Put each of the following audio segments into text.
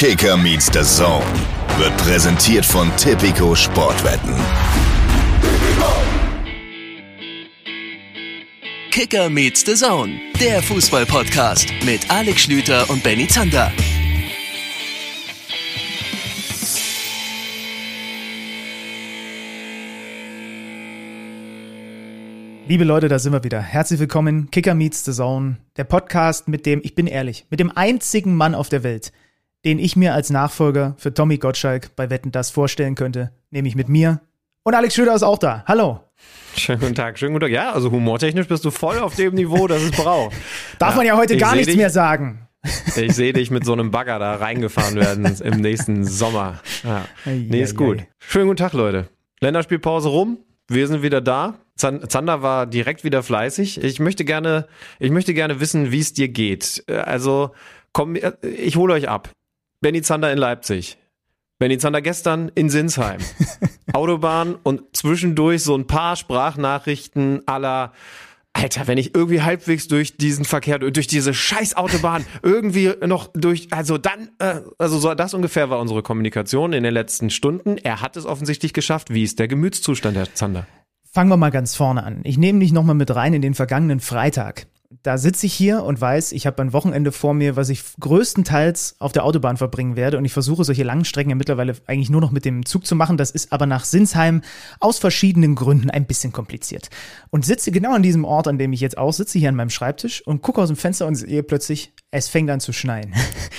Kicker meets the Zone wird präsentiert von Tipico Sportwetten. Kicker meets the Zone, der Fußball-Podcast mit Alex Schlüter und Benny Zander. Liebe Leute, da sind wir wieder. Herzlich willkommen, Kicker Meets the Zone, der Podcast mit dem, ich bin ehrlich, mit dem einzigen Mann auf der Welt, den ich mir als Nachfolger für Tommy Gottschalk bei Wetten das vorstellen könnte, nämlich mit mir. Und Alex Schröder ist auch da. Hallo. Schönen guten Tag, schönen guten Tag. Ja, also humortechnisch bist du voll auf dem Niveau, das es braucht. Darf ja, man ja heute gar nichts dich, mehr sagen. Ich sehe dich mit so einem Bagger da reingefahren werden im nächsten Sommer. Ja. Nee, ist gut. Schönen guten Tag, Leute. Länderspielpause rum. Wir sind wieder da. Zander war direkt wieder fleißig. Ich möchte gerne, ich möchte gerne wissen, wie es dir geht. Also, komm, ich hole euch ab. Benny Zander in Leipzig. Benny Zander gestern in Sinsheim. Autobahn und zwischendurch so ein paar Sprachnachrichten aller Alter, wenn ich irgendwie halbwegs durch diesen Verkehr, durch diese scheiß Autobahn irgendwie noch durch, also dann, äh, also so das ungefähr war unsere Kommunikation in den letzten Stunden. Er hat es offensichtlich geschafft. Wie ist der Gemütszustand, Herr Zander? Fangen wir mal ganz vorne an. Ich nehme dich nochmal mit rein in den vergangenen Freitag da sitze ich hier und weiß, ich habe ein Wochenende vor mir, was ich größtenteils auf der Autobahn verbringen werde. Und ich versuche solche langen Strecken ja mittlerweile eigentlich nur noch mit dem Zug zu machen. Das ist aber nach Sinsheim aus verschiedenen Gründen ein bisschen kompliziert. Und sitze genau an diesem Ort, an dem ich jetzt auch sitze, hier an meinem Schreibtisch und gucke aus dem Fenster und sehe plötzlich, es fängt an zu schneien.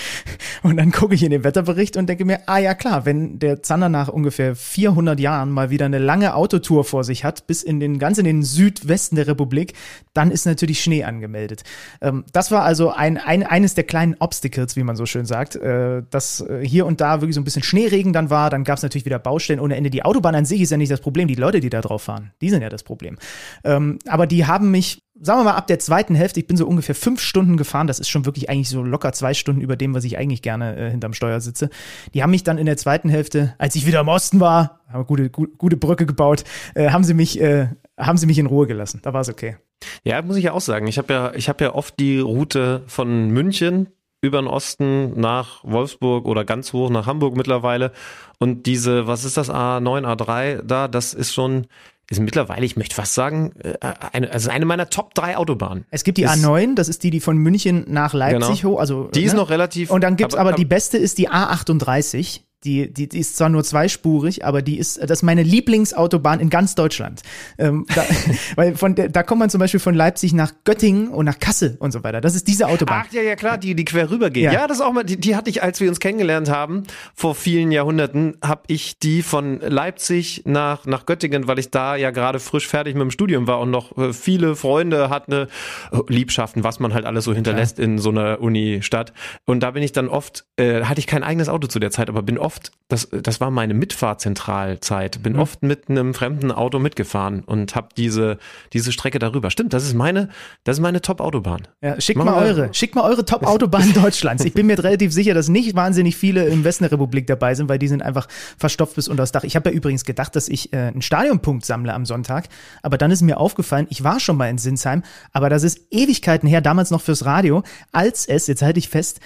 und dann gucke ich in den Wetterbericht und denke mir, ah ja klar, wenn der Zander nach ungefähr 400 Jahren mal wieder eine lange Autotour vor sich hat, bis in den ganz in den Südwesten der Republik, dann ist natürlich Schnee angemeldet angemeldet. Ähm, das war also ein, ein, eines der kleinen Obstacles, wie man so schön sagt, äh, dass äh, hier und da wirklich so ein bisschen Schneeregen dann war. Dann gab es natürlich wieder Baustellen ohne Ende. Die Autobahn an sich ist ja nicht das Problem. Die Leute, die da drauf fahren, die sind ja das Problem. Ähm, aber die haben mich sagen wir mal, ab der zweiten Hälfte, ich bin so ungefähr fünf Stunden gefahren, das ist schon wirklich eigentlich so locker zwei Stunden über dem, was ich eigentlich gerne äh, hinterm Steuer sitze. Die haben mich dann in der zweiten Hälfte, als ich wieder im Osten war, haben gute, gute, gute Brücke gebaut, äh, haben sie mich, äh, haben sie mich in Ruhe gelassen. Da war es okay. Ja, muss ich ja auch sagen. Ich habe ja, ich habe ja oft die Route von München über den Osten nach Wolfsburg oder ganz hoch nach Hamburg mittlerweile. Und diese, was ist das, A9, A3 da, das ist schon, ist mittlerweile, ich möchte fast sagen, äh, eine, also eine meiner Top 3 Autobahnen. Es gibt die ist, A9, das ist die, die von München nach Leipzig genau. hoch, also. Die ne? ist noch relativ. Und dann gibt's aber, aber, aber die beste ist die A38. Die, die, die ist zwar nur zweispurig, aber die ist, das ist meine Lieblingsautobahn in ganz Deutschland. Ähm, da, weil von der, da kommt man zum Beispiel von Leipzig nach Göttingen und nach Kassel und so weiter. Das ist diese Autobahn. Ach ja, ja klar, die, die quer rüber geht. Ja. ja, das ist auch mal, die, die hatte ich, als wir uns kennengelernt haben, vor vielen Jahrhunderten, habe ich die von Leipzig nach, nach Göttingen, weil ich da ja gerade frisch fertig mit dem Studium war und noch äh, viele Freunde hatte, äh, Liebschaften, was man halt alles so hinterlässt klar. in so einer Uni-Stadt. Und da bin ich dann oft, äh, hatte ich kein eigenes Auto zu der Zeit, aber bin oft oft, das, das war meine Mitfahrzentralzeit, bin mhm. oft mit einem fremden Auto mitgefahren und habe diese, diese Strecke darüber. Stimmt, das ist meine, das ist meine Top-Autobahn. Ja, schickt mal, mal eure, schickt mal eure Top-Autobahn Deutschlands. Ich bin mir relativ sicher, dass nicht wahnsinnig viele im Westen der Republik dabei sind, weil die sind einfach verstopft bis unter das Dach. Ich habe ja übrigens gedacht, dass ich äh, einen Stadionpunkt sammle am Sonntag, aber dann ist mir aufgefallen, ich war schon mal in Sinsheim, aber das ist Ewigkeiten her, damals noch fürs Radio, als es, jetzt halte ich fest,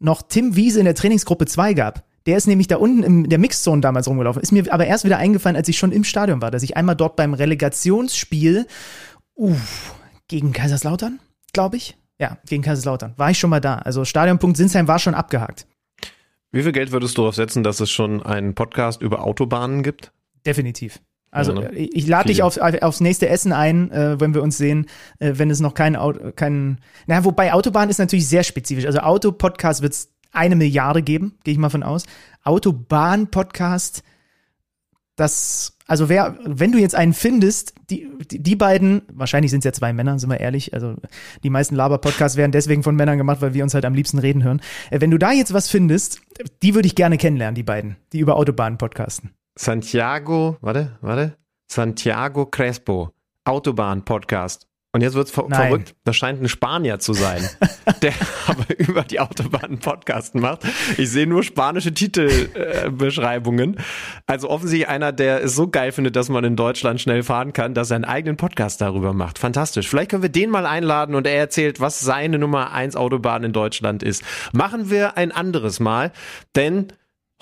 noch Tim Wiese in der Trainingsgruppe 2 gab. Der ist nämlich da unten in der Mixzone damals rumgelaufen. Ist mir aber erst wieder eingefallen, als ich schon im Stadion war, dass ich einmal dort beim Relegationsspiel uff, gegen Kaiserslautern, glaube ich. Ja, gegen Kaiserslautern. War ich schon mal da. Also Stadionpunkt Sinsheim war schon abgehakt. Wie viel Geld würdest du darauf setzen, dass es schon einen Podcast über Autobahnen gibt? Definitiv. Also ja, ne? ich lade dich auf, aufs nächste Essen ein, äh, wenn wir uns sehen, äh, wenn es noch kein Auto, kein, na wobei Autobahn ist natürlich sehr spezifisch. Also Autopodcast wird es eine Milliarde geben, gehe ich mal von aus. Autobahn-Podcast, das, also wer, wenn du jetzt einen findest, die, die, die beiden, wahrscheinlich sind es ja zwei Männer, sind wir ehrlich, also die meisten Laber-Podcasts werden deswegen von Männern gemacht, weil wir uns halt am liebsten reden hören. Äh, wenn du da jetzt was findest, die würde ich gerne kennenlernen, die beiden, die über Autobahnen podcasten. Santiago, warte, warte, Santiago Crespo, Autobahn-Podcast. Und jetzt wird's ver Nein. verrückt. Das scheint ein Spanier zu sein, der aber über die Autobahn einen Podcast macht. Ich sehe nur spanische Titelbeschreibungen. Äh, also offensichtlich einer, der es so geil findet, dass man in Deutschland schnell fahren kann, dass er einen eigenen Podcast darüber macht. Fantastisch. Vielleicht können wir den mal einladen und er erzählt, was seine Nummer eins Autobahn in Deutschland ist. Machen wir ein anderes Mal, denn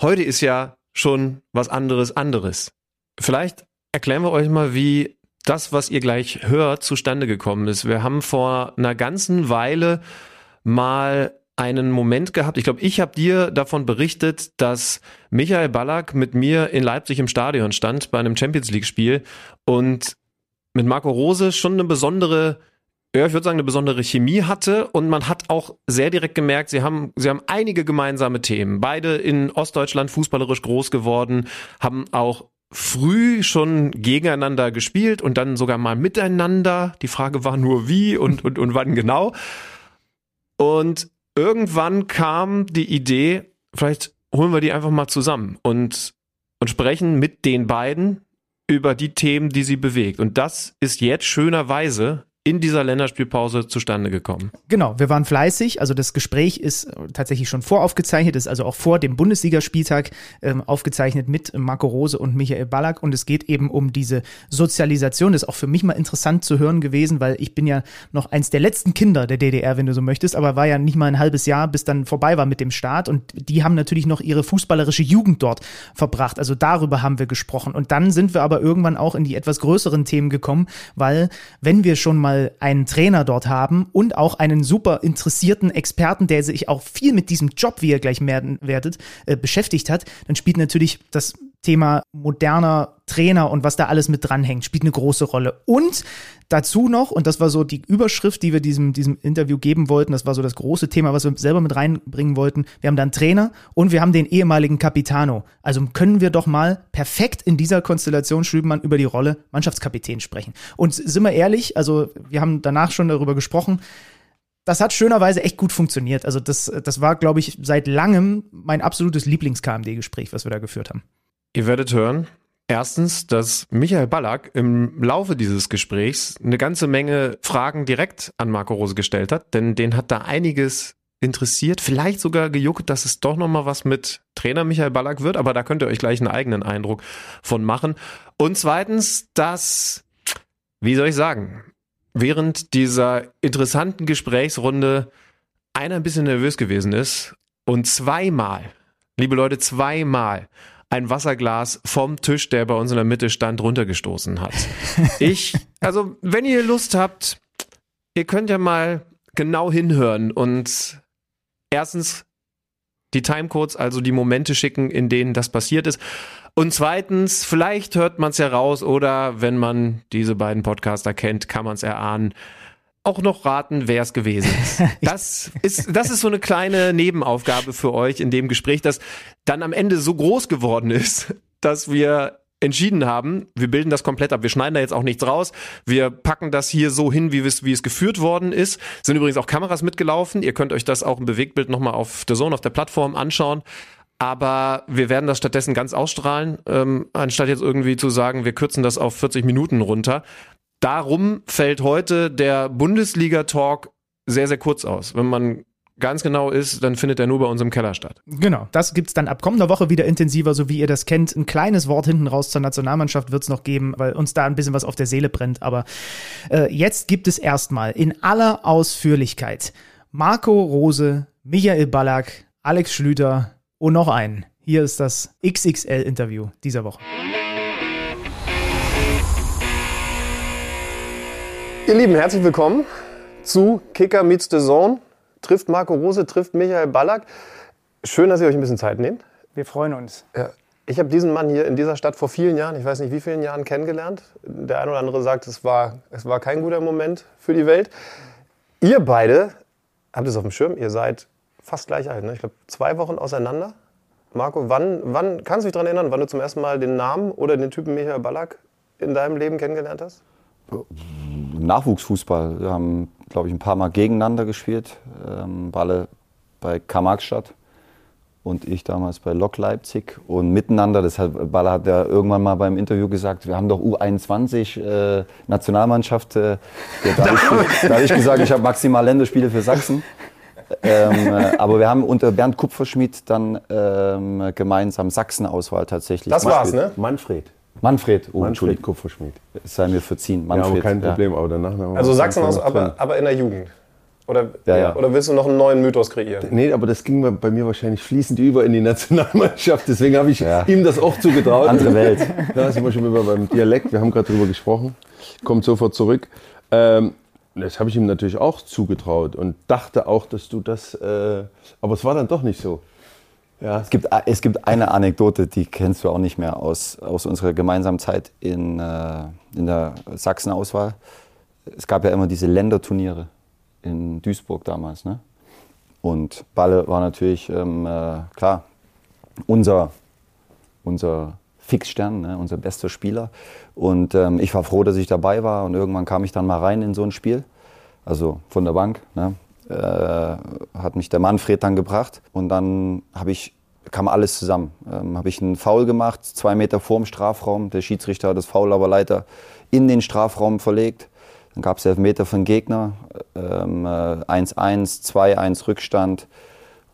heute ist ja schon was anderes anderes. Vielleicht erklären wir euch mal, wie das, was ihr gleich hört, zustande gekommen ist. Wir haben vor einer ganzen Weile mal einen Moment gehabt. Ich glaube, ich habe dir davon berichtet, dass Michael Ballack mit mir in Leipzig im Stadion stand bei einem Champions League Spiel und mit Marco Rose schon eine besondere ja, ich würde sagen, eine besondere Chemie hatte und man hat auch sehr direkt gemerkt, sie haben, sie haben einige gemeinsame Themen. Beide in Ostdeutschland fußballerisch groß geworden, haben auch früh schon gegeneinander gespielt und dann sogar mal miteinander. Die Frage war nur wie und, und, und wann genau. Und irgendwann kam die Idee, vielleicht holen wir die einfach mal zusammen und, und sprechen mit den beiden über die Themen, die sie bewegt. Und das ist jetzt schönerweise in dieser Länderspielpause zustande gekommen. Genau, wir waren fleißig. Also das Gespräch ist tatsächlich schon voraufgezeichnet, ist also auch vor dem Bundesligaspieltag ähm, aufgezeichnet mit Marco Rose und Michael Ballack. Und es geht eben um diese Sozialisation. Das ist auch für mich mal interessant zu hören gewesen, weil ich bin ja noch eins der letzten Kinder der DDR, wenn du so möchtest, aber war ja nicht mal ein halbes Jahr, bis dann vorbei war mit dem Start. Und die haben natürlich noch ihre fußballerische Jugend dort verbracht. Also darüber haben wir gesprochen. Und dann sind wir aber irgendwann auch in die etwas größeren Themen gekommen, weil wenn wir schon mal mal einen Trainer dort haben und auch einen super interessierten Experten, der sich auch viel mit diesem Job, wie ihr gleich werden werdet, äh, beschäftigt hat, dann spielt natürlich das Thema moderner Trainer und was da alles mit dranhängt, spielt eine große Rolle. Und dazu noch, und das war so die Überschrift, die wir diesem, diesem Interview geben wollten, das war so das große Thema, was wir selber mit reinbringen wollten. Wir haben dann Trainer und wir haben den ehemaligen Capitano. Also können wir doch mal perfekt in dieser Konstellation Schlübenmann über die Rolle Mannschaftskapitän sprechen. Und sind wir ehrlich, also wir haben danach schon darüber gesprochen, das hat schönerweise echt gut funktioniert. Also das, das war, glaube ich, seit langem mein absolutes Lieblings-KMD-Gespräch, was wir da geführt haben. Ihr werdet hören, erstens, dass Michael Ballack im Laufe dieses Gesprächs eine ganze Menge Fragen direkt an Marco Rose gestellt hat, denn den hat da einiges interessiert, vielleicht sogar gejuckt, dass es doch nochmal was mit Trainer Michael Ballack wird, aber da könnt ihr euch gleich einen eigenen Eindruck von machen. Und zweitens, dass, wie soll ich sagen, während dieser interessanten Gesprächsrunde einer ein bisschen nervös gewesen ist und zweimal, liebe Leute, zweimal ein Wasserglas vom Tisch, der bei uns in der Mitte stand, runtergestoßen hat. Ich, also wenn ihr Lust habt, ihr könnt ja mal genau hinhören und erstens die Timecodes, also die Momente schicken, in denen das passiert ist. Und zweitens, vielleicht hört man es ja raus oder wenn man diese beiden Podcaster kennt, kann man es erahnen auch noch raten, wer es gewesen ist. Das ist, das ist so eine kleine Nebenaufgabe für euch in dem Gespräch, das dann am Ende so groß geworden ist, dass wir entschieden haben, wir bilden das komplett ab. Wir schneiden da jetzt auch nichts raus. Wir packen das hier so hin, wie es, wie es geführt worden ist. Sind übrigens auch Kameras mitgelaufen. Ihr könnt euch das auch im Bewegtbild nochmal auf der Zone, auf der Plattform anschauen. Aber wir werden das stattdessen ganz ausstrahlen, ähm, anstatt jetzt irgendwie zu sagen, wir kürzen das auf 40 Minuten runter. Darum fällt heute der Bundesliga-Talk sehr, sehr kurz aus. Wenn man ganz genau ist, dann findet er nur bei uns im Keller statt. Genau, das gibt es dann ab kommender Woche wieder intensiver, so wie ihr das kennt. Ein kleines Wort hinten raus zur Nationalmannschaft wird es noch geben, weil uns da ein bisschen was auf der Seele brennt. Aber äh, jetzt gibt es erstmal in aller Ausführlichkeit Marco Rose, Michael Ballack, Alex Schlüter und noch einen. Hier ist das XXL-Interview dieser Woche. Ihr Lieben, herzlich willkommen zu Kicker Meets the Zone. Trifft Marco Rose, trifft Michael Ballack. Schön, dass ihr euch ein bisschen Zeit nehmt. Wir freuen uns. Ja. Ich habe diesen Mann hier in dieser Stadt vor vielen Jahren, ich weiß nicht wie vielen Jahren, kennengelernt. Der eine oder andere sagt, es war, es war kein guter Moment für die Welt. Ihr beide habt es auf dem Schirm, ihr seid fast gleich alt. Ne? Ich glaube, zwei Wochen auseinander. Marco, wann, wann kannst du dich daran erinnern, wann du zum ersten Mal den Namen oder den Typen Michael Ballack in deinem Leben kennengelernt hast? Nachwuchsfußball. Wir haben, glaube ich, ein paar Mal gegeneinander gespielt. Ähm, alle bei Karl-Marx-Stadt. und ich damals bei Lok Leipzig und miteinander, deshalb Baller hat ja irgendwann mal beim Interview gesagt, wir haben doch U21 äh, Nationalmannschaft. Äh, da habe ich, hab ich, gesagt, ich habe maximal Länderspiele für Sachsen. ähm, äh, aber wir haben unter Bernd Kupferschmidt dann ähm, gemeinsam Sachsen-Auswahl tatsächlich. Das war's, ne? Manfred. Manfred, oh, Manfred Kupferschmidt. Sei mir verziehen. Manfred, ja, aber kein Problem, ja. aber danach. Also Sachsen, aus, aber, aber in der Jugend. Oder, ja, ja. oder willst du noch einen neuen Mythos kreieren? Nee, aber das ging bei mir wahrscheinlich fließend über in die Nationalmannschaft. Deswegen habe ich ja. ihm das auch zugetraut. Andere Welt. Da sind wir schon wieder beim Dialekt. Wir haben gerade drüber gesprochen. Kommt sofort zurück. Ähm, das habe ich ihm natürlich auch zugetraut und dachte auch, dass du das. Äh, aber es war dann doch nicht so. Ja. Es, gibt, es gibt eine Anekdote, die kennst du auch nicht mehr aus, aus unserer gemeinsamen Zeit in, äh, in der Sachsen-Auswahl. Es gab ja immer diese Länderturniere in Duisburg damals. Ne? Und Balle war natürlich, ähm, äh, klar, unser, unser Fixstern, ne? unser bester Spieler. Und ähm, ich war froh, dass ich dabei war. Und irgendwann kam ich dann mal rein in so ein Spiel, also von der Bank. Ne? Äh, hat mich der Manfred dann gebracht. Und dann habe ich kam alles zusammen. Ähm, habe ich einen Foul gemacht, zwei Meter vorm Strafraum. Der Schiedsrichter hat das Foul aber leider in den Strafraum verlegt. Dann gab es Elfmeter den Gegner, 1-1, ähm, 2-1 äh, Rückstand.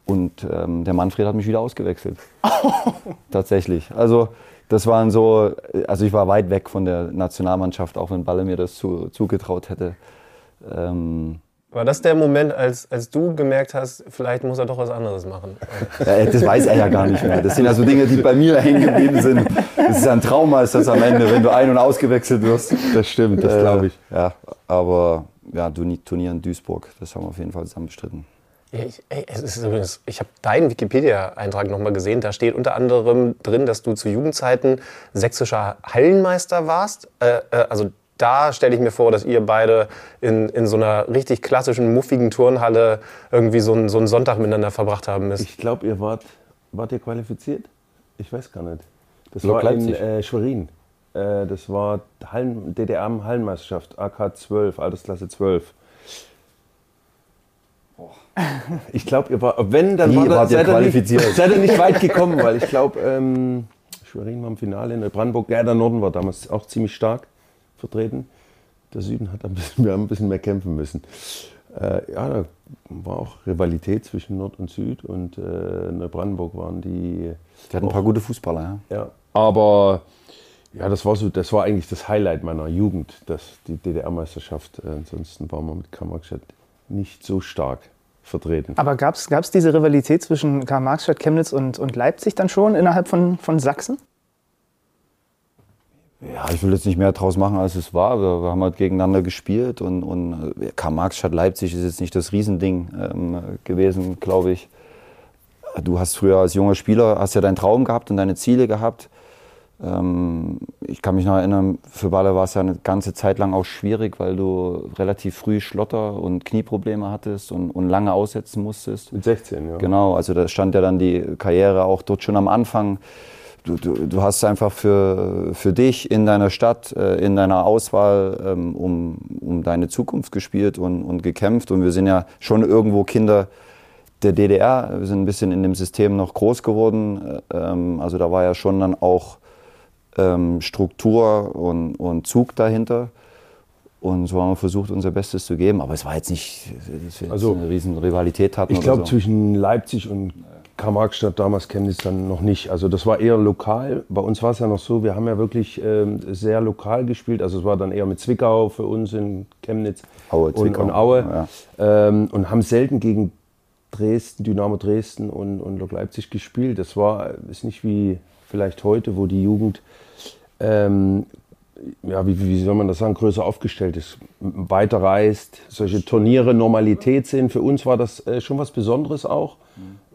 Und ähm, der Manfred hat mich wieder ausgewechselt. Tatsächlich. Also das waren so, also ich war weit weg von der Nationalmannschaft, auch wenn Balle mir das zu, zugetraut hätte. Ähm, war das der Moment, als, als du gemerkt hast, vielleicht muss er doch was anderes machen? Ja, das weiß er ja gar nicht mehr. Das sind ja so Dinge, die bei mir hängen geblieben sind. Das ist ein Trauma, ist das am Ende, wenn du ein- und ausgewechselt wirst. Das stimmt, das glaube ich. Äh, ja, aber ja, Turnier in Duisburg, das haben wir auf jeden Fall zusammen bestritten. Ja, ich, ey, übrigens, ich habe deinen Wikipedia-Eintrag nochmal gesehen. Da steht unter anderem drin, dass du zu Jugendzeiten sächsischer Hallenmeister warst. Äh, äh, also da stelle ich mir vor, dass ihr beide in, in so einer richtig klassischen, muffigen Turnhalle irgendwie so einen, so einen Sonntag miteinander verbracht haben müsst. Ich glaube, ihr wart, wart ihr qualifiziert? Ich weiß gar nicht. Das Lok war in äh, Schwerin. Äh, das war Hallen, DDR-Hallenmeisterschaft, AK 12, Altersklasse 12. Ich glaube, ihr war, wenn, dann war da, seid, ihr nicht, seid ihr nicht weit gekommen, weil ich glaube, ähm, Schwerin war im Finale in Brandenburg. Ja, der Norden war damals auch ziemlich stark vertreten. Der Süden hat ein bisschen, wir haben ein bisschen mehr kämpfen müssen. Äh, ja, da war auch Rivalität zwischen Nord und Süd und äh, Neubrandenburg waren die. Die hatten ein paar gute Fußballer, ja. Ja, aber ja, das war so, das war eigentlich das Highlight meiner Jugend, das, die DDR-Meisterschaft. Äh, ansonsten waren wir mit Karl-Marx-Stadt nicht so stark vertreten. Aber gab es diese Rivalität zwischen Karl-Marx-Stadt, Chemnitz und, und Leipzig dann schon innerhalb von, von Sachsen? Ja, ich will jetzt nicht mehr draus machen, als es war. Wir, wir haben halt gegeneinander gespielt und, und äh, Karl-Marx-Stadt Leipzig ist jetzt nicht das Riesending ähm, gewesen, glaube ich. Du hast früher als junger Spieler hast ja deinen Traum gehabt und deine Ziele gehabt. Ähm, ich kann mich noch erinnern, für Balle war es ja eine ganze Zeit lang auch schwierig, weil du relativ früh Schlotter und Knieprobleme hattest und, und lange aussetzen musstest. Mit 16, ja. Genau, also da stand ja dann die Karriere auch dort schon am Anfang du, du, du hast einfach für, für dich in deiner Stadt, äh, in deiner Auswahl ähm, um, um deine Zukunft gespielt und, und gekämpft. Und wir sind ja schon irgendwo Kinder der DDR. Wir sind ein bisschen in dem System noch groß geworden. Äh, ähm, also da war ja schon dann auch ähm, Struktur und, und Zug dahinter. Und so haben wir versucht, unser Bestes zu geben. Aber es war jetzt nicht, dass wir also, eine riesen Rivalität hatten. Ich glaube, so. zwischen Leipzig und Karl-Marx-Stadt damals Chemnitz dann noch nicht. Also das war eher lokal. Bei uns war es ja noch so, wir haben ja wirklich ähm, sehr lokal gespielt. Also es war dann eher mit Zwickau für uns in Chemnitz Aue, und, und, Aue. Ja. Ähm, und haben selten gegen Dresden, Dynamo Dresden und, und Lok Leipzig gespielt. Das war ist nicht wie vielleicht heute, wo die Jugend ähm, ja, wie, wie, soll man das sagen, größer aufgestellt ist, weiter reist, solche Turniere Normalität sind. Für uns war das äh, schon was Besonderes auch.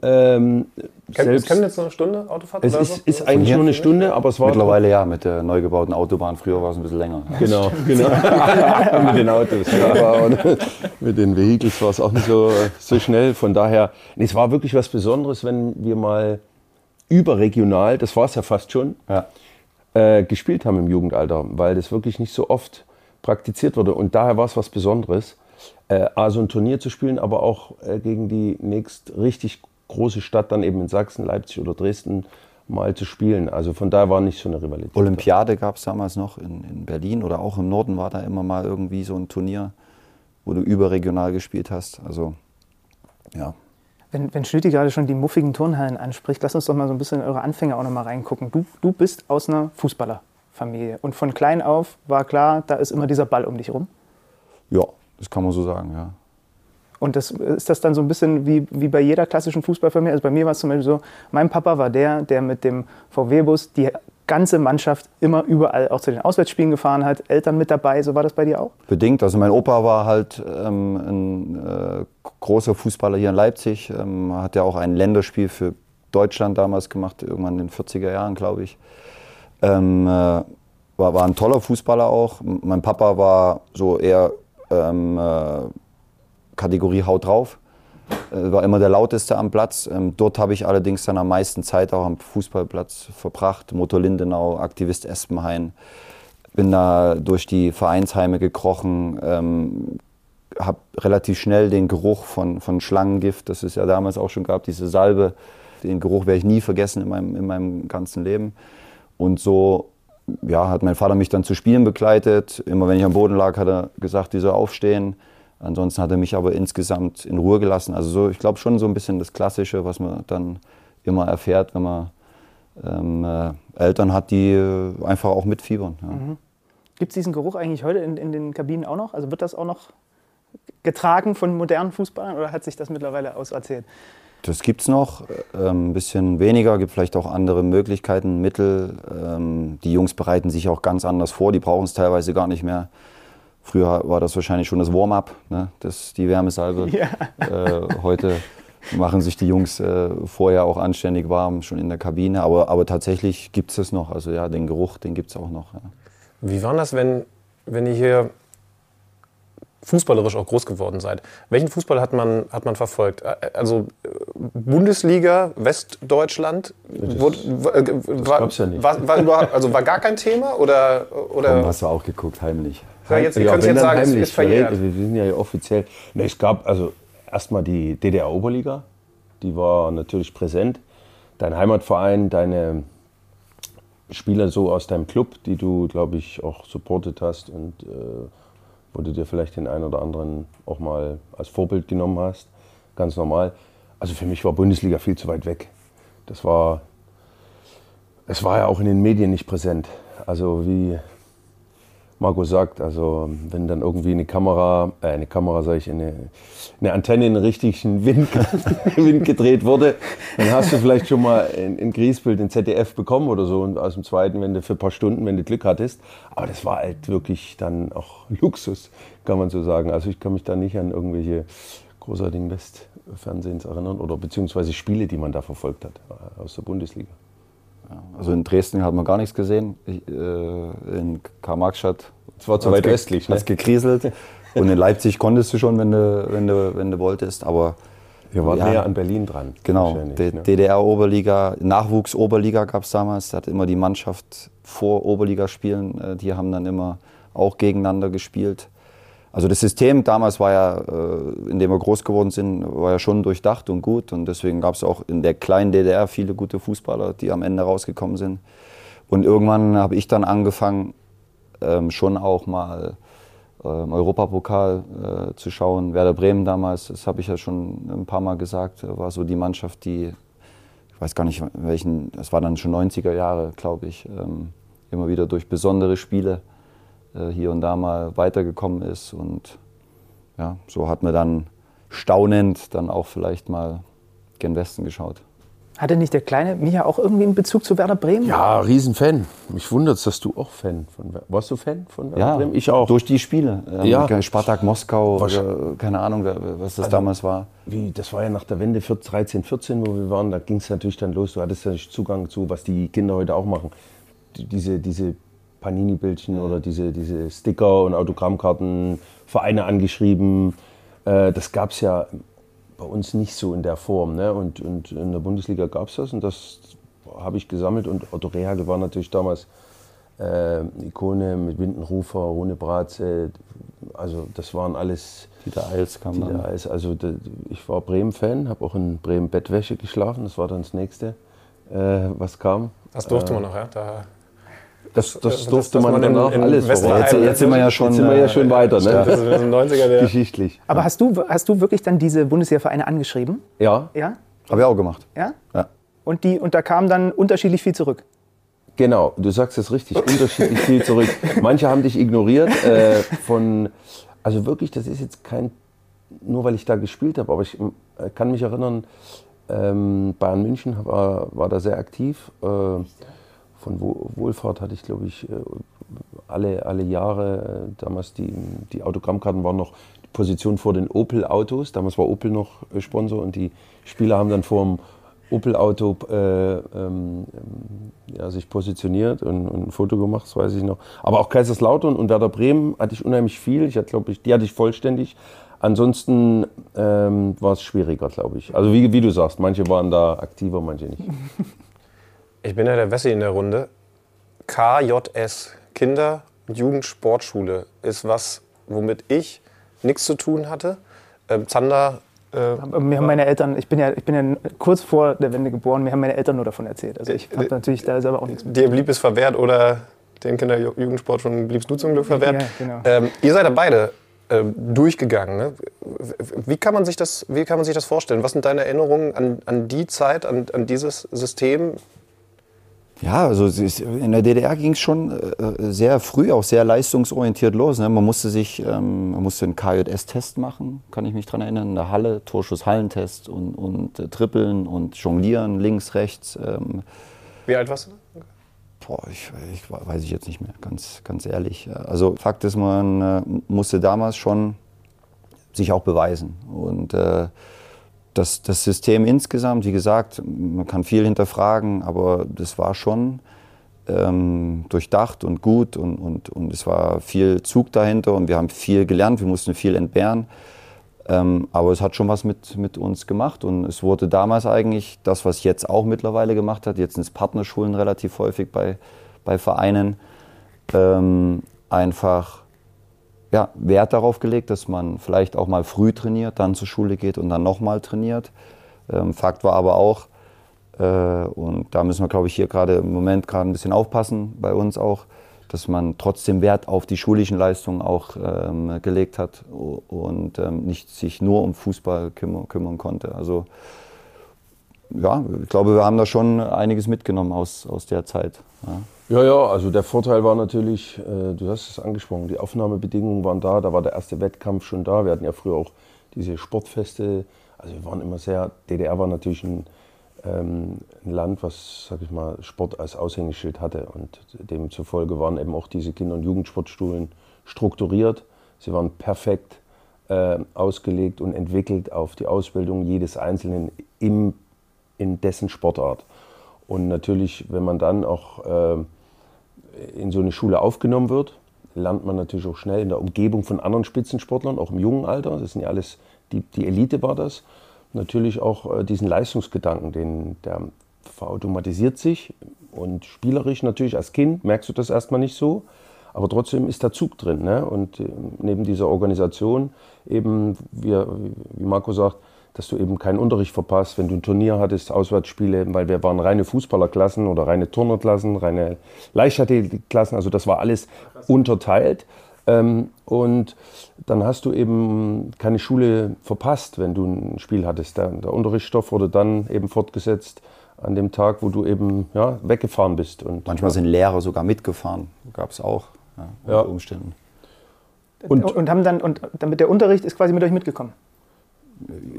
Ähm, selbst, ist jetzt eine Stunde Autofahrt? Es ist, so? ist eigentlich nur eine Stunde, aber es war. Mittlerweile ja, mit der neu gebauten Autobahn. Früher war es ein bisschen länger. Genau, genau. mit den Autos. Ja. mit den Vehicles war es auch nicht so, so schnell. Von daher, nee, es war wirklich was Besonderes, wenn wir mal überregional, das war es ja fast schon, ja. äh, gespielt haben im Jugendalter, weil das wirklich nicht so oft praktiziert wurde. Und daher war es was Besonderes äh, A, so ein Turnier zu spielen, aber auch äh, gegen die nächst richtig große Stadt dann eben in Sachsen, Leipzig oder Dresden mal zu spielen. Also von daher war nicht so eine Rivalität. Olympiade gab es damals noch in, in, Berlin oder auch im Norden war da immer mal irgendwie so ein Turnier, wo du überregional gespielt hast. Also ja. Wenn, wenn Schlüti gerade schon die muffigen Turnhallen anspricht, lass uns doch mal so ein bisschen in eure Anfänge auch noch mal reingucken. Du, du bist aus einer Fußballerfamilie und von klein auf war klar, da ist immer dieser Ball um dich rum. Ja, das kann man so sagen, ja. Und das, ist das dann so ein bisschen wie, wie bei jeder klassischen Fußballfamilie? Also bei mir war es zum Beispiel so, mein Papa war der, der mit dem VW-Bus die ganze Mannschaft immer überall auch zu den Auswärtsspielen gefahren hat, Eltern mit dabei. So war das bei dir auch? Bedingt. Also mein Opa war halt ähm, ein äh, großer Fußballer hier in Leipzig, ähm, hat ja auch ein Länderspiel für Deutschland damals gemacht, irgendwann in den 40er Jahren, glaube ich. Ähm, äh, war, war ein toller Fußballer auch. Mein Papa war so eher ähm, äh, Kategorie Haut drauf. Äh, war immer der lauteste am Platz. Ähm, dort habe ich allerdings dann am meisten Zeit auch am Fußballplatz verbracht. Motor Lindenau, Aktivist Espenhain. Bin da durch die Vereinsheime gekrochen, ähm, habe relativ schnell den Geruch von, von Schlangengift, das es ja damals auch schon gab, diese Salbe, den Geruch werde ich nie vergessen in meinem, in meinem ganzen Leben. Und so ja, hat mein Vater mich dann zu Spielen begleitet. Immer wenn ich am Boden lag, hat er gesagt, die soll aufstehen. Ansonsten hat er mich aber insgesamt in Ruhe gelassen. Also so, ich glaube schon so ein bisschen das Klassische, was man dann immer erfährt, wenn man ähm, äh, Eltern hat, die äh, einfach auch mitfiebern. Ja. Mhm. Gibt es diesen Geruch eigentlich heute in, in, den Kabinen auch noch? Also wird das auch noch getragen von modernen Fußballern oder hat sich das mittlerweile auserzählt? Das gibt es noch, äh, ein bisschen weniger, gibt vielleicht auch andere Möglichkeiten, Mittel. Ähm, die Jungs bereiten sich auch ganz anders vor, die brauchen es teilweise gar nicht mehr. Früher war das wahrscheinlich schon das Warm-up, ne? das, die Wärmesalbe. Ja. Äh, heute machen sich die Jungs äh, vorher auch anständig warm, schon in der Kabine. Aber, aber tatsächlich gibt es das noch. Also ja, den Geruch, den gibt es auch noch. Ja. Wie war das, wenn, wenn ihr hier fußballerisch auch groß geworden seid? Welchen Fußball hat man, hat man verfolgt? Also Bundesliga, Westdeutschland? Das, wurde, das war, ja nicht. War, war, also war gar kein Thema? Oder, oder? Warum hast du auch geguckt, heimlich? Ja, jetzt, ja, können jetzt sagen, heimlich, es ist verjährt. Wir sind ja offiziell. Ne, es gab also erstmal die DDR-Oberliga, die war natürlich präsent. Dein Heimatverein, deine Spieler so aus deinem Club, die du, glaube ich, auch supportet hast und äh, wo du dir vielleicht den einen oder anderen auch mal als Vorbild genommen hast. Ganz normal. Also für mich war Bundesliga viel zu weit weg. Das war, es war ja auch in den Medien nicht präsent. Also wie, Marco sagt. Also wenn dann irgendwie eine Kamera, äh, eine Kamera sage ich, eine, eine Antenne in den richtigen Wind, Wind gedreht wurde, dann hast du vielleicht schon mal in, in Griesbild den ZDF bekommen oder so und aus dem zweiten, wenn du für ein paar Stunden, wenn du Glück hattest. Aber das war halt wirklich dann auch Luxus, kann man so sagen. Also ich kann mich da nicht an irgendwelche großartigen Westfernsehens erinnern oder beziehungsweise Spiele, die man da verfolgt hat äh, aus der Bundesliga. Also in Dresden hat man gar nichts gesehen. Ich, äh, in Karl-Marx-Stadt. Es war zu weit östlich. Ne? gekriselt. Und in Leipzig konntest du schon, wenn du, wenn du, wenn du wolltest. Aber wir waren ja, näher an Berlin dran. Genau. Ne? DDR-Oberliga, Nachwuchs-Oberliga gab es damals. Da hat immer die Mannschaft vor Oberligaspielen, äh, die haben dann immer auch gegeneinander gespielt. Also das System damals war ja, äh, in dem wir groß geworden sind, war ja schon durchdacht und gut. Und deswegen gab es auch in der kleinen DDR viele gute Fußballer, die am Ende rausgekommen sind. Und irgendwann habe ich dann angefangen, ähm, schon auch mal ähm, Europapokal äh, zu schauen. Werder Bremen damals, das habe ich ja schon ein paar Mal gesagt, war so die Mannschaft, die, ich weiß gar nicht welchen, das war dann schon 90er Jahre, glaube ich, ähm, immer wieder durch besondere Spiele äh, hier und da mal weitergekommen ist. Und ja, so hat man dann staunend dann auch vielleicht mal gen Westen geschaut. Hatte nicht der kleine Micha auch irgendwie einen Bezug zu Werder Bremen? Ja, Riesenfan. Mich wundert es, dass du auch Fan von Werder Warst du Fan von Werder ja, Bremen? Ich auch. Durch die Spiele. Ähm, ja. Spartak Moskau, oder, keine Ahnung, was das also, damals war. Wie, das war ja nach der Wende 13, 14, wo wir waren. Da ging es natürlich dann los. Du hattest ja nicht Zugang zu, was die Kinder heute auch machen. Diese, diese Panini-Bildchen oder diese, diese Sticker und Autogrammkarten, Vereine angeschrieben. Äh, das gab es ja bei uns nicht so in der Form. Ne? Und, und in der Bundesliga gab es das und das habe ich gesammelt. Und Otto Rehagel war natürlich damals äh, Ikone mit Windenrufer, Rune Bratze, also das waren alles. Dieter Eils kam Dieter dann. Eils, also ich war Bremen-Fan, habe auch in Bremen Bettwäsche geschlafen, das war dann das nächste, äh, was kam. Das durfte äh, man noch, ja? Da das, das das- durfte das man man in- danach in alles. Westfalen- Jetzt, Jetzt, sind wir ja schon. jetzt sind wir ja schon weiter, das ne? ist in den 90er der. Geschichtlich. Aber hast du, hast du wirklich dann diese Bundeswehrvereine angeschrieben? Ja, Ja? Habe ich auch gemacht. Ja? Ja. Und, die, und da kam dann unterschiedlich viel zurück. Genau, du sagst es richtig, unterschiedlich viel zurück. Manche haben dich ignoriert. Äh, von, also wirklich, das ist jetzt kein, nur weil ich da gespielt habe, aber ich äh, kann mich erinnern, ähm, Bayern München war, war da sehr aktiv. Äh, von Wo- Wohlfahrt hatte ich, glaube ich, äh, alle, alle Jahre, äh, damals die, die Autogrammkarten waren noch die Position vor den Opel-Autos. Damals war Opel noch äh, Sponsor und die Spieler haben dann vor dem Opel-Auto äh, ähm, ähm, ja, sich positioniert und, und ein Foto gemacht, das weiß ich noch. Aber auch Kaiserslautern und Werder Bremen hatte ich unheimlich viel. Ich hatte, glaube ich, die hatte ich vollständig. Ansonsten ähm, war es schwieriger, glaube ich. Also wie, wie du sagst, manche waren da aktiver, manche nicht. Ich bin ja der Wessi in der Runde. KJS, Kinder- und Jugendsportschule, ist was, womit ich nichts zu tun hatte. Ähm, Zander, äh, Mir haben meine Eltern, ich bin, ja, ich bin ja kurz vor der Wende geboren, mir haben meine Eltern nur davon erzählt. Also ich habe natürlich da selber auch nichts mit. dir blieb es verwehrt oder den Kinder- und Jugendsportschulen bliebst du zum Glück verwehrt. Ja, genau. ähm, ihr seid ja beide ähm, durchgegangen. Ne? Wie, kann man sich das, wie kann man sich das vorstellen? Was sind deine Erinnerungen an, an die Zeit, an, an dieses System? Ja, also in der DDR ging es schon äh, sehr früh, auch sehr leistungsorientiert los. Ne? Man musste sich, ähm, man musste einen KJS-Test machen, kann ich mich dran erinnern, in der Halle, Torschuss-Hallentest und, und äh, Trippeln und Jonglieren, links, rechts. Ähm, Wie alt warst du? boah, ich, ich weiß ich jetzt nicht mehr, ganz, ganz ehrlich. Also Fakt ist, man äh, musste damals schon sich auch beweisen. Und äh, das, das System insgesamt, wie gesagt, man kann viel hinterfragen, aber das war schon ähm, durchdacht und gut und, und, und es war viel Zug dahinter und wir haben viel gelernt, wir mussten viel entbehren. Ähm, aber es hat schon was mit, mit uns gemacht und es wurde damals eigentlich das, was jetzt auch mittlerweile gemacht hat, jetzt sind es Partnerschulen relativ häufig bei, bei Vereinen, ähm, einfach ja, Wert darauf gelegt, dass man vielleicht auch mal früh trainiert, dann zur Schule geht und dann nochmal trainiert. Ähm, Fakt war aber auch, äh, und da müssen wir, glaube ich, hier gerade im Moment gerade ein bisschen aufpassen, bei uns auch, dass man trotzdem Wert auf die schulischen Leistungen auch ähm, gelegt hat und ähm, nicht sich nur um Fußball kümmern, kümmern konnte. Also ja, ich glaube, wir haben da schon einiges mitgenommen aus, aus der Zeit. Ja. Ja, ja, also der Vorteil war natürlich, äh, du hast es angesprochen, die Aufnahmebedingungen waren da, da war der erste Wettkampf schon da. Wir hatten ja früher auch diese Sportfeste, also wir waren immer sehr, DDR war natürlich ein, ähm, ein Land, was, sag ich mal, Sport als Aushängeschild hatte und demzufolge waren eben auch diese Kinder- und Jugendsportschulen strukturiert. Sie waren perfekt äh, ausgelegt und entwickelt auf die Ausbildung jedes Einzelnen im, in dessen Sportart. Und natürlich, wenn man dann auch äh, in so eine Schule aufgenommen wird, lernt man natürlich auch schnell in der Umgebung von anderen Spitzensportlern, auch im jungen Alter. Das sind ja alles, die, die Elite war das. Natürlich auch äh, diesen Leistungsgedanken, den, der verautomatisiert sich und spielerisch natürlich als Kind merkst du das erstmal nicht so. Aber trotzdem ist der Zug drin. Ne? Und äh, neben dieser Organisation eben, wie, wie Marco sagt, dass du eben keinen Unterricht verpasst, wenn du ein Turnier hattest, Auswärtsspiele, weil wir waren reine Fußballerklassen oder reine Turnerklassen, reine Leichtathletikklassen, also das war alles unterteilt. Ähm, und dann hast du eben keine Schule verpasst, wenn du ein Spiel hattest. Der, der Unterrichtsstoff wurde dann eben fortgesetzt an dem Tag, wo du eben ja, weggefahren bist. Und, Manchmal sind Lehrer sogar mitgefahren, gab es auch, ja, unter Ja. Umständen. Und, und, haben dann, und damit der Unterricht ist quasi mit euch mitgekommen.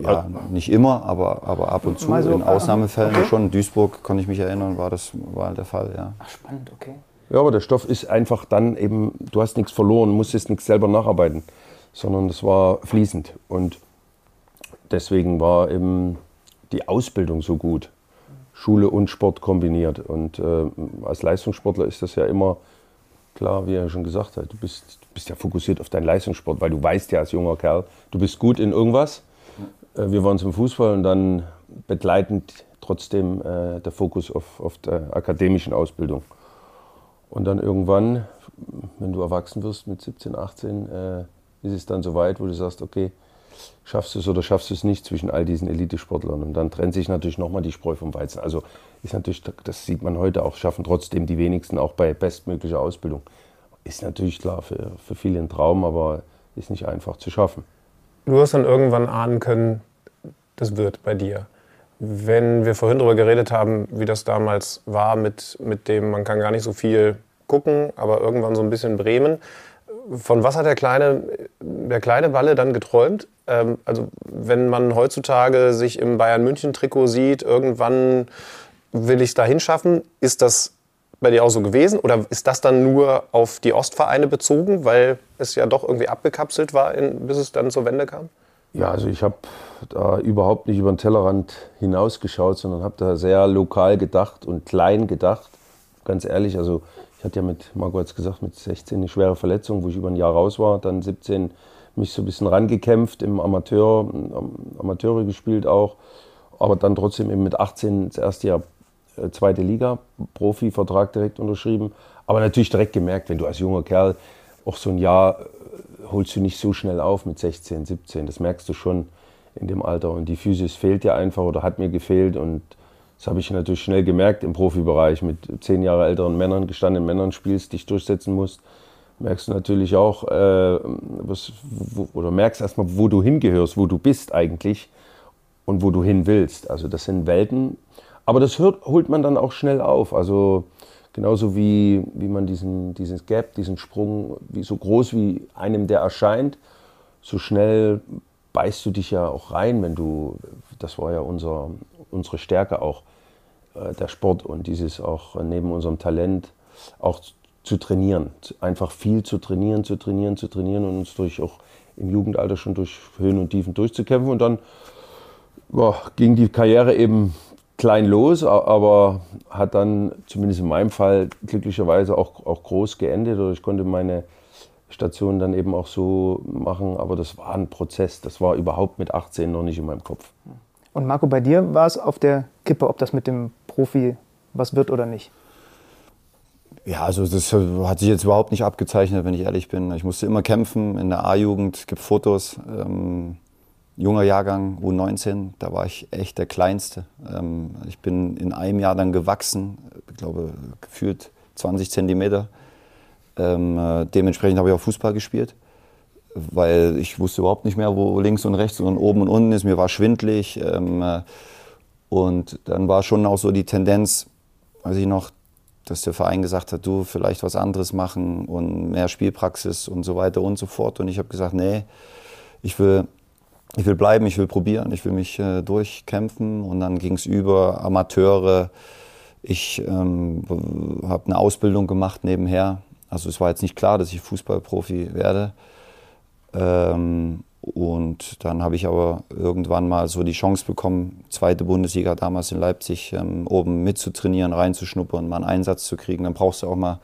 Ja, nicht immer, aber, aber ab und zu, so, in Ausnahmefällen okay. schon. Duisburg, kann ich mich erinnern, war das war der Fall, ja. Ach, spannend, okay. Ja, aber der Stoff ist einfach dann eben, du hast nichts verloren, musstest nichts selber nacharbeiten, sondern es war fließend. Und deswegen war eben die Ausbildung so gut. Schule und Sport kombiniert. Und äh, als Leistungssportler ist das ja immer klar, wie er schon gesagt hat. Du bist, du bist ja fokussiert auf deinen Leistungssport, weil du weißt ja als junger Kerl, du bist gut in irgendwas. Äh, wir waren zum Fußball und dann begleitend trotzdem äh, der Fokus auf, auf der akademischen Ausbildung. Und dann irgendwann, wenn du erwachsen wirst mit 17, 18, äh, ist es dann so weit, wo du sagst, okay, schaffst du es oder schaffst du es nicht zwischen all diesen Elitesportlern. Und dann trennt sich natürlich nochmal die Spreu vom Weizen. Also ist natürlich, das sieht man heute auch, schaffen trotzdem die wenigsten auch bei bestmöglicher Ausbildung. Ist natürlich klar für, für viele ein Traum, aber ist nicht einfach zu schaffen. Du hast dann irgendwann ahnen können, das wird bei dir. Wenn wir vorhin darüber geredet haben, wie das damals war mit, mit dem, man kann gar nicht so viel gucken, aber irgendwann so ein bisschen Bremen. Von was hat der kleine, der kleine Walle dann geträumt? Ähm, also wenn man heutzutage sich im Bayern-München-Trikot sieht, irgendwann will ich es dahin schaffen, ist das bei dir auch so gewesen? Oder ist das dann nur auf die Ostvereine bezogen, weil es ja doch irgendwie abgekapselt war, in, bis es dann zur Wende kam? Ja, also ich habe da überhaupt nicht über den Tellerrand hinausgeschaut, sondern habe da sehr lokal gedacht und klein gedacht. Ganz ehrlich, also ich hatte ja mit, Marco hat es gesagt, mit 16 eine schwere Verletzung, wo ich über ein Jahr raus war. Dann 17 mich so ein bisschen rangekämpft im Amateur, Amateure gespielt auch. Aber dann trotzdem eben mit 18 das erste Jahr zweite Liga, Profivertrag direkt unterschrieben. Aber natürlich direkt gemerkt, wenn du als junger Kerl auch so ein Jahr äh, holst du nicht so schnell auf mit 16, 17. Das merkst du schon in dem Alter. Und die Physis fehlt dir einfach oder hat mir gefehlt. Und das habe ich natürlich schnell gemerkt im Profibereich. Mit zehn Jahre älteren Männern, gestandenen Männern spielst, dich durchsetzen musst, merkst du natürlich auch, äh, was, wo, oder merkst erstmal, wo du hingehörst, wo du bist eigentlich und wo du hin willst. Also das sind Welten, aber das hört, holt man dann auch schnell auf. Also genauso wie, wie man diesen, dieses Gap, diesen Sprung, wie so groß wie einem der erscheint, so schnell beißt du dich ja auch rein, wenn du, das war ja unser, unsere Stärke auch, äh, der Sport und dieses auch neben unserem Talent auch zu trainieren. Einfach viel zu trainieren, zu trainieren, zu trainieren und uns durch auch im Jugendalter schon durch Höhen und Tiefen durchzukämpfen. Und dann ja, ging die Karriere eben klein los, aber hat dann zumindest in meinem Fall glücklicherweise auch, auch groß geendet oder ich konnte meine Station dann eben auch so machen, aber das war ein Prozess, das war überhaupt mit 18 noch nicht in meinem Kopf. Und Marco, bei dir war es auf der Kippe, ob das mit dem Profi was wird oder nicht? Ja, also das hat sich jetzt überhaupt nicht abgezeichnet, wenn ich ehrlich bin. Ich musste immer kämpfen in der A-Jugend, es gibt Fotos. Ähm, junger Jahrgang, U19, da war ich echt der Kleinste. Ähm, ich bin in einem Jahr dann gewachsen, ich glaube gefühlt 20 Zentimeter. Ähm, äh, dementsprechend habe ich auch Fußball gespielt, weil ich wusste überhaupt nicht mehr, wo links und rechts und oben und unten ist. Mir war schwindlig. Ähm, äh, und dann war schon auch so die Tendenz, weiß ich noch, dass der Verein gesagt hat, du vielleicht was anderes machen und mehr Spielpraxis und so weiter und so fort. Und ich habe gesagt, nee, ich will ich will bleiben, ich will probieren, ich will mich äh, durchkämpfen. Und dann ging es über Amateure. Ich ähm, habe eine Ausbildung gemacht nebenher. Also es war jetzt nicht klar, dass ich Fußballprofi werde. Ähm, und dann habe ich aber irgendwann mal so die Chance bekommen, zweite Bundesliga damals in Leipzig, ähm, oben mitzutrainieren, reinzuschnuppern, mal einen Einsatz zu kriegen. Dann brauchst du auch mal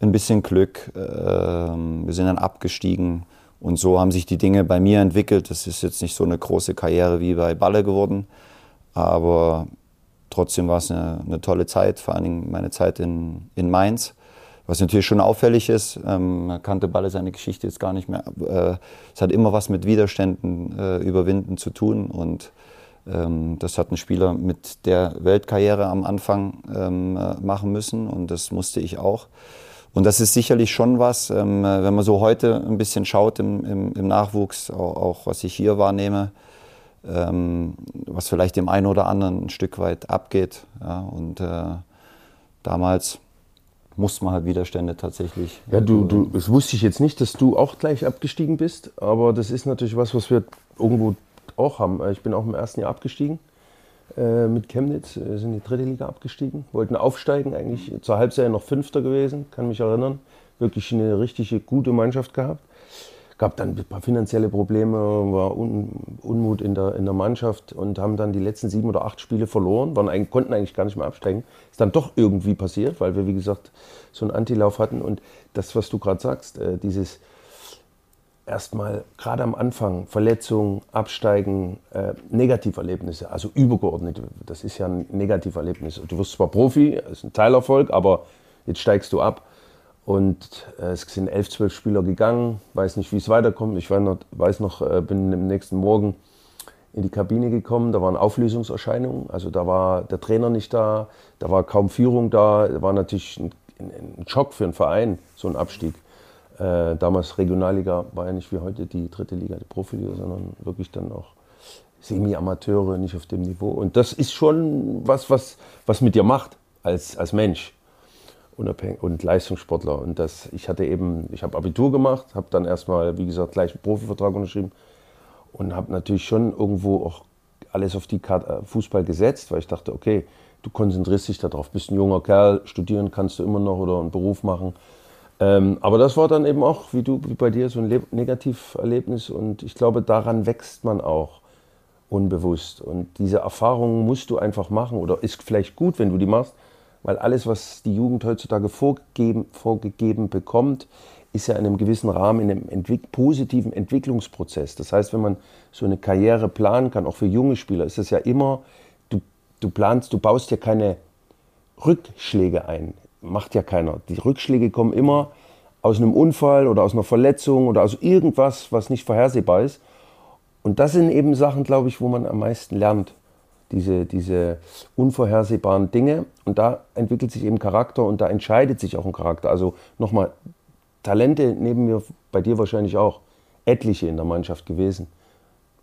ein bisschen Glück. Ähm, wir sind dann abgestiegen und so haben sich die Dinge bei mir entwickelt. Das ist jetzt nicht so eine große Karriere wie bei Balle geworden, aber trotzdem war es eine, eine tolle Zeit, vor Dingen meine Zeit in, in Mainz. Was natürlich schon auffällig ist, ähm, man kannte Balle seine Geschichte jetzt gar nicht mehr. Äh, es hat immer was mit Widerständen äh, überwinden zu tun und ähm, das hat ein Spieler mit der Weltkarriere am Anfang ähm, äh, machen müssen und das musste ich auch. Und das ist sicherlich schon was, ähm, wenn man so heute ein bisschen schaut im, im, im Nachwuchs, auch, auch, was ich hier wahrnehme, ähm, was vielleicht dem einen oder anderen ein Stück weit abgeht. Ja, und äh, damals musste man halt Widerstände tatsächlich. Ja, du, du, das wusste ich jetzt nicht, dass du auch gleich abgestiegen bist, aber das ist natürlich was, was wir irgendwo auch haben. Ich bin auch im ersten Jahr abgestiegen äh, mit Chemnitz, wir sind in die dritte Liga abgestiegen, wollten aufsteigen, eigentlich zur Halbserie noch Fünfter gewesen, kann mich erinnern. Wirklich eine richtige gute Mannschaft gehabt. Gab dann ein paar finanzielle Probleme, war Un Unmut in der, in der Mannschaft und haben dann die letzten sieben oder acht Spiele verloren, waren, konnten eigentlich gar nicht mehr absteigen. Ist dann doch irgendwie passiert, weil wir, wie gesagt, so einen Antilauf hatten. Und das, was du gerade sagst, äh, dieses erstmal gerade am Anfang Verletzungen, Absteigen, äh, Negativerlebnisse, also übergeordnet, das ist ja ein Negativerlebnis. Du wirst zwar Profi, das ist ein Teilerfolg, aber jetzt steigst du ab. Und äh, es sind elf, zwölf Spieler gegangen, weiß nicht, wie es weiterkommt. Ich noch, weiß noch äh, bin am nächsten Morgen in die Kabine gekommen, da waren Auflösungserscheinungen, also da war der Trainer nicht da, da war kaum Führung da, da war natürlich ein, ein Schock für einen Verein, so ein Abstieg. Äh, damals Regionalliga war ja nicht wie heute die dritte Liga, die Profiliga, sondern wirklich dann auch Semi-Amateure, nicht auf dem Niveau. Und das ist schon was, was, was mit dir macht als, als Mensch unabhängig und Leistungssportler. Und das, ich hatte eben, ich habe Abitur gemacht, habe dann erstmal, wie gesagt, gleich einen Profivertrag unterschrieben und habe natürlich schon irgendwo auch alles auf die Karte äh, Fußball gesetzt, weil ich dachte, okay, du konzentrierst dich darauf, bist ein junger Kerl, studieren kannst du immer noch oder einen Beruf machen. Ähm, aber das war dann eben auch, wie du, wie bei dir, so ein Negativerlebnis und ich glaube, daran wächst man auch unbewusst. Und diese Erfahrung musst du einfach machen oder ist vielleicht gut, wenn du die machst, weil alles, was die Jugend heutzutage vorgegeben, vorgegeben bekommt, ist ja in einem gewissen Rahmen, in einem entwick positiven Entwicklungsprozess. Das heißt, wenn man so eine Karriere planen kann, auch für junge Spieler, ist es ja immer, du, du planst, du baust ja keine Rückschläge ein. Macht ja keiner. Die Rückschläge kommen immer aus einem Unfall oder aus einer Verletzung oder aus irgendwas, was nicht vorhersehbar ist. Und das sind eben Sachen, glaube ich, wo man am meisten lernt. Diese, diese unvorhersehbaren Dinge. Und da entwickelt sich eben Charakter und da entscheidet sich auch ein Charakter. Also nochmal, Talente neben mir, bei dir wahrscheinlich auch, etliche in der Mannschaft gewesen,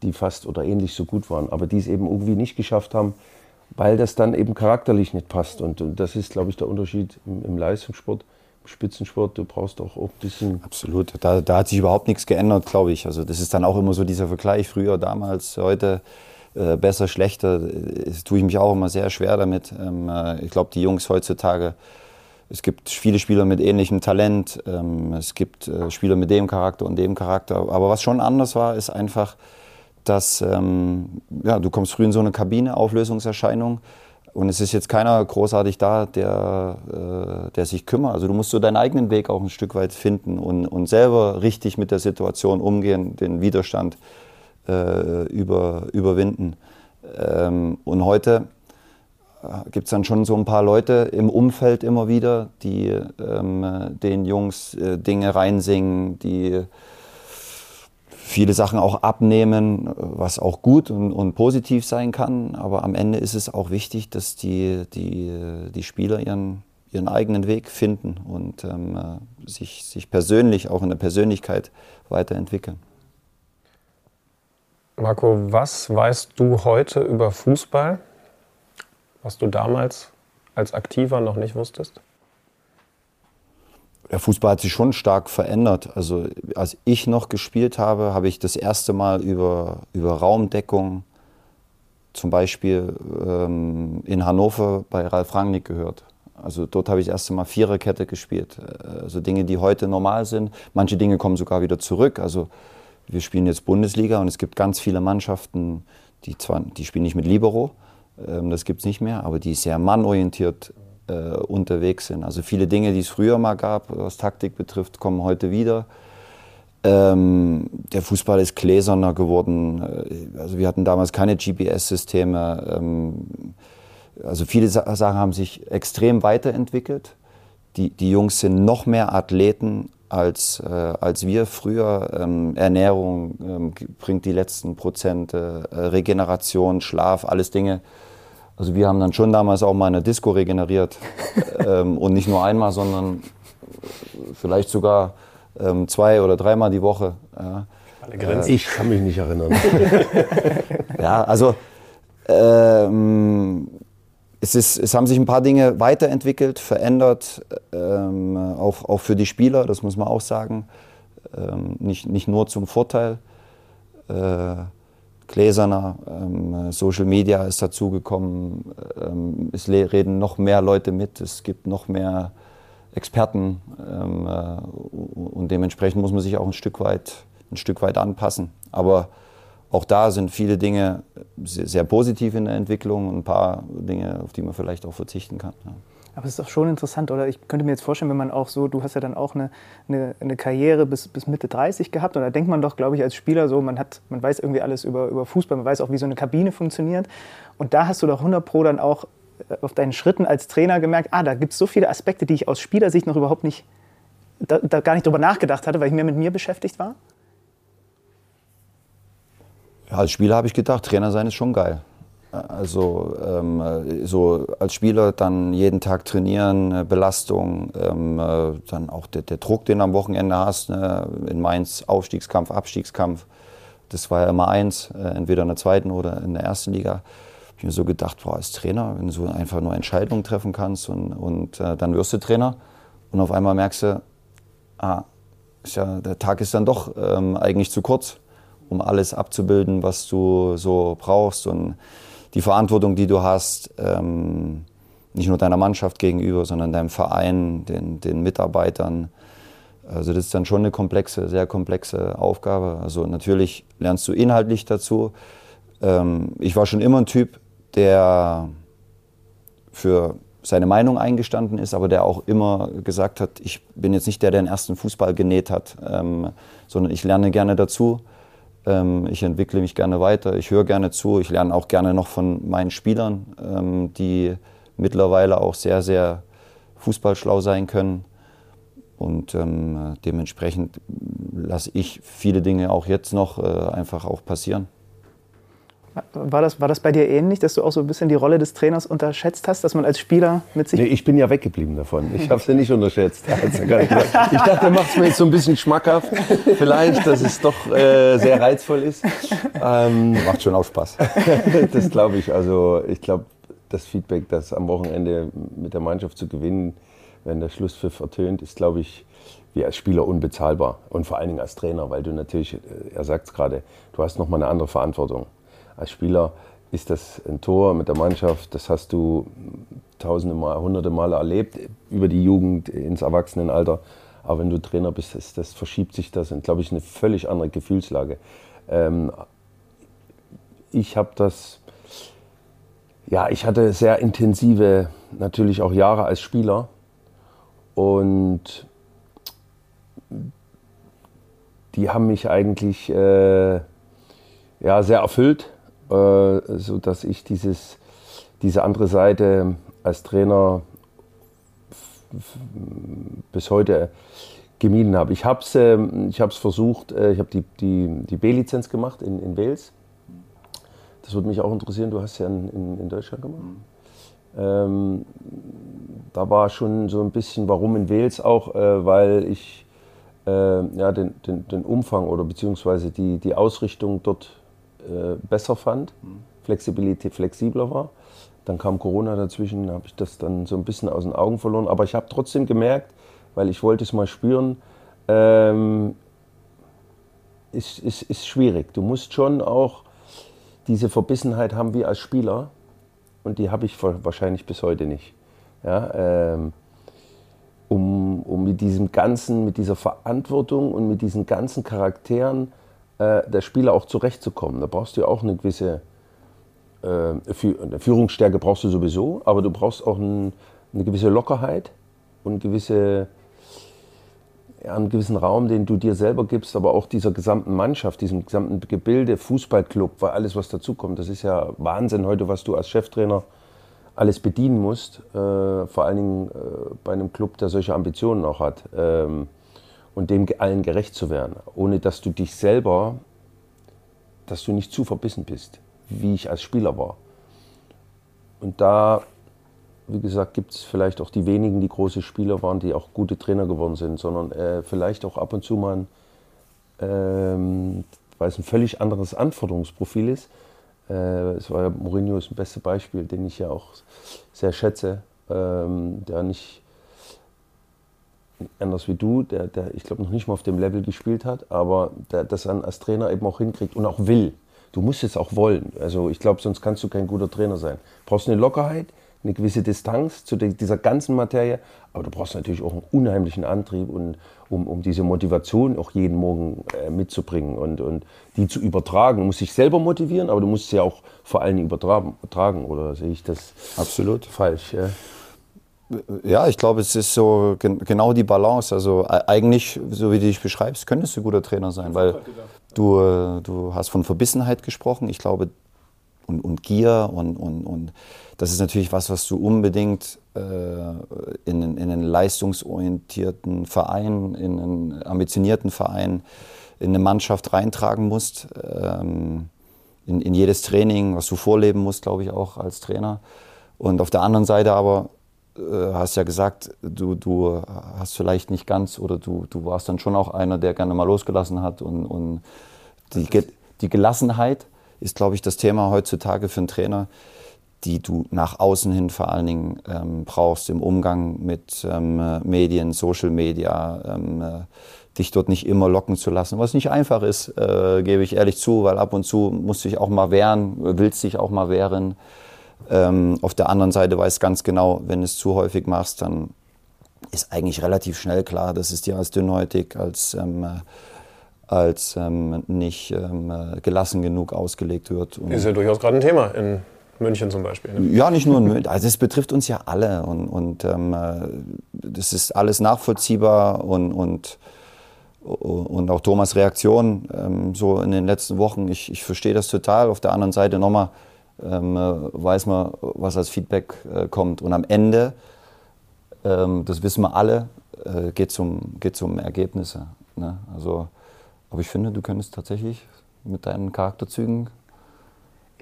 die fast oder ähnlich so gut waren, aber die es eben irgendwie nicht geschafft haben, weil das dann eben charakterlich nicht passt. Und, und das ist, glaube ich, der Unterschied im, im, Leistungssport, im Spitzensport. Du brauchst auch, ein bisschen. Absolut. Da, da hat sich überhaupt nichts geändert, glaube ich. Also, das ist dann auch immer so dieser Vergleich früher, damals, heute. Äh, besser, schlechter, das tue ich mich auch immer sehr schwer damit. Ähm, äh, ich glaube, die Jungs heutzutage es gibt viele Spieler mit ähnlichem Talent, ähm, es gibt äh, Spieler mit dem Charakter und dem Charakter. Aber was schon anders war, ist einfach, dass ähm, ja, du kommst früh in so eine Kabine, Auflösungserscheinung, und es ist jetzt keiner großartig da, der, äh, der sich kümmert. Also du musst so deinen eigenen Weg auch ein Stück weit finden und, und selber richtig mit der Situation umgehen, den Widerstand äh, über, überwinden. Ähm, und heute gibt es dann schon so ein paar Leute im Umfeld immer wieder, die ähm, den Jungs äh, Dinge reinsingen, die viele Sachen auch abnehmen, was auch gut und, und, positiv sein kann. Aber am Ende ist es auch wichtig, dass die, die, die Spieler ihren, ihren eigenen Weg finden und ähm, äh, sich, sich persönlich, auch in der Persönlichkeit weiterentwickeln. Marco, was weißt du heute über Fußball, was du damals als Aktiver noch nicht wusstest? Der Fußball hat sich schon stark verändert. Also als ich noch gespielt habe, habe ich das erste Mal über, über Raumdeckung zum Beispiel ähm, in Hannover bei Ralf Rangnick gehört. Also dort habe ich das erste Mal Viererkette gespielt. Also Dinge, die heute normal sind. Manche Dinge kommen sogar wieder zurück. Also wir spielen jetzt Bundesliga und es gibt ganz viele Mannschaften, die zwar, die spielen nicht mit Libero, ähm, das gibt es nicht mehr, aber die sehr mannorientiert äh, unterwegs sind. Also viele Dinge, die es früher mal gab, was Taktik betrifft, kommen heute wieder. Ähm, der Fußball ist gläserner geworden. Äh, also wir hatten damals keine GPS-Systeme. Ähm, also viele Sa Sachen haben sich extrem weiterentwickelt. Die, die Jungs sind noch mehr Athleten als, äh, als wir früher. Ähm, Ernährung ähm, bringt die letzten Prozente, äh, Regeneration, Schlaf, alles Dinge. Also wir haben dann schon damals auch mal eine Disco regeneriert. ähm, und nicht nur einmal, sondern vielleicht sogar ähm, zwei oder dreimal die Woche. Ja. Äh, ich kann mich nicht erinnern. ja, also ähm, es, ist, es haben sich ein paar Dinge weiterentwickelt, verändert, ähm, auch, auch für die Spieler, das muss man auch sagen. Ähm, nicht, nicht nur zum Vorteil. Äh, gläserner, ähm, Social Media ist dazugekommen, ähm, es reden noch mehr Leute mit, es gibt noch mehr Experten ähm, äh, und dementsprechend muss man sich auch ein Stück weit, ein Stück weit anpassen. Aber auch da sind viele Dinge sehr, sehr, positiv in der Entwicklung und ein paar Dinge, auf die man vielleicht auch verzichten kann. Ja. Aber es ist doch schon interessant, oder? Ich könnte mir jetzt vorstellen, wenn man auch so, du hast ja dann auch eine, eine, eine Karriere bis, bis Mitte 30 gehabt, und da denkt man doch, glaube ich, als Spieler so, man, hat, man weiß irgendwie alles über, über Fußball, man weiß auch, wie so eine Kabine funktioniert. Und da hast du doch 100 Pro dann auch auf deinen Schritten als Trainer gemerkt, ah, da gibt es so viele Aspekte, die ich aus Spielersicht noch überhaupt nicht, da, da gar nicht drüber nachgedacht hatte, weil ich mehr mit mir beschäftigt war? Ja, als Spieler habe ich gedacht, Trainer sein ist schon geil. Also ähm, so als Spieler dann jeden Tag trainieren, äh, Belastung, ähm, äh, dann auch der, der, Druck, den du am Wochenende hast. Ne? In Mainz Aufstiegskampf, Abstiegskampf. Das war ja immer eins, äh, entweder in der zweiten oder in der ersten Liga. Hab ich mir so gedacht, boah, als Trainer, wenn du so einfach nur Entscheidungen treffen kannst und, und äh, dann wirst du Trainer und auf einmal merkst du, ah, ja, der Tag ist dann doch ähm, eigentlich zu kurz, um alles abzubilden, was du so brauchst und die Verantwortung, die du hast, ähm, nicht nur deiner Mannschaft gegenüber, sondern deinem Verein, den, den Mitarbeitern. Also das ist dann schon eine komplexe, sehr komplexe Aufgabe. Also natürlich lernst du inhaltlich dazu. Ähm, ich war schon immer ein Typ, der für seine Meinung eingestanden ist, aber der auch immer gesagt hat, ich bin jetzt nicht der, der den ersten Fußball genäht hat, ähm, sondern ich lerne gerne dazu. Ähm, ich entwickle mich gerne weiter, ich höre gerne zu, ich lerne auch gerne noch von meinen Spielern, ähm, die mittlerweile auch sehr, sehr fußballschlau sein können. Und ähm, dementsprechend lasse ich viele Dinge auch jetzt noch äh, einfach auch passieren. War das, war das bei dir ähnlich, dass du auch so ein bisschen die Rolle des Trainers unterschätzt hast, dass man als Spieler mit sich. Nee, ich bin ja weggeblieben davon. Ich habe es ja nicht unterschätzt. Ich dachte, er macht es mir jetzt so ein bisschen schmackhaft. Vielleicht, dass es doch äh, sehr reizvoll ist. Ähm, Macht schon auch Spaß. das glaube ich. Also, ich glaube, das Feedback, das am Wochenende mit der Mannschaft zu gewinnen, wenn der Schlusspfiff ertönt, ist, glaube ich, wie als Spieler unbezahlbar. Und vor allen Dingen als Trainer, weil du natürlich, äh, er sagt es gerade, du hast nochmal eine andere Verantwortung als Spieler ist das ein Tor mit der Mannschaft, das hast du tausende Mal, hunderte Male erlebt, über die Jugend ins Erwachsenenalter. Aber wenn du Trainer bist, das, das verschiebt sich das und, glaube ich, eine völlig andere Gefühlslage. Ähm, ich habe das, ja, ich hatte sehr intensive, natürlich auch Jahre als Spieler und die haben mich eigentlich äh, ja, sehr erfüllt äh, so dass ich dieses, diese andere Seite als Trainer bis heute gemieden habe. Ich habe es äh, versucht, äh, ich habe die, die, die B-Lizenz gemacht in, in Wales. Das würde mich auch interessieren, du hast ja in, in, in Deutschland gemacht. Ähm, da war schon so ein bisschen, warum in Wales auch, äh, weil ich äh, ja, den, den, den, Umfang oder beziehungsweise die, die Ausrichtung dort äh, besser fand, Flexibilität flexibler war. Dann kam Corona dazwischen, habe ich das dann so ein bisschen aus den Augen verloren. Aber ich habe trotzdem gemerkt, weil ich wollte es mal spüren, ähm, ist, ist, ist schwierig. Du musst schon auch diese Verbissenheit haben wie als Spieler und die habe ich wahrscheinlich bis heute nicht. Ja, ähm, um, um mit diesem ganzen, mit dieser Verantwortung und mit diesen ganzen Charakteren äh, der Spieler auch zurechtzukommen. Da brauchst du ja auch eine gewisse äh, Führungsstärke brauchst du sowieso, aber du brauchst auch ein, eine gewisse Lockerheit und gewisse, ja, einen gewissen Raum, den du dir selber gibst, aber auch dieser gesamten Mannschaft, diesem gesamten Gebilde, Fußballclub, weil alles, was dazukommt, das ist ja Wahnsinn heute, was du als Cheftrainer alles bedienen musst, äh, vor allen Dingen äh, bei einem Club, der solche Ambitionen auch hat. Ähm, und dem allen gerecht zu werden, ohne dass du dich selber, dass du nicht zu verbissen bist, wie ich als Spieler war. Und da, wie gesagt, gibt es vielleicht auch die wenigen, die große Spieler waren, die auch gute Trainer geworden sind, sondern äh, vielleicht auch ab und zu mal, ähm, weil es ein völlig anderes Anforderungsprofil ist. Äh, es war ja, Mourinho ist ein bestes Beispiel, den ich ja auch sehr schätze, ähm, der nicht anders wie du, der, der ich glaube noch nicht mal auf dem Level gespielt hat, aber der das dann als Trainer eben auch hinkriegt und auch will. Du musst es auch wollen. Also ich glaube, sonst kannst du kein guter Trainer sein. Du brauchst eine Lockerheit, eine gewisse Distanz zu dieser ganzen Materie, aber du brauchst natürlich auch einen unheimlichen Antrieb, und, um, um diese Motivation auch jeden Morgen äh, mitzubringen und, und die zu übertragen. Du musst dich selber motivieren, aber du musst sie auch vor allen Dingen übertragen. Oder sehe ich das Absolut. falsch? Ja? Ja, ich glaube, es ist so gen genau die Balance. Also eigentlich, so wie du dich beschreibst, könntest du ein guter Trainer sein, weil du, äh, du hast von Verbissenheit gesprochen. Ich glaube, und, und Gier und, und, und das ist natürlich was, was du unbedingt äh, in, in einen leistungsorientierten Verein, in einen ambitionierten Verein, in eine Mannschaft reintragen musst. Ähm, in, in jedes Training, was du vorleben musst, glaube ich, auch als Trainer. Und auf der anderen Seite aber äh, hast ja gesagt, du, du hast vielleicht nicht ganz oder du, du warst dann schon auch einer, der gerne mal losgelassen hat. Und, und die, die Gelassenheit ist, glaube ich, das Thema heutzutage für einen Trainer, die du nach außen hin vor allen Dingen ähm, brauchst im Umgang mit ähm, Medien, Social Media, ähm, äh, dich dort nicht immer locken zu lassen, was nicht einfach ist, äh, gebe ich ehrlich zu, weil ab und zu musst du dich auch mal wehren, willst dich auch mal wehren. Ähm, auf der anderen Seite weiß ganz genau, wenn du es zu häufig machst, dann ist eigentlich relativ schnell klar, dass es dir als dünnhäutig, als, ähm, als ähm, nicht ähm, gelassen genug ausgelegt wird. Und ist ja durchaus gerade ein Thema in München zum Beispiel. Ne? Ja, nicht nur in München. Also es betrifft uns ja alle und, und ähm, das ist alles nachvollziehbar und, und, und auch Thomas Reaktion ähm, so in den letzten Wochen. Ich, ich verstehe das total. Auf der anderen Seite nochmal, weiß man, was als Feedback äh, kommt. Und am Ende, ähm, das wissen wir alle, äh, geht es um, geht's um Ergebnisse. Ne? Also, aber ich finde, du könntest tatsächlich mit deinen Charakterzügen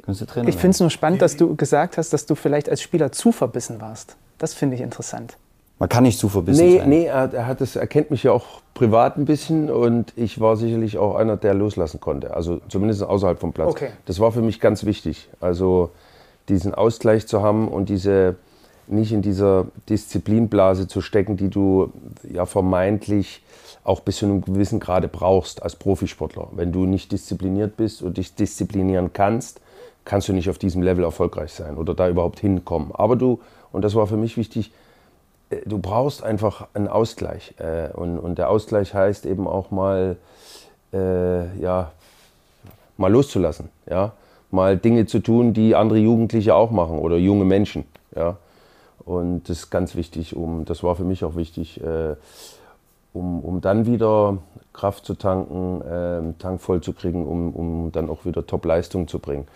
ich finde es nur spannend, dass du gesagt hast, dass du vielleicht als Spieler zu verbissen warst. Das finde ich interessant. Man kann nicht zu verbissen nee, sein. Nee, er, er, hat es, er kennt mich ja auch privat ein bisschen und ich war sicherlich auch einer, der loslassen konnte. Also zumindest außerhalb vom Platz. Okay. Das war für mich ganz wichtig. Also diesen Ausgleich zu haben und diese nicht in dieser Disziplinblase zu stecken, die du ja vermeintlich auch bis zu einem gewissen Grade brauchst als Profisportler. Wenn du nicht diszipliniert bist und dich disziplinieren kannst, kannst du nicht auf diesem Level erfolgreich sein oder da überhaupt hinkommen. Aber du, und das war für mich wichtig, du brauchst einfach einen Ausgleich. Äh, und, und der Ausgleich heißt eben auch mal, äh, ja, mal loszulassen. Ja? Mal Dinge zu tun, die andere Jugendliche auch machen oder junge Menschen. Ja? Und das ist ganz wichtig, um, das war für mich auch wichtig, äh, um, um dann wieder Kraft zu tanken, äh, Tank voll zu kriegen, um, um dann auch wieder Top-Leistung zu bringen.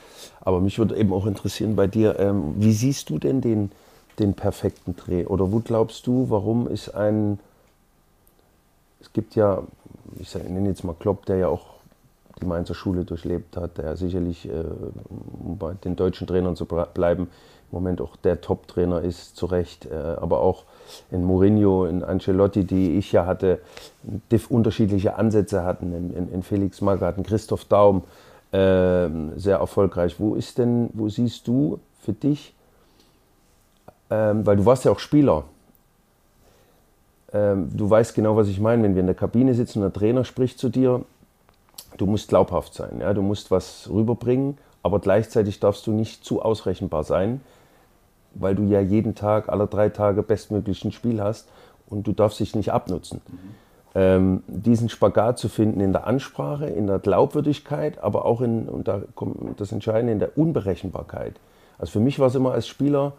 Aber mich würde eben auch interessieren bei dir, ähm, wie siehst du denn den, den perfekten Dreh? Oder wo glaubst du, warum ist ein, es gibt ja, ich nenne jetzt mal Klopp, der ja auch die Mainzer Schule durchlebt hat, der sicherlich, äh, um bei den deutschen Trainern zu bleiben, im Moment auch der Top-Trainer ist, zu Recht, äh, aber auch in Mourinho, in Ancelotti, die ich ja hatte, unterschiedliche Ansätze hatten, in, in, in Felix Magath, in Christoph Daum, äh, sehr erfolgreich. Wo ist denn, wo siehst du für dich, ähm, weil du warst ja auch Spieler, ähm, du weißt genau, was ich meine, wenn wir in der Kabine sitzen und der Trainer spricht zu dir, du musst glaubhaft sein, ja? du musst was rüberbringen, aber gleichzeitig darfst du nicht zu ausrechenbar sein, weil du ja jeden Tag, alle drei Tage bestmöglichen Spiel hast und du darfst dich nicht abnutzen. Mhm. Ähm, diesen Spagat zu finden in der Ansprache, in der Glaubwürdigkeit, aber auch in, und da kommt das Entscheidende, in der Unberechenbarkeit. Also für mich war es immer als Spieler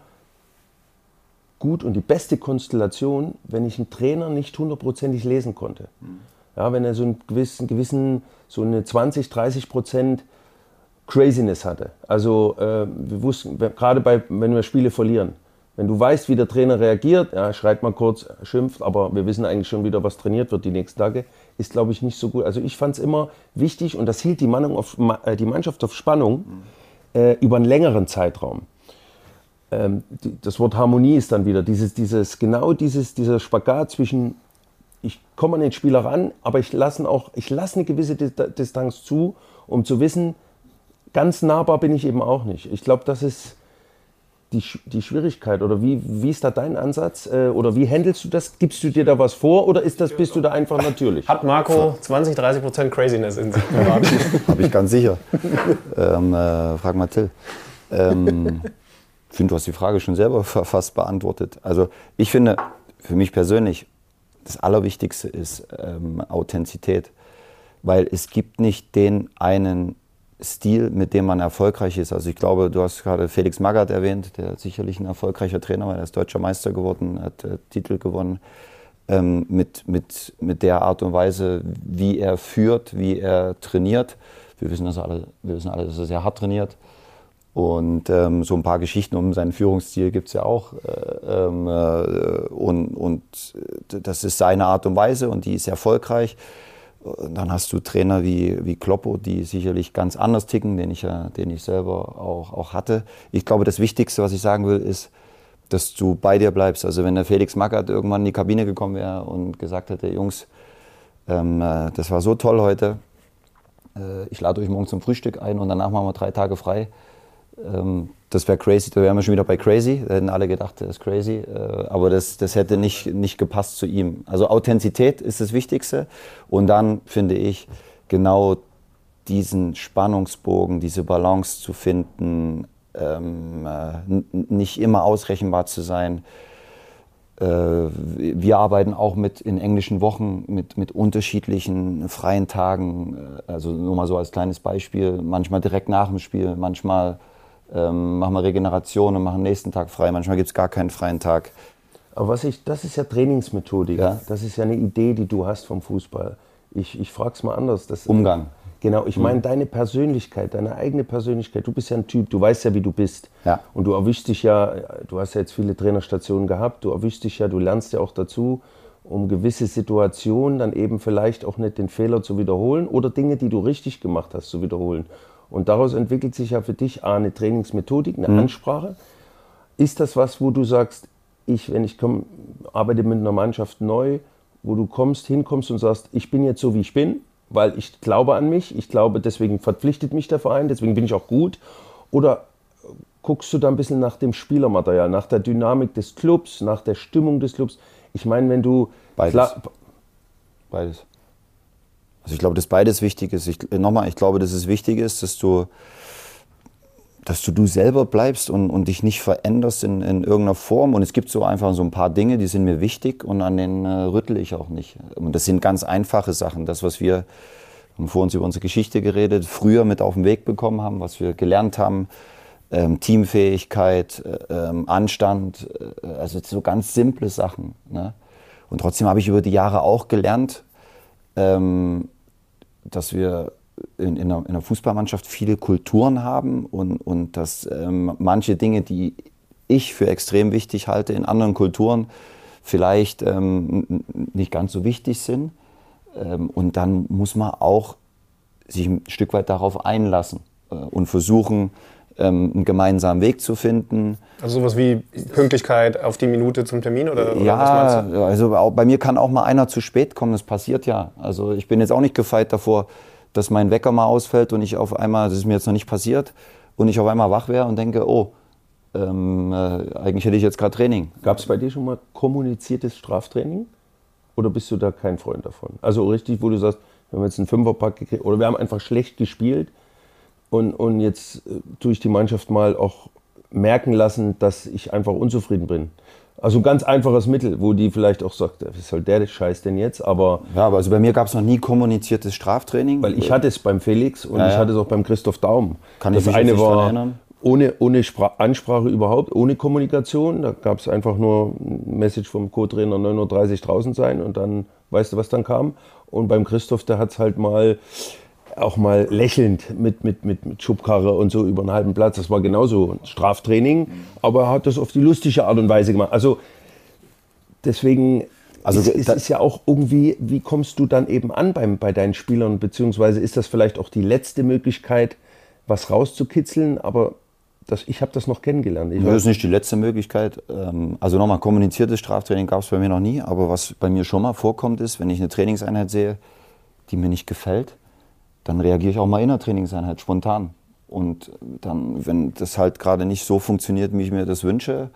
gut und die beste Konstellation, wenn ich einen Trainer nicht hundertprozentig lesen konnte. Mhm. Ja, wenn er so einen gewissen, gewissen so eine 20, 30 Prozent Craziness hatte. Also äh, wir wussten, gerade bei, wenn wir Spiele verlieren, wenn du weißt, wie der Trainer reagiert, ja, schreit mal kurz, schimpft, aber wir wissen eigentlich schon wieder, was trainiert wird die nächsten Tage, ist, glaube ich, nicht so gut. Also ich fand es immer wichtig und das hielt die, auf, äh, die Mannschaft auf Spannung äh, über einen längeren Zeitraum. Ähm, die, das Wort Harmonie ist dann wieder dieses, dieses genau dieses, dieser Spagat zwischen ich komme an den Spieler ran, aber ich lasse auch, ich lasse eine gewisse Distanz zu, um zu wissen, ganz nahbar bin ich eben auch nicht. Ich glaube, das ist die, die Schwierigkeit. Oder wie, wie ist da dein Ansatz? Äh, oder wie handelst du das? Gibst du dir da was vor oder ist das, bist du da einfach natürlich? Hat Marco 20, 30 Prozent Craziness in sich? Habe ich ganz sicher. ähm, äh, frag mal Till. Ähm, ich finde, du hast die Frage schon selber fast beantwortet. Also ich finde, für mich persönlich, das Allerwichtigste ist ähm, Authentizität. Weil es gibt nicht den einen Stil, mit dem man erfolgreich ist. Also ich glaube, du hast gerade Felix Magath erwähnt, der sicherlich ein erfolgreicher Trainer war, er ist deutscher Meister geworden, hat äh, Titel gewonnen. Ähm, mit, mit, mit der Art und Weise, wie er führt, wie er trainiert. Wir wissen, das alle, wir wissen alle, dass er sehr hart trainiert. Und ähm, so ein paar Geschichten um seinen Führungsstil gibt es ja auch. Äh, ähm, äh, und, und das ist seine Art und Weise und die ist erfolgreich. Und dann hast du Trainer wie, wie Kloppo, die sicherlich ganz anders ticken, den ich, den ich selber auch, auch hatte. Ich glaube, das Wichtigste, was ich sagen will, ist, dass du bei dir bleibst. Also wenn der Felix Magath irgendwann in die Kabine gekommen wäre und gesagt hätte, Jungs, ähm, äh, das war so toll heute, äh, ich lade euch morgen zum Frühstück ein und danach machen wir drei Tage frei. Ähm, das wäre crazy, da wären wir schon wieder bei crazy. Da hätten alle gedacht, das ist crazy. Äh, aber das, das hätte nicht, nicht gepasst zu ihm. Also Authentizität ist das Wichtigste. Und dann finde ich genau diesen Spannungsbogen, diese Balance zu finden, ähm, äh, nicht immer ausrechenbar zu sein. Äh, wir arbeiten auch mit in englischen Wochen mit, mit unterschiedlichen freien Tagen. Äh, also nur mal so als kleines Beispiel. Manchmal direkt nach dem Spiel, manchmal ähm, machen wir Regeneration und machen nächsten Tag frei. Manchmal gibt es gar keinen freien Tag. Aber was ich, das ist ja Trainingsmethodik. Ja? Das ist ja eine Idee, die du hast vom Fußball. Ich, ich frage es mal anders. Das, Umgang. Genau, ich meine mhm. deine Persönlichkeit, deine eigene Persönlichkeit. Du bist ja ein Typ, du weißt ja, wie du bist. Ja. Und du erwischst dich ja, du hast ja jetzt viele Trainerstationen gehabt, du erwischst dich ja, du lernst ja auch dazu, um gewisse Situationen dann eben vielleicht auch nicht den Fehler zu wiederholen oder Dinge, die du richtig gemacht hast, zu wiederholen. Und daraus entwickelt sich ja für dich eine Trainingsmethodik, eine mhm. Ansprache. Ist das was, wo du sagst, ich, wenn ich komm, arbeite mit einer Mannschaft neu, wo du kommst, hinkommst und sagst, ich bin jetzt so, wie ich bin, weil ich glaube an mich, ich glaube, deswegen verpflichtet mich der Verein, deswegen bin ich auch gut? Oder guckst du da ein bisschen nach dem Spielermaterial, nach der Dynamik des Clubs, nach der Stimmung des Clubs? Ich meine, wenn du. Beides. Beides. Also ich glaube, dass beides wichtig ist. Ich, nochmal, ich glaube, dass es wichtig ist, dass du dass du du selber bleibst und, und dich nicht veränderst in, in irgendeiner Form. Und es gibt so einfach so ein paar Dinge, die sind mir wichtig und an denen äh, rüttle ich auch nicht. Und das sind ganz einfache Sachen. Das, was wir, haben vor uns über unsere Geschichte geredet, früher mit auf den Weg bekommen haben, was wir gelernt haben, ähm, Teamfähigkeit, äh, ähm, Anstand, äh, also so ganz simple Sachen. Ne? Und trotzdem habe ich über die Jahre auch gelernt, ähm, dass wir in, in, einer, in, einer, Fußballmannschaft viele Kulturen haben und, und dass ähm, manche Dinge, die ich für extrem wichtig halte, in anderen Kulturen vielleicht ähm, nicht ganz so wichtig sind. Ähm, und dann muss man auch sich ein Stück weit darauf einlassen äh, und versuchen, ähm, einen gemeinsamen Weg zu finden. Also sowas wie Pünktlichkeit auf die Minute zum Termin oder, oder ja, also bei mir kann auch mal einer zu spät kommen, das passiert ja. Also ich bin jetzt auch nicht gefeit davor, dass mein Wecker mal ausfällt und ich auf einmal, das ist mir jetzt noch nicht passiert, und ich auf einmal wach wäre und denke, oh, ähm, äh, eigentlich hätte ich jetzt gerade Training. Gab es bei dir schon mal kommuniziertes Straftraining? Oder bist du da kein Freund davon? Also richtig, wo du sagst, wir haben jetzt einen Fünferpack gekriegt oder wir haben einfach schlecht gespielt und, und jetzt äh, tue ich die Mannschaft mal auch merken lassen, dass ich einfach unzufrieden bin. Also ein ganz einfaches Mittel, wo die vielleicht auch sagt, was soll der Scheiß denn jetzt? Aber ja, aber also bei mir gab es noch nie kommuniziertes Straftraining. Weil ich hatte es beim Felix und ja, ich hatte es auch beim Christoph Daum. Kann das ich mich eine war erinnern? ohne, ohne Ansprache überhaupt, ohne Kommunikation. Da gab es einfach nur ein Message vom Co-Trainer 9.30 Uhr draußen sein und dann weißt du, was dann kam. Und beim Christoph, der hat es halt mal auch mal lächelnd mit, mit, mit, mit Schubkarre und so über einen halben Platz. Das war genauso ein Straftraining, aber er hat das auf die lustige Art und Weise gemacht. Also deswegen also es, es ist ja auch irgendwie, wie kommst du dann eben an beim, bei deinen Spielern, beziehungsweise ist das vielleicht auch die letzte Möglichkeit, was rauszukitzeln, aber das, ich habe das noch kennengelernt. Ich das ist nicht die letzte Möglichkeit. Ähm, also nochmal, kommuniziertes Straftraining gab es bei mir noch nie, aber was bei mir schon mal vorkommt ist, wenn ich eine Trainingseinheit sehe, die mir nicht gefällt, dann reagiere ich auch mal in der Trainingseinheit spontan. Und dann, wenn das halt gerade nicht so funktioniert, wie ich mir das wünsche,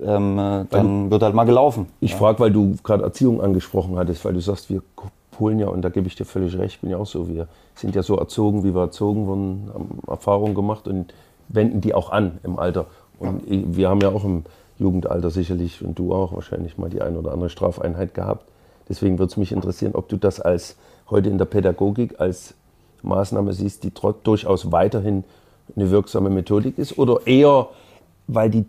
ähm, äh, dann wird halt mal gelaufen. Ich ja. frage, weil du gerade Erziehung angesprochen hattest, weil du sagst, wir Polen ja, und da gebe ich dir völlig recht, bin ja auch so, wir sind ja so erzogen, wie wir erzogen wurden, haben Erfahrungen gemacht und wenden die auch an im Alter. Und ja. wir haben ja auch im Jugendalter sicherlich, und du auch wahrscheinlich mal die eine oder andere Strafeinheit gehabt. Deswegen würde es mich interessieren, ob du das als heute in der Pädagogik als Maßnahme siehst, die durchaus weiterhin eine wirksame Methodik ist oder eher, weil, die,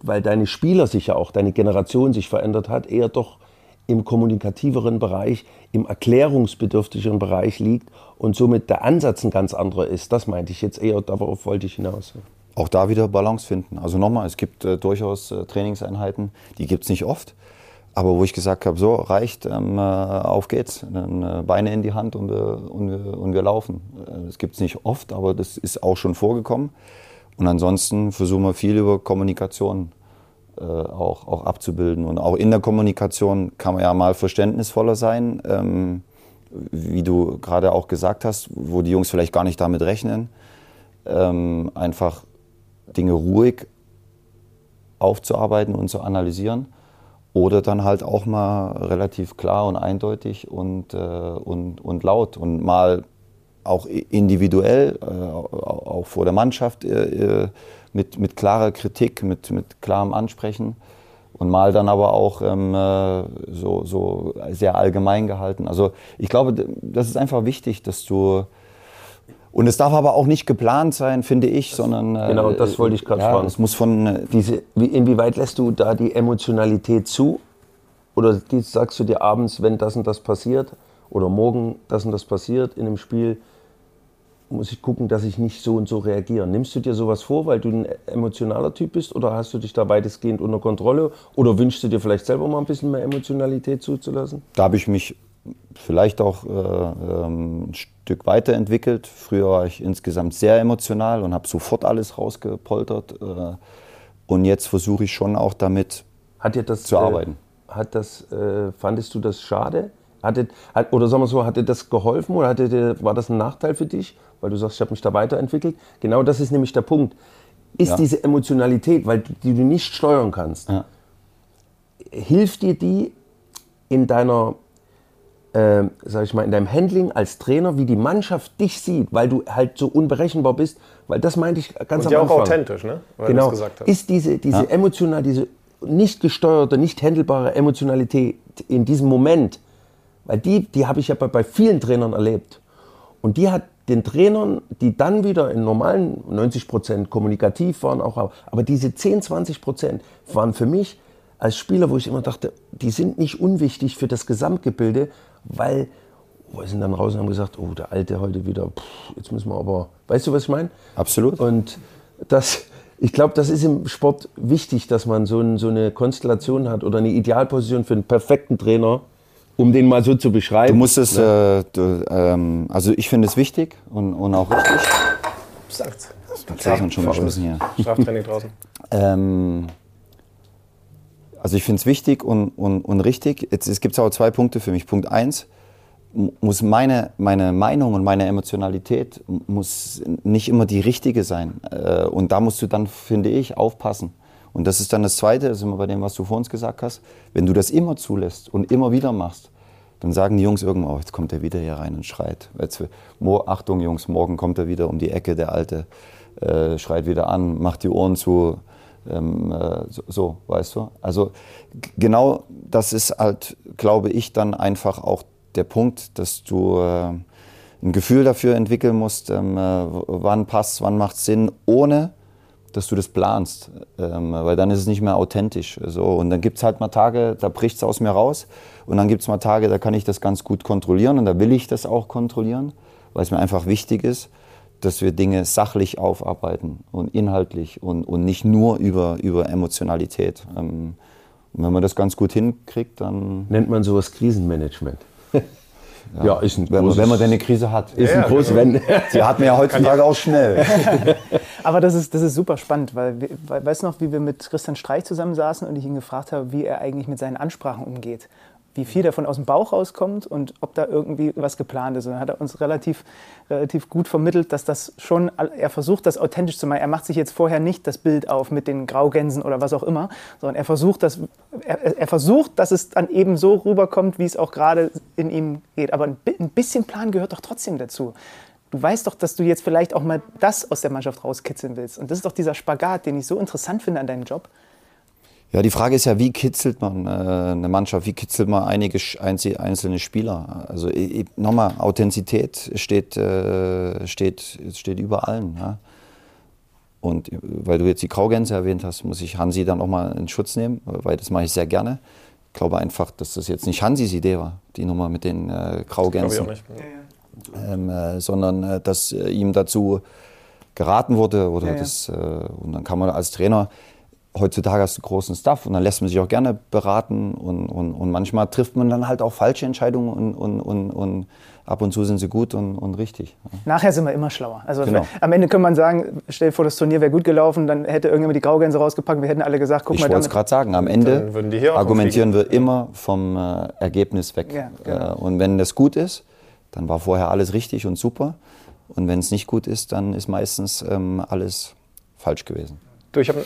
weil deine Spieler sich ja auch, deine Generation sich verändert hat, eher doch im kommunikativeren Bereich, im erklärungsbedürftigeren Bereich liegt und somit der Ansatz ein ganz anderer ist. Das meinte ich jetzt eher, darauf wollte ich hinaus. auch da wieder Balance finden. Also nochmal, es gibt äh, durchaus äh, Trainingseinheiten, die gibt es nicht oft. Aber wo ich gesagt habe, so reicht, ähm, äh, auf geht's. Dann, äh, Beine in die Hand und wir, und wir, und wir laufen. Äh, das gibt es nicht oft, aber das ist auch schon vorgekommen. Und ansonsten versuchen wir viel über Kommunikation äh, auch, auch abzubilden. Und auch in der Kommunikation kann man ja mal verständnisvoller sein, ähm, wie du gerade auch gesagt hast, wo die Jungs vielleicht gar nicht damit rechnen. Ähm, einfach Dinge ruhig aufzuarbeiten und zu analysieren. Oder dann halt auch mal relativ klar und eindeutig und, äh, und, und laut und mal auch individuell, äh, auch vor der Mannschaft äh, äh, mit, mit klarer Kritik, mit, mit klarem Ansprechen und mal dann aber auch ähm, äh, so, so sehr allgemein gehalten. Also ich glaube, das ist einfach wichtig, dass du und es darf aber auch nicht geplant sein, finde ich, sondern. Äh, genau, das wollte ich gerade ja, fragen. Es muss von. Äh, Diese, wie, inwieweit lässt du da die Emotionalität zu? Oder die, sagst du dir abends, wenn das und das passiert, oder morgen das und das passiert in einem Spiel, muss ich gucken, dass ich nicht so und so reagiere. Nimmst du dir sowas vor, weil du ein emotionaler Typ bist, oder hast du dich da weitestgehend unter Kontrolle? Oder wünschst du dir vielleicht selber mal ein bisschen mehr Emotionalität zuzulassen? Da habe ich mich vielleicht auch äh, ähm, ein Stück weiterentwickelt. Früher war ich insgesamt sehr emotional und habe sofort alles rausgepoltert. Äh, und jetzt versuche ich schon auch damit das, zu arbeiten. Äh, hat das, äh, fandest du das schade? Hatte, hat, oder sagen wir so, hat dir das geholfen oder hatte war das ein Nachteil für dich? Weil du sagst, ich habe mich da weiterentwickelt. Genau das ist nämlich der Punkt. Ist ja. diese Emotionalität, weil die du nicht steuern kannst, ja. hilft dir die in deiner äh, sag ich mal, in deinem Handling als Trainer, wie die Mannschaft dich sieht, weil du halt so unberechenbar bist, weil das meinte ich ganz Und am Anfang. auch authentisch, ne? Weil genau. Gesagt hast. Ist diese, diese ja. emotional, diese nicht gesteuerte, nicht handelbare Emotionalität in diesem Moment, weil die, die habe ich ja bei, bei vielen Trainern erlebt. Und die hat den Trainern, die dann wieder in normalen 90 Prozent kommunikativ waren, auch, aber diese 10, 20 Prozent waren für mich als Spieler, wo ich immer dachte, die sind nicht unwichtig für das Gesamtgebilde, weil wir sind dann raus und haben gesagt, oh, der Alte heute wieder, pff, jetzt müssen wir aber, weißt du, was ich meine? Absolut. Und das, ich glaube, das ist im Sport wichtig, dass man so, ein, so, eine Konstellation hat oder eine Idealposition für einen perfekten Trainer, um den mal so zu beschreiben. Du musst es, ne? äh, du, ähm, also ich finde es wichtig und, und auch richtig. Sagt. Das schon geschmissen hier. Straftraining draußen. Ähm, also ich finde es wichtig und, und, und richtig. Jetzt, es gibt aber zwei Punkte für mich. Punkt eins, muss meine, meine Meinung und meine Emotionalität muss nicht immer die richtige sein. Äh, und da musst du dann, finde ich, aufpassen. Und das ist dann das Zweite, das ist immer bei dem, was du vor uns gesagt hast. Wenn du das immer zulässt und immer wieder machst, dann sagen die Jungs irgendwann, oh, jetzt kommt er wieder hier rein und schreit. Jetzt, Achtung Jungs, morgen kommt er wieder um die Ecke, der Alte, äh, schreit wieder an, macht die Ohren zu, ähm, äh, so, so, weißt du? Also genau das ist halt, glaube ich, dann einfach auch der Punkt, dass du äh, ein Gefühl dafür entwickeln musst, ähm, äh, wann passt, wann macht Sinn, ohne dass du das planst, ähm, weil dann ist es nicht mehr authentisch. So. Und dann gibt es halt mal Tage, da bricht es aus mir raus und dann gibt es mal Tage, da kann ich das ganz gut kontrollieren und da will ich das auch kontrollieren, weil es mir einfach wichtig ist dass wir Dinge sachlich aufarbeiten und inhaltlich und, und nicht nur über, über Emotionalität. Ähm, und wenn man das ganz gut hinkriegt, dann. Nennt man sowas Krisenmanagement. Ja, ja, ist ein wenn, großes, wenn man denn eine Krise hat. Ist ja, ein großes, genau. wenn, Sie hat man ja heutzutage auch schnell. Aber das ist, das ist super spannend, weil, weil weißt du noch, wie wir mit Christian Streich zusammensaßen und ich ihn gefragt habe, wie er eigentlich mit seinen Ansprachen umgeht wie viel davon aus dem Bauch rauskommt und ob da irgendwie was geplant ist. Und dann hat er uns relativ, relativ gut vermittelt, dass das schon, er versucht, das authentisch zu machen. Er macht sich jetzt vorher nicht das Bild auf mit den Graugänsen oder was auch immer, sondern er versucht, dass, er, er versucht, dass es dann eben so rüberkommt, wie es auch gerade in ihm geht. Aber ein bisschen Plan gehört doch trotzdem dazu. Du weißt doch, dass du jetzt vielleicht auch mal das aus der Mannschaft rauskitzeln willst. Und das ist doch dieser Spagat, den ich so interessant finde an deinem Job. Ja, die Frage ist ja, wie kitzelt man äh, eine Mannschaft, wie kitzelt man einige einzelne Spieler? Also nochmal, Authentizität steht, äh, steht, steht über allen. Ja? Und weil du jetzt die Graugänse erwähnt hast, muss ich Hansi dann auch mal in Schutz nehmen, weil das mache ich sehr gerne. Ich glaube einfach, dass das jetzt nicht Hansis Idee war, die Nummer mit den äh, Graugänsen. Ähm, äh, sondern äh, dass äh, ihm dazu geraten wurde oder ja, ja. das äh, und dann kann man als Trainer heutzutage hast du großen Stuff und dann lässt man sich auch gerne beraten und, und, und manchmal trifft man dann halt auch falsche Entscheidungen und, und, und, und ab und zu sind sie gut und, und richtig. Nachher sind wir immer schlauer. Also genau. am Ende kann man sagen, stell dir vor, das Turnier wäre gut gelaufen, dann hätte irgendjemand die Graugänse rausgepackt, wir hätten alle gesagt, guck ich mal. Ich wollte es gerade sagen, am Ende argumentieren wir immer vom äh, Ergebnis weg. Ja, genau. äh, und wenn das gut ist, dann war vorher alles richtig und super. Und wenn es nicht gut ist, dann ist meistens ähm, alles falsch gewesen. Du, ich hab, äh,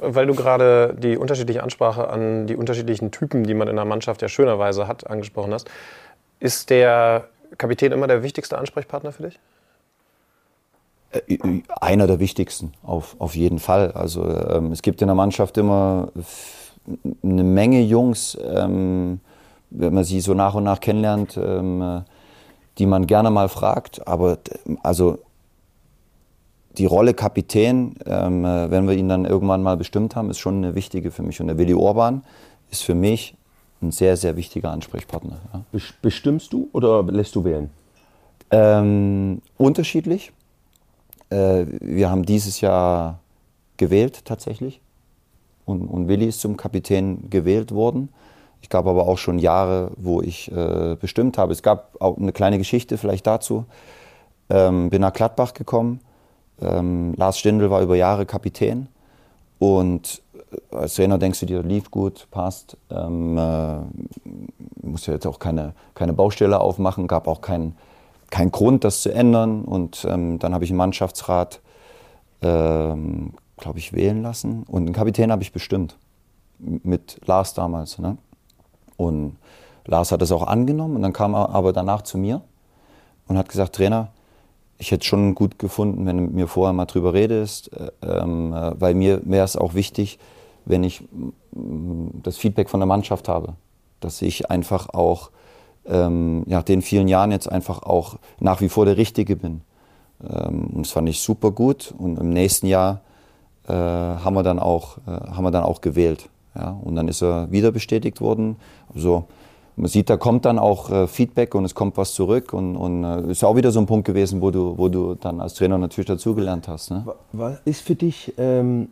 weil du gerade die unterschiedliche Ansprache an die unterschiedlichen Typen, die man in der Mannschaft ja schönerweise hat, angesprochen hast. Ist der Kapitän immer der wichtigste Ansprechpartner für dich? Äh, einer der wichtigsten, auf, auf jeden Fall. Also ähm, es gibt in der Mannschaft immer eine Menge Jungs, ähm, wenn man sie so nach und nach kennenlernt, ähm, die man gerne mal fragt. Aber also die Rolle Kapitän, ähm, äh, wenn wir ihn dann irgendwann mal bestimmt haben, ist schon eine wichtige für mich. Und der Willi Orban ist für mich ein sehr, sehr wichtiger Ansprechpartner. Ja. Bestimmst du oder lässt du wählen? Ähm, unterschiedlich. Äh, wir haben dieses Jahr gewählt tatsächlich. Und, und Willi ist zum Kapitän gewählt worden. Ich gab aber auch schon Jahre, wo ich äh, bestimmt habe. Es gab auch eine kleine Geschichte vielleicht dazu. Ähm, bin nach Gladbach gekommen. Ähm, Lars Stindl war über Jahre Kapitän. Und äh, als Trainer denkst du dir, lief gut, passt. Ähm, äh, muss ja jetzt auch keine, keine Baustelle aufmachen, gab auch keinen kein Grund, das zu ändern. Und ähm, dann habe ich einen Mannschaftsrat, ähm, glaube ich, wählen lassen. Und einen Kapitän habe ich bestimmt. Mit Lars damals. Ne? Und Lars hat das auch angenommen. Und dann kam er aber danach zu mir und hat gesagt, Trainer, ich hätte schon gut gefunden, wenn du mit mir vorher mal drüber redest, äh, ähm, äh, weil mir wäre es auch wichtig, wenn ich das Feedback von der Mannschaft habe, dass ich einfach auch ähm, nach den vielen Jahren jetzt einfach auch nach wie vor der Richtige bin. Ähm, und das fand ich super gut und im nächsten Jahr äh, haben, wir dann auch, äh, haben wir dann auch gewählt. Ja? Und dann ist er wieder bestätigt worden. Also, man sieht, da kommt dann auch äh, Feedback und es kommt was zurück und, und äh, ist auch wieder so ein Punkt gewesen, wo du, wo du dann als Trainer natürlich dazugelernt hast. Ne? Was ist für dich ähm,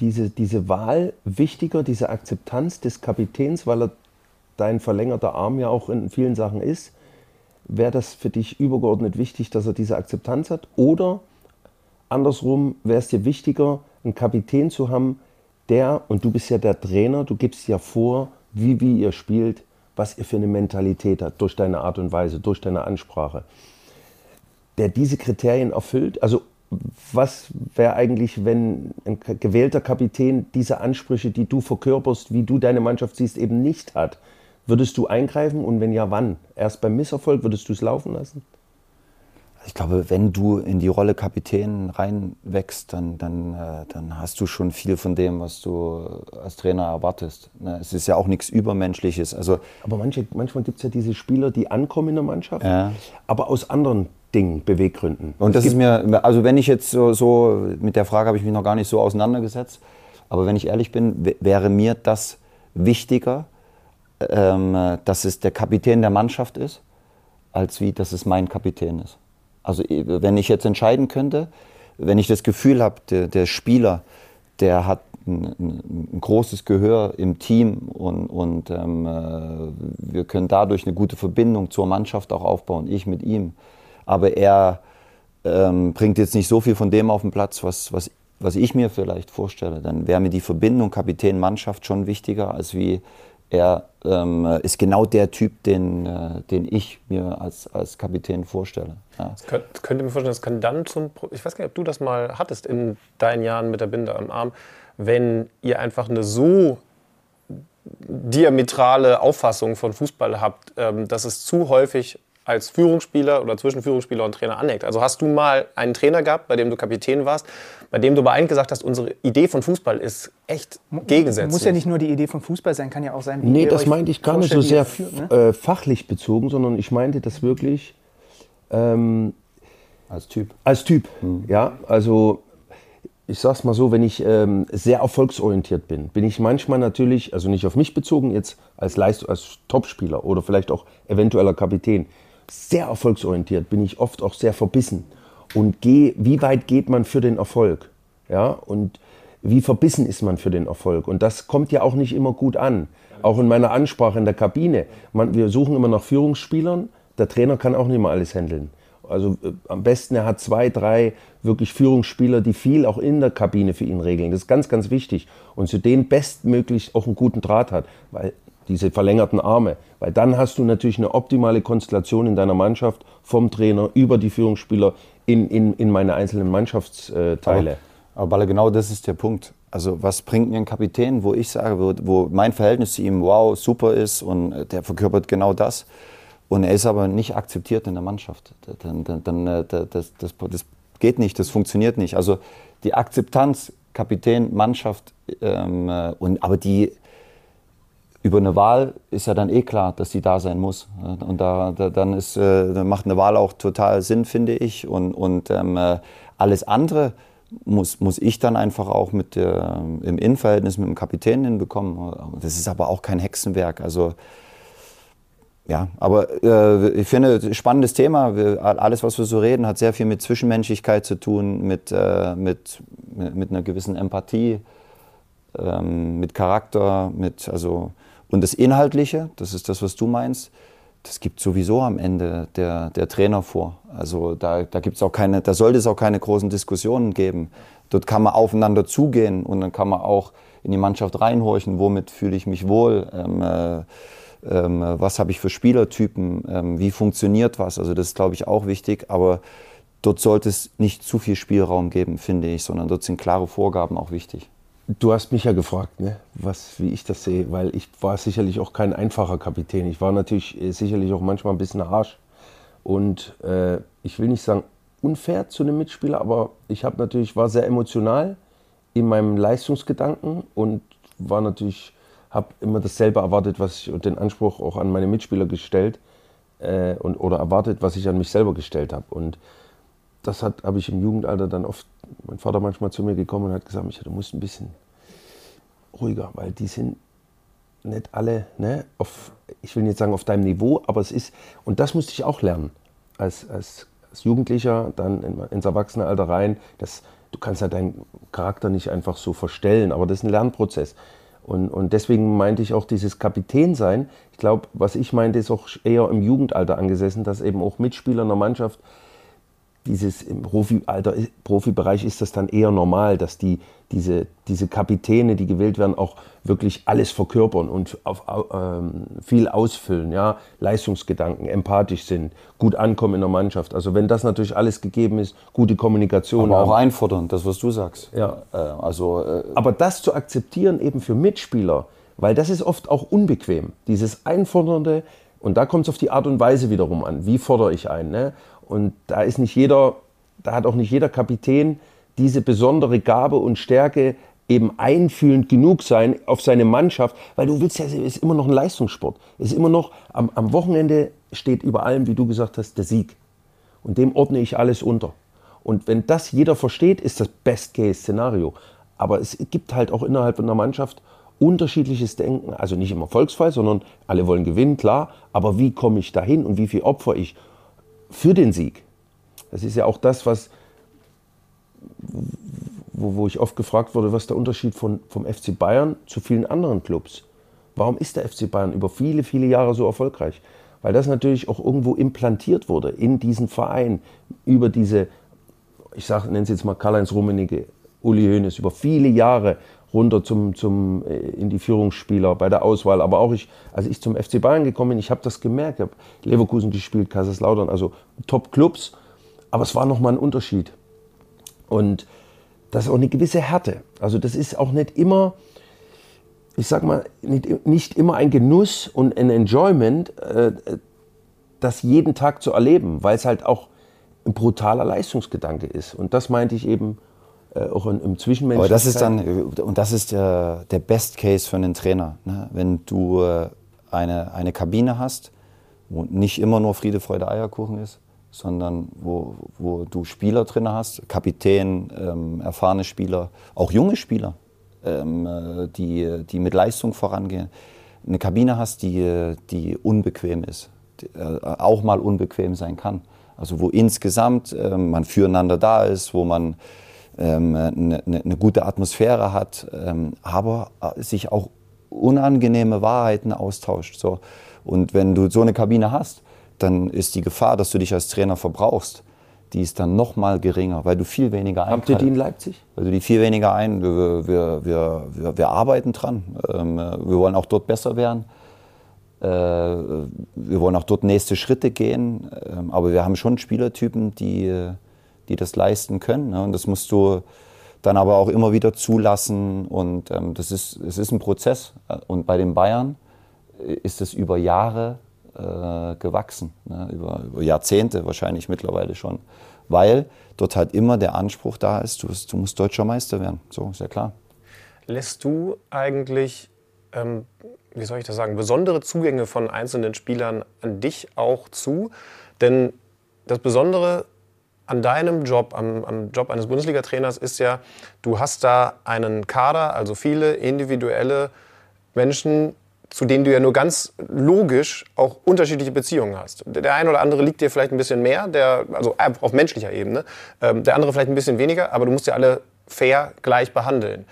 diese, diese Wahl wichtiger, diese Akzeptanz des Kapitäns, weil er dein verlängerter Arm ja auch in vielen Sachen ist? Wäre das für dich übergeordnet wichtig, dass er diese Akzeptanz hat? Oder andersrum, wäre es dir wichtiger, einen Kapitän zu haben, der, und du bist ja der Trainer, du gibst ja vor, wie, wie ihr spielt, was ihr für eine Mentalität habt, durch deine Art und Weise, durch deine Ansprache, der diese Kriterien erfüllt? Also was wäre eigentlich, wenn ein gewählter Kapitän diese Ansprüche, die du verkörperst, wie du deine Mannschaft siehst, eben nicht hat? Würdest du eingreifen und wenn ja, wann? Erst beim Misserfolg würdest du es laufen lassen? Ich glaube, wenn du in die Rolle Kapitän reinwächst, dann, dann, äh, dann hast du schon viel von dem, was du als Trainer erwartest. Ne? Es ist ja auch nichts Übermenschliches. Also, aber manche, manchmal gibt es ja diese Spieler, die ankommen in der Mannschaft, ja. aber aus anderen Dingen, Beweggründen. Und das ist mir, also wenn ich jetzt so, so mit der Frage habe ich mich noch gar nicht so auseinandergesetzt, aber wenn ich ehrlich bin, wäre mir das wichtiger, ähm, dass es der Kapitän der Mannschaft ist, als wie, dass es mein Kapitän ist. Also wenn ich jetzt entscheiden könnte, wenn ich das Gefühl habe, der, der Spieler, der hat ein, ein, großes Gehör im Team und, und ähm, äh, wir können dadurch eine gute Verbindung zur Mannschaft auch aufbauen, ich mit ihm. Aber er ähm, bringt jetzt nicht so viel von dem auf den Platz, was, was, was ich mir vielleicht vorstelle. Dann wäre mir die Verbindung Kapitän-Mannschaft schon wichtiger, als wie er ähm, ist genau der Typ, den, äh, den ich mir als, als Kapitän vorstelle. Ja. Das könnt, könnt ihr mir vorstellen, das kann dann zum. Ich weiß gar nicht, ob du das mal hattest in deinen Jahren mit der Binde am Arm, wenn ihr einfach eine so diametrale Auffassung von Fußball habt, ähm, dass es zu häufig als Führungsspieler oder zwischen Führungsspieler und Trainer aneckt. Also hast du mal einen Trainer gehabt, bei dem du Kapitän warst, bei dem du bei eigentlich gesagt hast, unsere Idee von Fußball ist echt gegensätzlich. Muss ja nicht nur die Idee von Fußball sein, kann ja auch sein, wie Nee, das meinte ich gar nicht so sehr führt, ne? äh, fachlich bezogen, sondern ich meinte das wirklich ähm, als Typ. Als Typ, mhm. ja. Also ich sag's mal so, wenn ich ähm, sehr erfolgsorientiert bin, bin ich manchmal natürlich, also nicht auf mich bezogen, jetzt als Leist als Topspieler oder vielleicht auch eventueller Kapitän, sehr erfolgsorientiert, bin ich oft auch sehr verbissen. und geh, wie weit geht man für den Erfolg? Ja, und wie verbissen ist man für den Erfolg? Und das kommt ja auch nicht immer gut an. Auch in meiner Ansprache in der Kabine. Man, wir suchen immer nach Führungsspielern. Der Trainer kann auch nicht mal alles handeln. Also äh, am besten, er hat zwei, drei wirklich Führungsspieler, die viel auch in der Kabine für ihn regeln. Das ist ganz, ganz wichtig. Und zu denen bestmöglich auch einen guten Draht hat. Weil diese verlängerten Arme. Weil dann hast du natürlich eine optimale Konstellation in deiner Mannschaft vom Trainer über die Führungsspieler in, in, in meine einzelnen Mannschaftsteile. Aber, aber genau das ist der Punkt. Also was bringt mir ein Kapitän, wo ich sage, wo, wo mein Verhältnis zu ihm wow, super ist und äh, der verkörpert genau das. Und er ist aber nicht akzeptiert in der Mannschaft. Dann, dann, dann äh, das, das, das geht nicht, das funktioniert nicht. Also die Akzeptanz, Kapitän, Mannschaft, ähm, äh, und, aber die über eine Wahl ist ja dann eh klar, dass die da sein muss. Und da, da dann ist, äh, macht eine Wahl auch total Sinn, finde ich. Und, und ähm, äh, alles andere muss, muss ich dann einfach auch mit der, im Innenverhältnis mit dem Kapitän hinbekommen. Das ist aber auch kein Hexenwerk. Also ja, aber äh, ich finde, spannendes Thema. Wir, alles, was wir so reden, hat sehr viel mit Zwischenmenschlichkeit zu tun, mit, äh, mit, mit, einer gewissen Empathie, ähm, mit Charakter, mit, also und das Inhaltliche, das ist das, was du meinst, das gibt sowieso am Ende der, der Trainer vor. Also da, da gibt's auch keine, da sollte es auch keine großen Diskussionen geben. Dort kann man aufeinander zugehen und dann kann man auch in die Mannschaft reinhorchen, womit fühle ich mich wohl, ähm, äh, ähm, was habe ich für Spielertypen, ähm, wie funktioniert was. Also das ist, glaube ich, auch wichtig. Aber dort sollte es nicht zu viel Spielraum geben, finde ich, sondern dort sind klare Vorgaben auch wichtig. Du hast mich ja gefragt, ne, was, wie ich das sehe, weil ich war sicherlich auch kein einfacher Kapitän. Ich war natürlich äh, sicherlich auch manchmal ein bisschen harsch und äh, ich will nicht sagen unfair zu einem Mitspieler, aber ich habe natürlich war sehr emotional in meinem Leistungsgedanken und war natürlich habe immer dasselbe erwartet, was ich und den Anspruch auch an meine Mitspieler gestellt äh, und oder erwartet, was ich an mich selber gestellt habe und das habe ich im Jugendalter dann oft, mein Vater manchmal zu mir gekommen und hat gesagt, Michael, du musst ein bisschen ruhiger, weil die sind nicht alle, ne, auf, ich will nicht sagen auf deinem Niveau, aber es ist, und das musste ich auch lernen, als, als, als Jugendlicher, dann in, ins Erwachsenenalter rein, das, du kannst ja deinen Charakter nicht einfach so verstellen, aber das ist ein Lernprozess. Und, und deswegen meinte ich auch dieses Kapitän sein. Ich glaube, was ich meinte, ist auch eher im Jugendalter angesessen, dass eben auch Mitspieler einer Mannschaft dieses im Profi-Alter, Profibereich ist das dann eher normal, dass die, diese, diese Kapitäne, die gewählt werden, auch wirklich alles verkörpern und auf, ähm, viel ausfüllen, ja, Leistungsgedanken, empathisch sind, gut ankommen in der Mannschaft. Also wenn das natürlich alles gegeben ist, gute Kommunikation. Aber auch haben. einfordern, das was du sagst. Ja. Äh, also, äh, Aber das zu akzeptieren eben für Mitspieler, weil das ist oft auch unbequem, dieses Einfordernde, und da kommt es auf die Art und Weise wiederum an. Wie fordere ich ein? Ne? Und da ist nicht jeder, da hat auch nicht jeder Kapitän diese besondere Gabe und Stärke, eben einfühlend genug sein auf seine Mannschaft, weil du willst ja, es ist immer noch ein Leistungssport. Es ist immer noch, am, am Wochenende steht über allem, wie du gesagt hast, der Sieg. Und dem ordne ich alles unter. Und wenn das jeder versteht, ist das Best-Case-Szenario. Aber es gibt halt auch innerhalb einer Mannschaft unterschiedliches Denken. Also nicht im Erfolgsfall, sondern alle wollen gewinnen, klar. Aber wie komme ich dahin und wie viel opfer ich? Für den Sieg. Das ist ja auch das, was, wo, wo ich oft gefragt wurde, was der Unterschied von, vom FC Bayern zu vielen anderen Clubs. Warum ist der FC Bayern über viele, viele Jahre so erfolgreich? Weil das natürlich auch irgendwo implantiert wurde in diesen Verein über diese, ich nenne es jetzt mal Karl-Heinz Rummenigge, Uli Hoeneß, über viele Jahre runter zum, zum, äh, in die Führungsspieler bei der Auswahl. Aber auch ich, als ich zum FC Bayern gekommen bin, ich habe das gemerkt. Ich habe Leverkusen gespielt, Kaiserslautern, also Top-Clubs. Aber es war nochmal ein Unterschied. Und das ist auch eine gewisse Härte. Also das ist auch nicht immer, ich sag mal, nicht, nicht immer ein Genuss und ein Enjoyment, äh, das jeden Tag zu erleben, weil es halt auch ein brutaler Leistungsgedanke ist. Und das meinte ich eben auch im Zwischenmenschlichen. Aber das ist dann, und das ist der, der Best Case für einen Trainer. Ne? Wenn du äh, eine, eine Kabine hast, wo nicht immer nur Friede, Freude, Eierkuchen ist, sondern wo, wo du Spieler drin hast, Kapitän, ähm, erfahrene Spieler, auch junge Spieler, ähm, äh, die, die mit Leistung vorangehen. Eine Kabine hast, die, die unbequem ist, die, äh, auch mal unbequem sein kann. Also wo insgesamt äh, man füreinander da ist, wo man ähm, eine, eine, gute Atmosphäre hat, ähm, aber äh, sich auch unangenehme Wahrheiten austauscht. So. Und wenn du so eine Kabine hast, dann ist die Gefahr, dass du dich als Trainer verbrauchst, die ist dann noch mal geringer, weil du viel weniger ein. Habt ihr die in Leipzig? Weil du die viel weniger ein. Wir, wir, wir, wir, arbeiten dran. Ähm, wir wollen auch dort besser werden. Äh, wir wollen auch dort nächste Schritte gehen. Aber wir haben schon Spielertypen, die, die das leisten können. Ne? Und das musst du dann aber auch immer wieder zulassen. Und ähm, das ist, es ist ein Prozess. Und bei den Bayern ist es über Jahre äh, gewachsen, ne? über, über, Jahrzehnte wahrscheinlich mittlerweile schon, weil dort halt immer der Anspruch da ist, du, du musst deutscher Meister werden, so ist ja klar. Lässt du eigentlich, ähm, wie soll ich das sagen, besondere Zugänge von einzelnen Spielern an dich auch zu? Denn das Besondere an deinem Job, am, am, Job eines Bundesliga-Trainers ist ja, du hast da einen Kader, also viele individuelle Menschen, zu denen du ja nur ganz logisch auch unterschiedliche Beziehungen hast. Der eine oder andere liegt dir vielleicht ein bisschen mehr, der, also auf menschlicher Ebene, ähm, der andere vielleicht ein bisschen weniger, aber du musst ja alle fair gleich behandeln.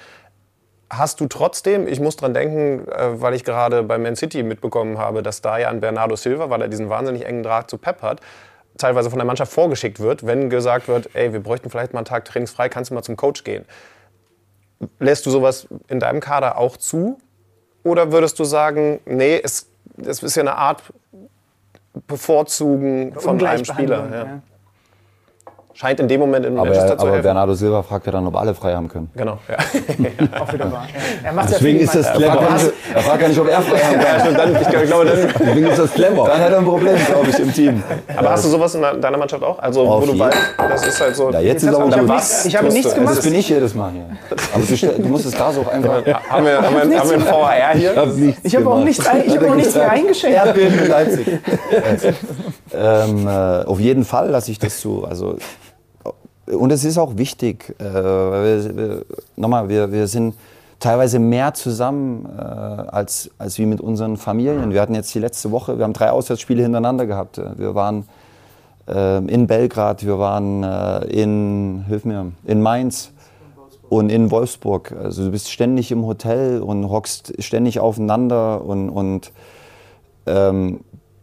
Hast du trotzdem, ich muss dran denken, äh, weil ich gerade bei Man City mitbekommen habe, dass da ja an Bernardo Silva, weil er diesen wahnsinnig engen Draht zu Pep hat, teilweise von der Mannschaft vorgeschickt wird, wenn gesagt wird, ey, wir bräuchten vielleicht mal einen Tag trainingsfrei, kannst du mal zum Coach gehen. Lässt du sowas in deinem Kader auch zu? Oder würdest du sagen, nee, es, es ist ja eine Art Bevorzugen von einem Spieler? Ja scheint in dem Moment in aber, Manchester zu aber. Bernardo Silva fragt ja dann, ob alle frei haben können. Genau, ja. Auch wieder wahr. Ja. Er macht Deswegen ja ist das clever. Er fragt gar nicht, ob er frei haben kann. Ja, dann, ich glaube, dann, Deswegen ist das clever. Dann hat er ein Problem, glaube ich, im Team. Aber hast du sowas in deiner Mannschaft auch? Also, Auf wo du weißt, das ist halt so. Ja, jetzt, ist auch ich was. Ich habe nichts gemacht. Das bin ich jedes Mal hier. Aber du, du musst es da so einfach. Ja, haben wir, haben wir, haben wir einen VAR hier? Ich habe auch nichts, ich hab auch nichts mehr eingeschenkt. Erdbeben in Leipzig. ähm, äh, auf jeden Fall lasse ich das zu. Also und es ist auch wichtig, äh, wir, wir, nochmal, wir, wir sind teilweise mehr zusammen äh, als, als wie mit unseren Familien. Wir hatten jetzt die letzte Woche, wir haben drei Auswärtsspiele hintereinander gehabt. Wir waren äh, in Belgrad, wir waren äh, in, hilf mir, in Mainz und in Wolfsburg. Also du bist ständig im Hotel und hockst ständig aufeinander und, und ähm,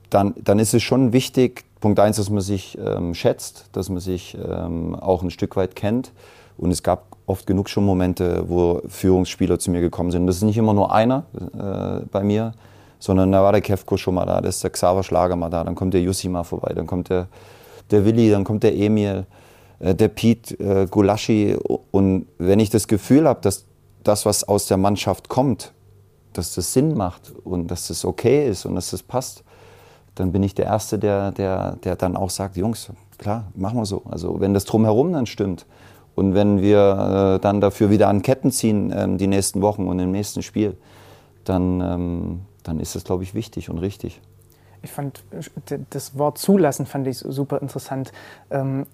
dann, dann ist es schon wichtig, Punkt eins, dass man sich ähm, schätzt, dass man sich ähm, auch ein Stück weit kennt. Und es gab oft genug schon Momente, wo Führungsspieler zu mir gekommen sind. Das ist nicht immer nur einer äh, bei mir, sondern da war der Kevko schon mal da, da ist der Xaver Schlager mal da, dann kommt der Jussi mal vorbei, dann kommt der, der Willi, dann kommt der Emil, äh, der Piet äh, Gulaschi. Und wenn ich das Gefühl habe, dass das, was aus der Mannschaft kommt, dass das Sinn macht und dass das okay ist und dass das passt, dann bin ich der Erste, der, der, der dann auch sagt, Jungs, klar, machen wir so. Also wenn das drumherum dann stimmt und wenn wir äh, dann dafür wieder an Ketten ziehen äh, die nächsten Wochen und im nächsten Spiel, dann, ähm, dann ist das, glaube ich, wichtig und richtig. Ich fand das Wort zulassen fand ich super interessant. Ähm,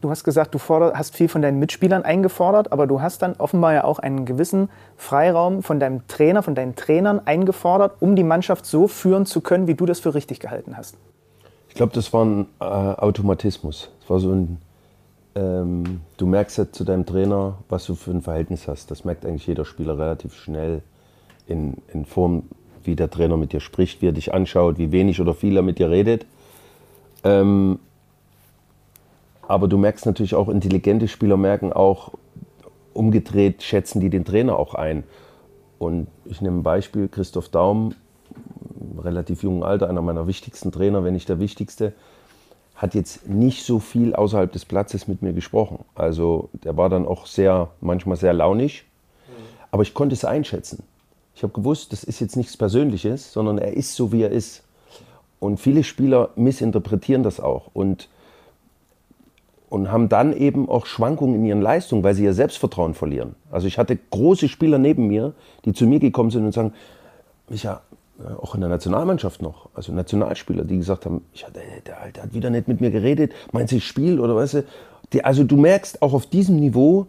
du hast gesagt, du forder, hast viel von deinen Mitspielern eingefordert, aber du hast dann offenbar ja auch einen gewissen Freiraum von deinem Trainer, von deinen Trainern eingefordert, um die Mannschaft so führen zu können, wie du das für richtig gehalten hast. Ich glaube, das war ein äh, Automatismus. Es war so ein, ähm, du merkst ja zu deinem Trainer, was du für ein Verhältnis hast. Das merkt eigentlich jeder Spieler relativ schnell in, in Form, wie der Trainer mit dir spricht, wie er dich anschaut, wie wenig oder viel er mit dir redet. Ähm, aber du merkst natürlich auch, intelligente Spieler merken auch, umgedreht schätzen die den Trainer auch ein. Und ich nehme ein Beispiel, Christoph Daum, relativ jungen Alter, einer meiner wichtigsten Trainer, wenn nicht der wichtigste, hat jetzt nicht so viel außerhalb des Platzes mit mir gesprochen. Also der war dann auch sehr, manchmal sehr launig, aber ich konnte es einschätzen. Ich habe gewusst, das ist jetzt nichts Persönliches, sondern er ist so, wie er ist. Und viele Spieler missinterpretieren das auch. Und und haben dann eben auch Schwankungen in ihren Leistungen, weil sie ihr Selbstvertrauen verlieren. Also ich hatte große Spieler neben mir, die zu mir gekommen sind und sagen, Micha, äh, auch in der Nationalmannschaft noch, also Nationalspieler, die gesagt haben, ich, der, der Alte hat wieder nicht mit mir geredet, meint sie Spiel oder weißt du. Die, also du merkst auch auf diesem Niveau,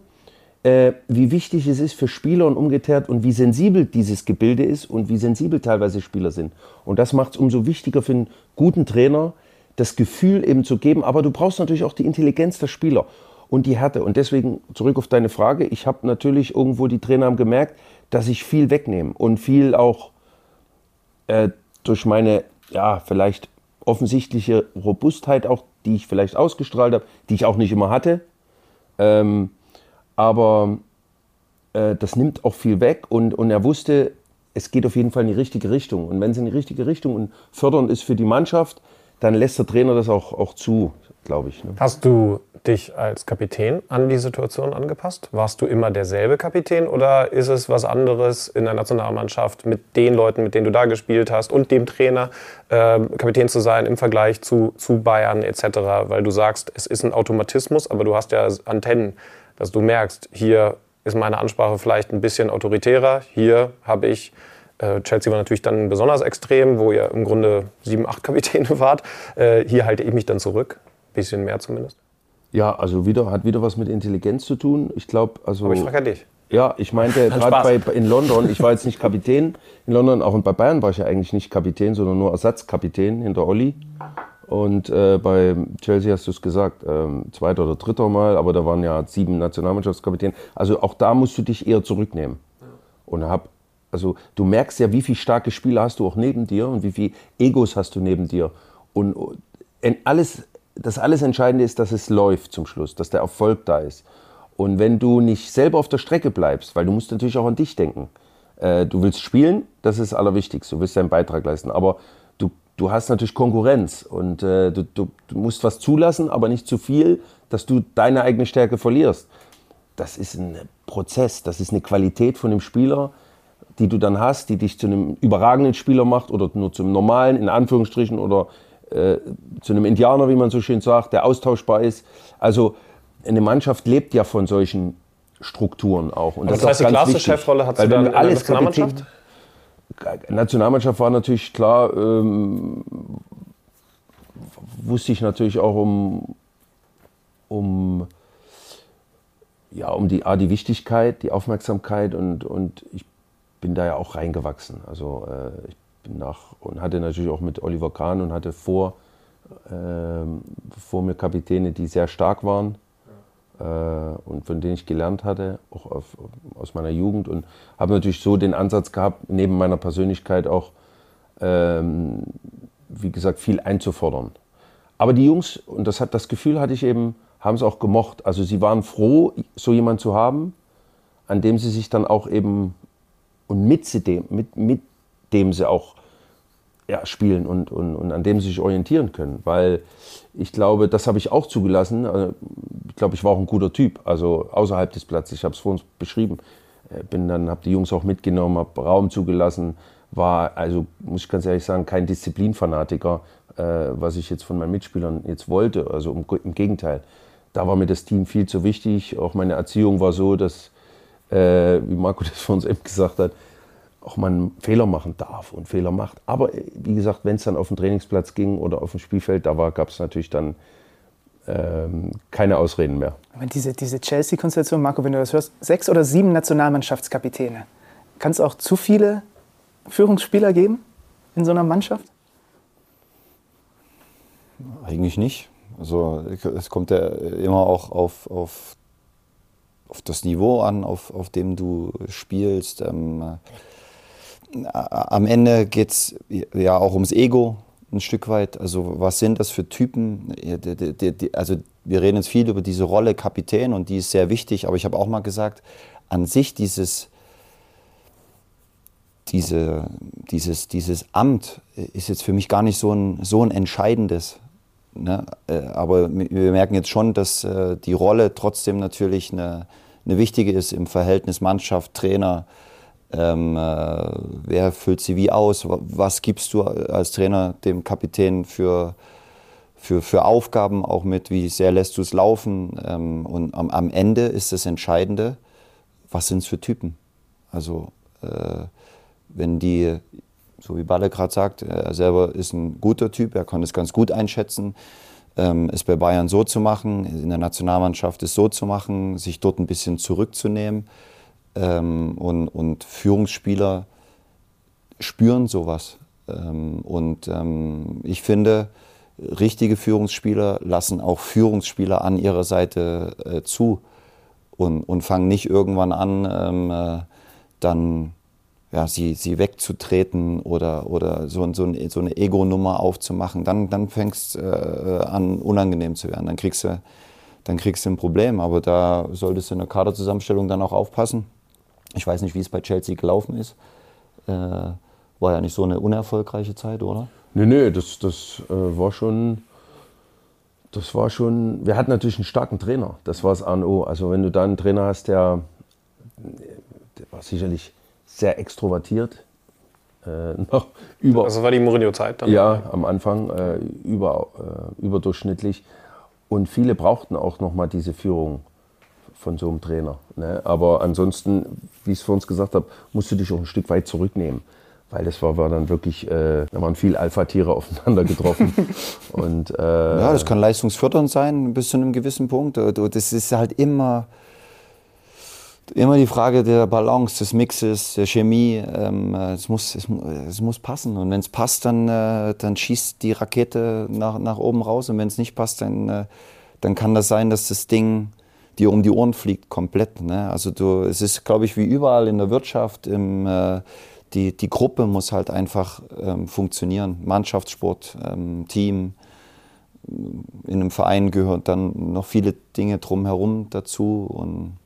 äh, wie wichtig es ist für Spieler und umgekehrt und wie sensibel dieses Gebilde ist und wie sensibel teilweise Spieler sind. Und das macht es umso wichtiger für einen guten Trainer, das Gefühl eben zu geben, aber du brauchst natürlich auch die Intelligenz der Spieler und die Härte. Und deswegen zurück auf deine Frage, ich habe natürlich irgendwo, die Trainer haben gemerkt, dass ich viel wegnehme und viel auch äh, durch meine, ja, vielleicht offensichtliche Robustheit auch, die ich vielleicht ausgestrahlt habe, die ich auch nicht immer hatte. Ähm, aber äh, das nimmt auch viel weg und, und er wusste, es geht auf jeden Fall in die richtige Richtung. Und wenn es in die richtige Richtung und fördernd ist für die Mannschaft, dann lässt der Trainer das auch, auch zu, glaube ich. Ne? Hast du dich als Kapitän an die Situation angepasst? Warst du immer derselbe Kapitän oder ist es was anderes in der Nationalmannschaft mit den Leuten, mit denen du da gespielt hast und dem Trainer äh, Kapitän zu sein im Vergleich zu, zu Bayern etc.? Weil du sagst, es ist ein Automatismus, aber du hast ja Antennen, dass du merkst, hier ist meine Ansprache vielleicht ein bisschen autoritärer, hier habe ich äh, Chelsea war natürlich dann besonders extrem, wo ihr im Grunde sieben, acht Kapitäne wart. Äh, hier halte ich mich dann zurück, bisschen mehr zumindest. Ja, also wieder, hat wieder was mit Intelligenz zu tun. Ich glaube, also. Aber ich frage ja dich. Ja, ich meinte gerade in London, ich war jetzt nicht Kapitän in London, auch bei Bayern war ich ja eigentlich nicht Kapitän, sondern nur Ersatzkapitän hinter Olli. Und äh, bei Chelsea hast du es gesagt, ähm, zweiter oder dritter Mal, aber da waren ja sieben Nationalmannschaftskapitäne. Also auch da musst du dich eher zurücknehmen. Und hab, also du merkst ja, wie viele starke Spieler hast du auch neben dir und wie viele Egos hast du neben dir. Und, und alles das alles Entscheidende ist, dass es läuft zum Schluss, dass der Erfolg da ist. Und wenn du nicht selber auf der Strecke bleibst, weil du musst natürlich auch an dich denken. Äh, du willst spielen, das ist das Allerwichtigste, du willst deinen Beitrag leisten. Aber du, du hast natürlich Konkurrenz und äh, du, du, du musst was zulassen, aber nicht zu viel, dass du deine eigene Stärke verlierst. Das ist ein Prozess, das ist eine Qualität von dem Spieler, die du dann hast, die dich zu einem überragenden Spieler macht oder nur zum normalen, in Anführungsstrichen, oder äh, zu einem Indianer, wie man so schön sagt, der austauschbar ist. Also eine Mannschaft lebt ja von solchen Strukturen auch. Und das, das heißt, die klasse Chefrolle hat sie dann in der Nationalmannschaft? Kapitän, Nationalmannschaft war natürlich klar, ähm, wusste ich natürlich auch um, um, ja, um die, A, die Wichtigkeit, die Aufmerksamkeit und, und ich bin da ja auch reingewachsen. Also äh, ich nach und hatte natürlich auch mit Oliver Kahn und hatte vor, ähm, vor mir Kapitäne, die sehr stark waren äh, und von denen ich gelernt hatte, auch auf, aus meiner Jugend und habe natürlich so den Ansatz gehabt, neben meiner Persönlichkeit auch, ähm, wie gesagt, viel einzufordern. Aber die Jungs, und das, hat, das Gefühl hatte ich eben, haben es auch gemocht. Also sie waren froh, so jemanden zu haben, an dem sie sich dann auch eben und mit, dem, mit, mit dem sie auch ja, spielen und, und, und an dem sie sich orientieren können. Weil ich glaube, das habe ich auch zugelassen. Also, ich glaube, ich war auch ein guter Typ, also außerhalb des Platzes. Ich habe es vorhin beschrieben. Äh, bin dann, habe die Jungs auch mitgenommen, habe Raum zugelassen, war, also muss ich ganz ehrlich sagen, kein Disziplinfanatiker, äh, was ich jetzt von meinen Mitspielern jetzt wollte. Also im, im, Gegenteil. Da war mir das Team viel zu wichtig. Auch meine Erziehung war so, dass, äh, wie Marco das vor uns eben gesagt hat, auch man Fehler machen darf und Fehler macht. Aber äh, wie gesagt, wenn es dann auf den Trainingsplatz ging oder auf dem Spielfeld, da gab es natürlich dann ähm, keine Ausreden mehr. Aber diese, diese Chelsea-Konstellation, Marco, wenn du das hörst, sechs oder sieben Nationalmannschaftskapitäne. Kann es auch zu viele Führungsspieler geben in so einer Mannschaft? Eigentlich nicht. Also es kommt ja immer auch auf, auf, auf das Niveau an, auf, auf dem du spielst. Ähm, am Ende geht es ja auch ums Ego ein Stück weit. Also was sind das für Typen? Also wir reden jetzt viel über diese Rolle Kapitän und die ist sehr wichtig, aber ich habe auch mal gesagt, an sich dieses, diese, dieses, dieses Amt ist jetzt für mich gar nicht so ein, so ein entscheidendes. Ne? Äh, aber wir merken jetzt schon, dass äh, die Rolle trotzdem natürlich eine, eine wichtige ist im Verhältnis Mannschaft, Trainer, ähm, äh, wer füllt sie wie aus? Was gibst du als Trainer dem Kapitän für, für, für Aufgaben auch mit? Wie sehr lässt du es laufen? Ähm, und am, am, Ende ist das Entscheidende, was sind es für Typen? Also, äh, wenn die, so wie Balle gerade sagt, er selber ist ein guter Typ, er kann es ganz gut einschätzen, ähm, es bei Bayern so zu machen, in der Nationalmannschaft es so zu machen, sich dort ein bisschen zurückzunehmen ähm, und, und Führungsspieler spüren sowas. Ähm, und ähm, ich finde, richtige Führungsspieler lassen auch Führungsspieler an ihrer Seite äh, zu und, und fangen nicht irgendwann an, ähm, äh, dann ja, sie, sie wegzutreten oder, oder so, so, so eine Ego-Nummer aufzumachen, dann, dann fängst du äh, an, unangenehm zu werden. Dann kriegst, du, dann kriegst du ein Problem. Aber da solltest du in der Kaderzusammenstellung dann auch aufpassen. Ich weiß nicht, wie es bei Chelsea gelaufen ist. Äh, war ja nicht so eine unerfolgreiche Zeit, oder? Nee, nee, das, das äh, war schon. Das war schon. Wir hatten natürlich einen starken Trainer. Das war das A und O. Also, wenn du da einen Trainer hast, der, der war sicherlich sehr extrovertiert. Äh, noch über, also war die Mourinho-Zeit dann? Ja, am Anfang äh, über, äh, überdurchschnittlich. Und viele brauchten auch nochmal diese Führung von so einem Trainer. Ne? Aber ansonsten, wie ich es vor uns gesagt habe, musst du dich auch ein Stück weit zurücknehmen. Weil das war, war dann wirklich, äh, da waren viele Alpha-Tiere aufeinander getroffen. und, äh, ja, das kann leistungsfördernd sein bis zu einem gewissen Punkt. Das ist halt immer immer die Frage der Balance, des Mixes, der Chemie. Ähm, es, muss, es, es, muss passen. Und wenn es passt, dann, äh, dann schießt die Rakete nach, nach oben raus. Und wenn es nicht passt, dann, äh, dann kann das sein, dass das Ding dir um die Ohren fliegt, komplett. Ne? Also du, es ist, glaube ich, wie überall in der Wirtschaft, im, äh, die, die Gruppe muss halt einfach ähm, funktionieren. Mannschaftssport, ähm, Team. In einem Verein gehört dann noch viele Dinge drumherum dazu. Und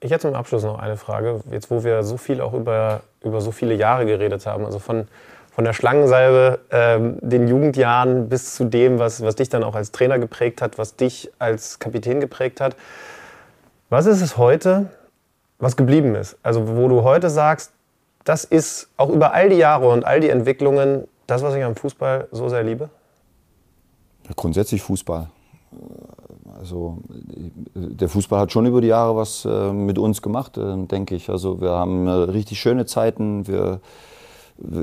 ich hätte zum Abschluss noch eine Frage, jetzt wo wir so viel auch über, über so viele Jahre geredet haben, also von, von der Schlangensalbe, ähm, den Jugendjahren bis zu dem, was, was dich dann auch als Trainer geprägt hat, was dich als Kapitän geprägt hat. Was ist es heute, was geblieben ist? Also wo du heute sagst, das ist auch über all die Jahre und all die Entwicklungen das, was ich am Fußball so sehr liebe? Grundsätzlich Fußball. Also der Fußball hat schon über die Jahre was äh, mit uns gemacht, äh, denke ich. Also wir haben äh, richtig schöne Zeiten. Wir,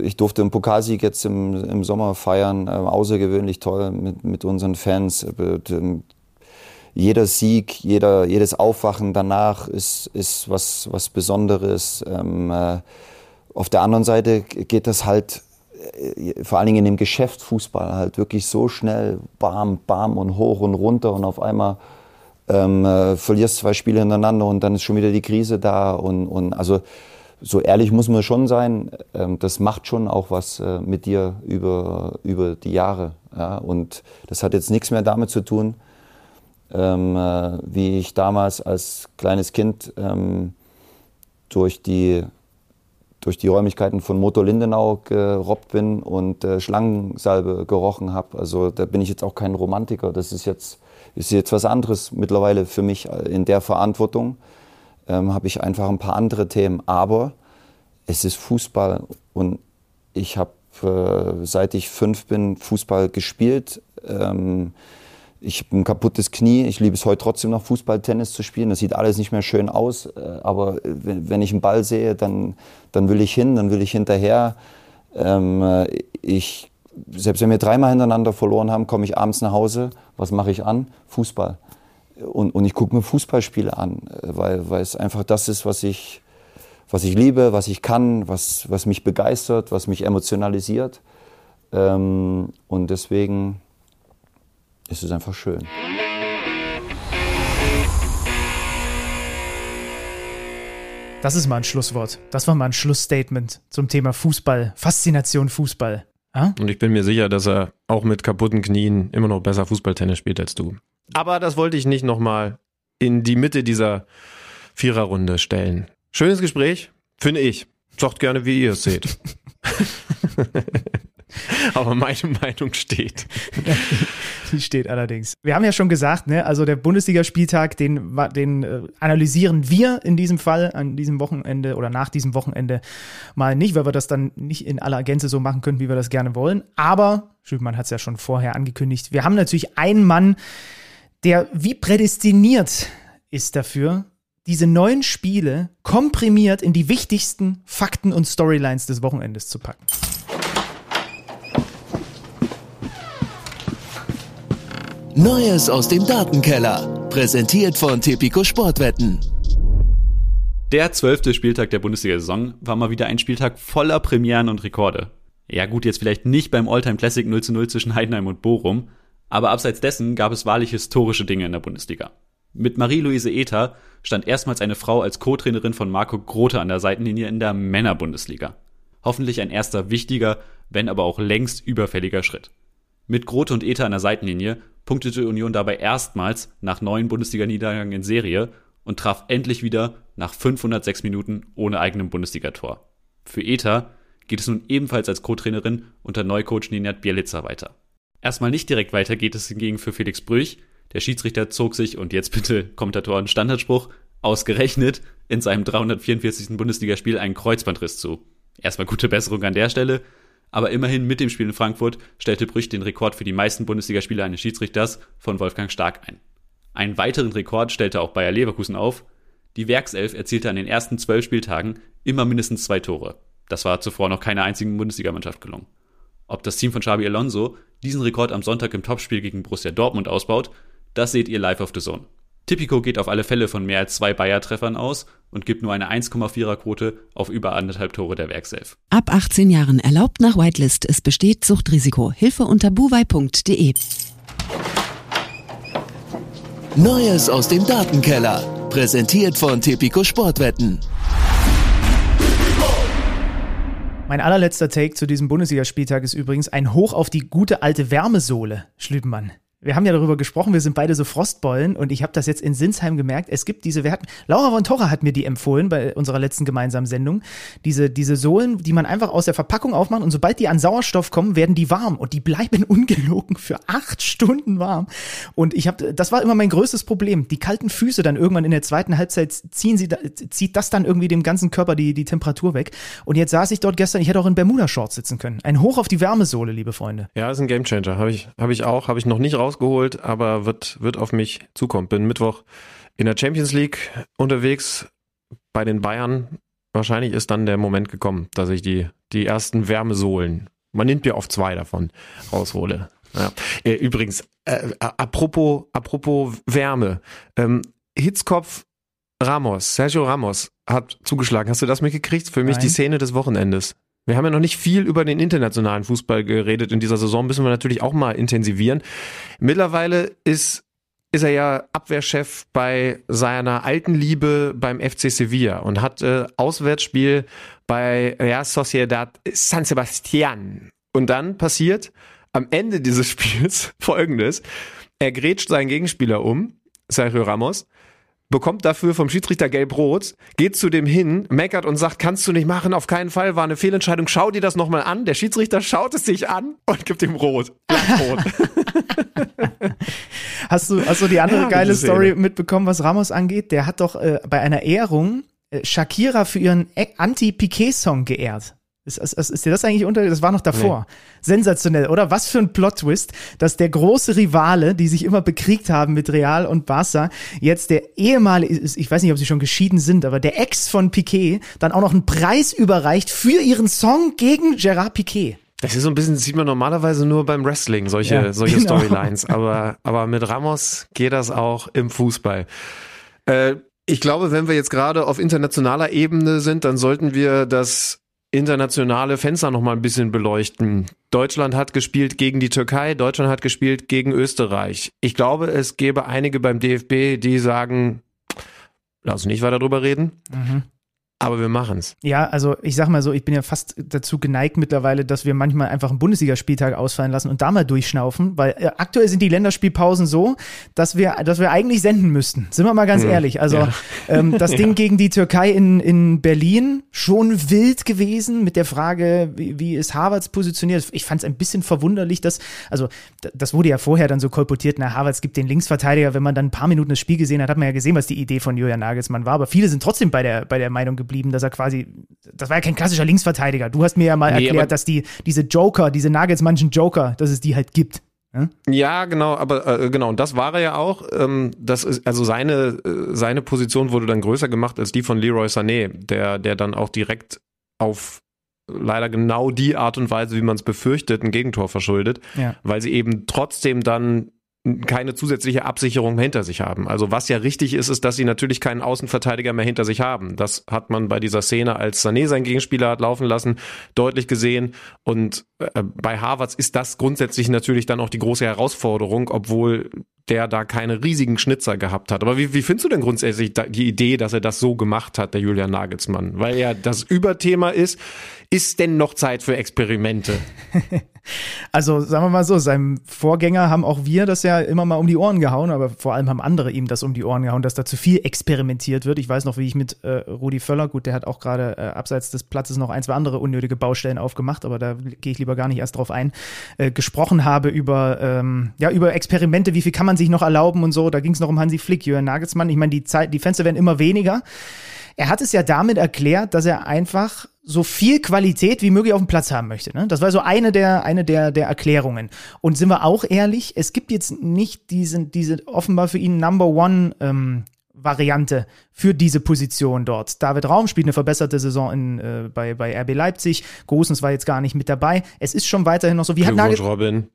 ich durfte einen Pokalsieg jetzt im, im Sommer feiern, äh, außergewöhnlich toll mit, mit unseren Fans. Äh, jeder Sieg, jeder, jedes Aufwachen danach ist, ist was, was Besonderes. Ähm, äh, auf der anderen Seite geht das halt vor allen Dingen in dem Geschäftsfußball halt wirklich so schnell, bam, bam und hoch und runter und auf einmal ähm, äh, verlierst zwei Spiele hintereinander und dann ist schon wieder die Krise da und, und also so ehrlich muss man schon sein, ähm, das macht schon auch was äh, mit dir über, über die Jahre. Ja? Und das hat jetzt nichts mehr damit zu tun, ähm, äh, wie ich damals als kleines Kind ähm, durch die durch die Räumlichkeiten von Motor Lindenau gerobbt bin und äh, Schlangensalbe gerochen habe. Also da bin ich jetzt auch kein Romantiker. Das ist jetzt, ist jetzt was anderes mittlerweile für mich in der Verantwortung. Ähm, habe ich einfach ein paar andere Themen. Aber es ist Fußball und ich habe, äh, seit ich fünf bin, Fußball gespielt. Ähm, ich habe ein kaputtes Knie. Ich liebe es heute trotzdem noch Fußball, Tennis zu spielen. Das sieht alles nicht mehr schön aus. Äh, aber wenn ich einen Ball sehe, dann, dann will ich hin, dann will ich hinterher. Ähm, äh, ich, selbst wenn wir dreimal hintereinander verloren haben, komme ich abends nach Hause. Was mache ich an? Fußball. Und, und ich gucke mir Fußballspiele an, äh, weil, weil es einfach das ist, was ich, was ich liebe, was ich kann, was, was mich begeistert, was mich emotionalisiert. Ähm, und deswegen ist es einfach schön. Das ist mal ein Schlusswort. Das war mal ein Schlussstatement zum Thema Fußball, Faszination Fußball. Ja? Und ich bin mir sicher, dass er auch mit kaputten Knien immer noch besser Fußballtennis spielt als du. Aber das wollte ich nicht nochmal in die Mitte dieser Viererrunde stellen. Schönes Gespräch, finde ich. Sagt gerne, wie ihr es seht. Aber meine Meinung steht. Die steht allerdings. Wir haben ja schon gesagt, ne, also der Bundesligaspieltag, den, den äh, analysieren wir in diesem Fall an diesem Wochenende oder nach diesem Wochenende mal nicht, weil wir das dann nicht in aller Gänze so machen können, wie wir das gerne wollen. Aber, Schübmann hat es ja schon vorher angekündigt, wir haben natürlich einen Mann, der wie prädestiniert ist dafür, diese neuen Spiele komprimiert in die wichtigsten Fakten und Storylines des Wochenendes zu packen. Neues aus dem Datenkeller. Präsentiert von Tipico Sportwetten. Der zwölfte Spieltag der Bundesliga-Saison war mal wieder ein Spieltag voller Premieren und Rekorde. Ja gut, jetzt vielleicht nicht beim Alltime Classic 0 zu 0 zwischen Heidenheim und Bochum, aber abseits dessen gab es wahrlich historische Dinge in der Bundesliga. Mit Marie-Louise Ether stand erstmals eine Frau als Co-Trainerin von Marco Grote an der Seitenlinie in der Männerbundesliga. Hoffentlich ein erster wichtiger, wenn aber auch längst überfälliger Schritt. Mit Grote und Ether an der Seitenlinie punktete Union dabei erstmals nach neun Bundesliga-Niederlagen in Serie und traf endlich wieder nach 506 Minuten ohne eigenem Bundesligator. Für Ether geht es nun ebenfalls als Co-Trainerin unter Neucoach Ninat Bielica weiter. Erstmal nicht direkt weiter geht es hingegen für Felix Brüch. Der Schiedsrichter zog sich, und jetzt bitte Kommentatoren Standardspruch, ausgerechnet in seinem 344. Bundesligaspiel einen Kreuzbandriss zu. Erstmal gute Besserung an der Stelle, aber immerhin mit dem Spiel in Frankfurt stellte Brüch den Rekord für die meisten Bundesligaspiele eines Schiedsrichters von Wolfgang Stark ein. Einen weiteren Rekord stellte auch Bayer Leverkusen auf. Die Werkself erzielte an den ersten zwölf Spieltagen immer mindestens zwei Tore. Das war zuvor noch keiner einzigen Bundesligamannschaft gelungen. Ob das Team von Xabi Alonso diesen Rekord am Sonntag im Topspiel gegen Borussia Dortmund ausbaut, das seht ihr live auf The Zone. Tipico geht auf alle Fälle von mehr als zwei Bayer-Treffern aus und gibt nur eine 1,4er-Quote auf über anderthalb Tore der Werkself. Ab 18 Jahren erlaubt nach Whitelist. Es besteht Suchtrisiko. Hilfe unter buwei.de. Neues aus dem Datenkeller. Präsentiert von Tipico Sportwetten. Mein allerletzter Take zu diesem Bundesligaspieltag ist übrigens ein Hoch auf die gute alte Wärmesohle, Schlübenmann wir haben ja darüber gesprochen, wir sind beide so Frostbollen und ich habe das jetzt in Sinsheim gemerkt. Es gibt diese, wir hatten, Laura von Torra hat mir die empfohlen bei unserer letzten gemeinsamen Sendung. Diese, diese Sohlen, die man einfach aus der Verpackung aufmacht und sobald die an Sauerstoff kommen, werden die warm und die bleiben ungelogen für acht Stunden warm. Und ich habe, das war immer mein größtes Problem. Die kalten Füße dann irgendwann in der zweiten Halbzeit ziehen sie, zieht das dann irgendwie dem ganzen Körper die, die Temperatur weg. Und jetzt saß ich dort gestern, ich hätte auch in Bermuda-Shorts sitzen können. Ein Hoch auf die Wärmesohle, liebe Freunde. Ja, ist ein Gamechanger. Habe ich, habe ich auch, habe ich noch nicht raus rausgeholt, aber wird, wird auf mich zukommen. Bin Mittwoch in der Champions League unterwegs bei den Bayern. Wahrscheinlich ist dann der Moment gekommen, dass ich die, die ersten Wärmesohlen, man nimmt mir auf zwei davon, raushole. Ja. Äh, übrigens, äh, apropos, apropos Wärme. Ähm, Hitzkopf Ramos, Sergio Ramos hat zugeschlagen. Hast du das mitgekriegt? Für mich Nein. die Szene des Wochenendes. Wir haben ja noch nicht viel über den internationalen Fußball geredet. In dieser Saison müssen wir natürlich auch mal intensivieren. Mittlerweile ist ist er ja Abwehrchef bei seiner alten Liebe beim FC Sevilla und hat äh, Auswärtsspiel bei Real Sociedad San Sebastian. Und dann passiert am Ende dieses Spiels Folgendes. Er grätscht seinen Gegenspieler um, Sergio Ramos, bekommt dafür vom Schiedsrichter gelb-rot, geht zu dem hin, meckert und sagt, kannst du nicht machen, auf keinen Fall, war eine Fehlentscheidung, schau dir das nochmal an. Der Schiedsrichter schaut es sich an und gibt ihm rot. rot. hast, du, hast du die andere ja, geile Story mitbekommen, was Ramos angeht? Der hat doch äh, bei einer Ehrung äh, Shakira für ihren Anti-Piquet-Song geehrt. Ist, ist, ist, dir das eigentlich unter? Das war noch davor. Nee. Sensationell, oder? Was für ein Plot-Twist, dass der große Rivale, die sich immer bekriegt haben mit Real und Barca, jetzt der ehemalige, ich weiß nicht, ob sie schon geschieden sind, aber der Ex von Piquet dann auch noch einen Preis überreicht für ihren Song gegen Gerard Piquet. Das ist so ein bisschen, das sieht man normalerweise nur beim Wrestling, solche, ja, solche genau. Storylines. Aber, aber mit Ramos geht das auch im Fußball. Äh, ich glaube, wenn wir jetzt gerade auf internationaler Ebene sind, dann sollten wir das internationale Fenster noch mal ein bisschen beleuchten. Deutschland hat gespielt gegen die Türkei, Deutschland hat gespielt gegen Österreich. Ich glaube, es gäbe einige beim DFB, die sagen, lass uns nicht weiter drüber reden. Mhm. Aber wir machen's. Ja, also ich sag mal so, ich bin ja fast dazu geneigt mittlerweile, dass wir manchmal einfach einen Bundesligaspieltag ausfallen lassen und da mal durchschnaufen, weil äh, aktuell sind die Länderspielpausen so, dass wir, dass wir eigentlich senden müssten. Sind wir mal ganz hm. ehrlich. Also ja. ähm, das Ding gegen die Türkei in, in Berlin schon wild gewesen mit der Frage, wie, wie ist Harvards positioniert. Ich fand es ein bisschen verwunderlich, dass, also das wurde ja vorher dann so kolportiert, na, Harvards gibt den Linksverteidiger, wenn man dann ein paar Minuten das Spiel gesehen hat, hat man ja gesehen, was die Idee von Julian Nagelsmann war. Aber viele sind trotzdem bei der, bei der Meinung geblieben geblieben, dass er quasi, das war ja kein klassischer Linksverteidiger. Du hast mir ja mal nee, erklärt, dass die, diese Joker, diese Nagelsmannschen Joker, dass es die halt gibt. Ja, genau, aber äh, genau, und das war er ja auch. Ähm, das ist, also seine, äh, seine Position wurde dann größer gemacht als die von Leroy Sané, der, der dann auch direkt auf leider genau die Art und Weise, wie man es befürchtet, ein Gegentor verschuldet, ja. weil sie eben trotzdem dann keine zusätzliche Absicherung hinter sich haben. Also was ja richtig ist, ist, dass sie natürlich keinen Außenverteidiger mehr hinter sich haben. Das hat man bei dieser Szene, als Sané seinen Gegenspieler hat laufen lassen, deutlich gesehen. Und äh, bei Harvards ist das grundsätzlich natürlich dann auch die große Herausforderung, obwohl der da keine riesigen Schnitzer gehabt hat. Aber wie, wie findest du denn grundsätzlich die Idee, dass er das so gemacht hat, der Julian Nagelsmann? Weil ja das Überthema ist, ist denn noch Zeit für Experimente? Also sagen wir mal so, seinem Vorgänger haben auch wir das ja immer mal um die Ohren gehauen, aber vor allem haben andere ihm das um die Ohren gehauen, dass da zu viel experimentiert wird. Ich weiß noch, wie ich mit äh, Rudi Völler, gut, der hat auch gerade äh, abseits des Platzes noch ein, zwei andere unnötige Baustellen aufgemacht, aber da gehe ich lieber gar nicht erst drauf ein, äh, gesprochen habe über, ähm, ja, über Experimente, wie viel kann man sich noch erlauben und so. Da ging es noch um Hansi Flick, Jürgen Nagelsmann. Ich meine, die Zeit, die Fenster werden immer weniger. Er hat es ja damit erklärt, dass er einfach so viel Qualität wie möglich auf dem Platz haben möchte. Ne? Das war so eine der, eine der, der Erklärungen. Und sind wir auch ehrlich, es gibt jetzt nicht diesen, diese offenbar für ihn Number One ähm, Variante für diese Position dort. David Raum spielt eine verbesserte Saison in, äh, bei, bei RB Leipzig. Gosens war jetzt gar nicht mit dabei. Es ist schon weiterhin noch so. Wie Glückwunsch, hat Nagel Robin.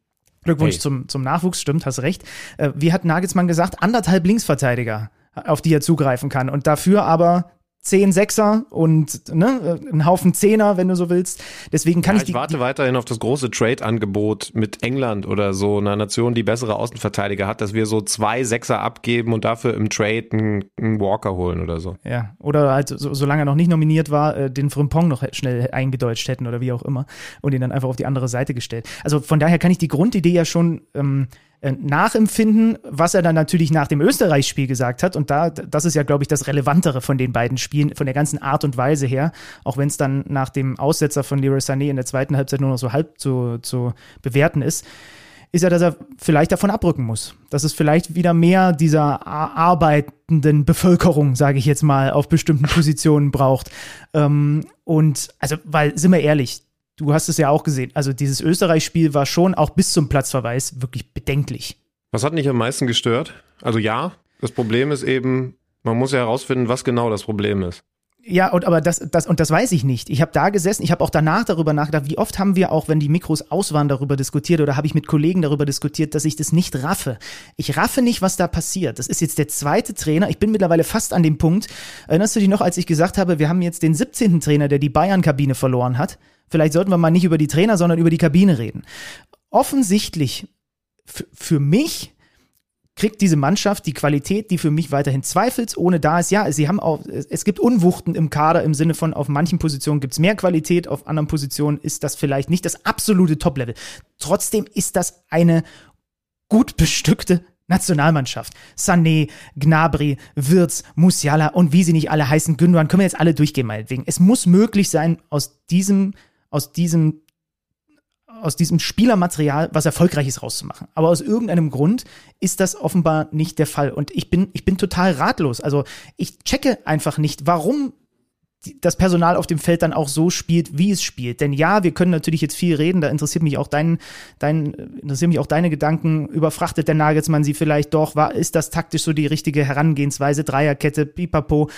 Glückwunsch hey. zum, zum Nachwuchs, stimmt, hast recht. Äh, wie hat Nagelsmann gesagt? Anderthalb Linksverteidiger auf die er zugreifen kann. Und dafür aber zehn Sechser und ne, ein Haufen Zehner, wenn du so willst. Deswegen kann ja, ich, ich warte weiterhin auf das große Trade-Angebot mit England oder so einer Nation, die bessere Außenverteidiger hat, dass wir so zwei Sechser abgeben und dafür im Trade einen, einen Walker holen oder so. Ja, oder halt, so, solange er noch nicht nominiert war, äh, den Frimpong noch schnell eingedeutscht hätten oder wie auch immer und ihn dann einfach auf die andere Seite gestellt. Also von daher kann ich die Grundidee ja schon ähm, äh, nachempfinden, was er dann natürlich nach dem Österreich-Spiel gesagt hat. Und da, das ist ja, glaube ich, das Relevantere von den beiden Spielen, von der ganzen Art und Weise her. Auch wenn es dann nach dem Aussetzer von Leroy Sané in der zweiten Halbzeit nur noch so halb zu, zu bewerten ist ist ja, dass er vielleicht davon abrücken muss. Dass es vielleicht wieder mehr dieser arbeitenden Bevölkerung, sage ich jetzt mal, auf bestimmten Positionen braucht. Ähm, und also, weil, sind wir ehrlich, du hast es ja auch gesehen. Also dieses Österreich-Spiel war schon auch bis zum Platzverweis wirklich bedenklich. Was hat nicht am meisten gestört? Also ja, das Problem ist eben, man muss ja herausfinden, was genau das Problem ist. Ja, und aber das, das, und das weiß ich nicht. Ich habe da gesessen, ich habe auch danach darüber nachgedacht, wie oft haben wir auch, wenn die Mikros aus waren, darüber diskutiert oder habe ich mit Kollegen darüber diskutiert, dass ich das nicht raffe. Ich raffe nicht, was da passiert. Das ist jetzt der zweite Trainer. Ich bin mittlerweile fast an dem Punkt. Erinnerst du dich noch, als ich gesagt habe, wir haben jetzt den 17. Trainer, der die Bayern-Kabine verloren hat? Vielleicht sollten wir mal nicht über die Trainer, sondern über die Kabine reden. Offensichtlich für mich kriegt diese Mannschaft die Qualität, die für mich weiterhin zweifelsohne da ist. Ja, sie haben auch, es gibt Unwuchten im Kader im Sinne von, auf manchen Positionen gibt es mehr Qualität, auf anderen Positionen ist das vielleicht nicht das absolute Top-Level. Trotzdem ist das eine gut bestückte Nationalmannschaft. Sané, Gnabry, Wirtz, Musiala und wie sie nicht alle heißen, Gündogan, können wir jetzt alle durchgehen meinetwegen. Es muss möglich sein, aus diesem aus diesem aus diesem Spielermaterial was Erfolgreiches rauszumachen. Aber aus irgendeinem Grund ist das offenbar nicht der Fall. Und ich bin, ich bin total ratlos. Also ich checke einfach nicht, warum das Personal auf dem Feld dann auch so spielt, wie es spielt. Denn ja, wir können natürlich jetzt viel reden, da interessiert mich auch dein, dein, interessiert mich auch deine Gedanken. Überfrachtet der Nagelsmann sie vielleicht doch? War, ist das taktisch so die richtige Herangehensweise? Dreierkette, pipapo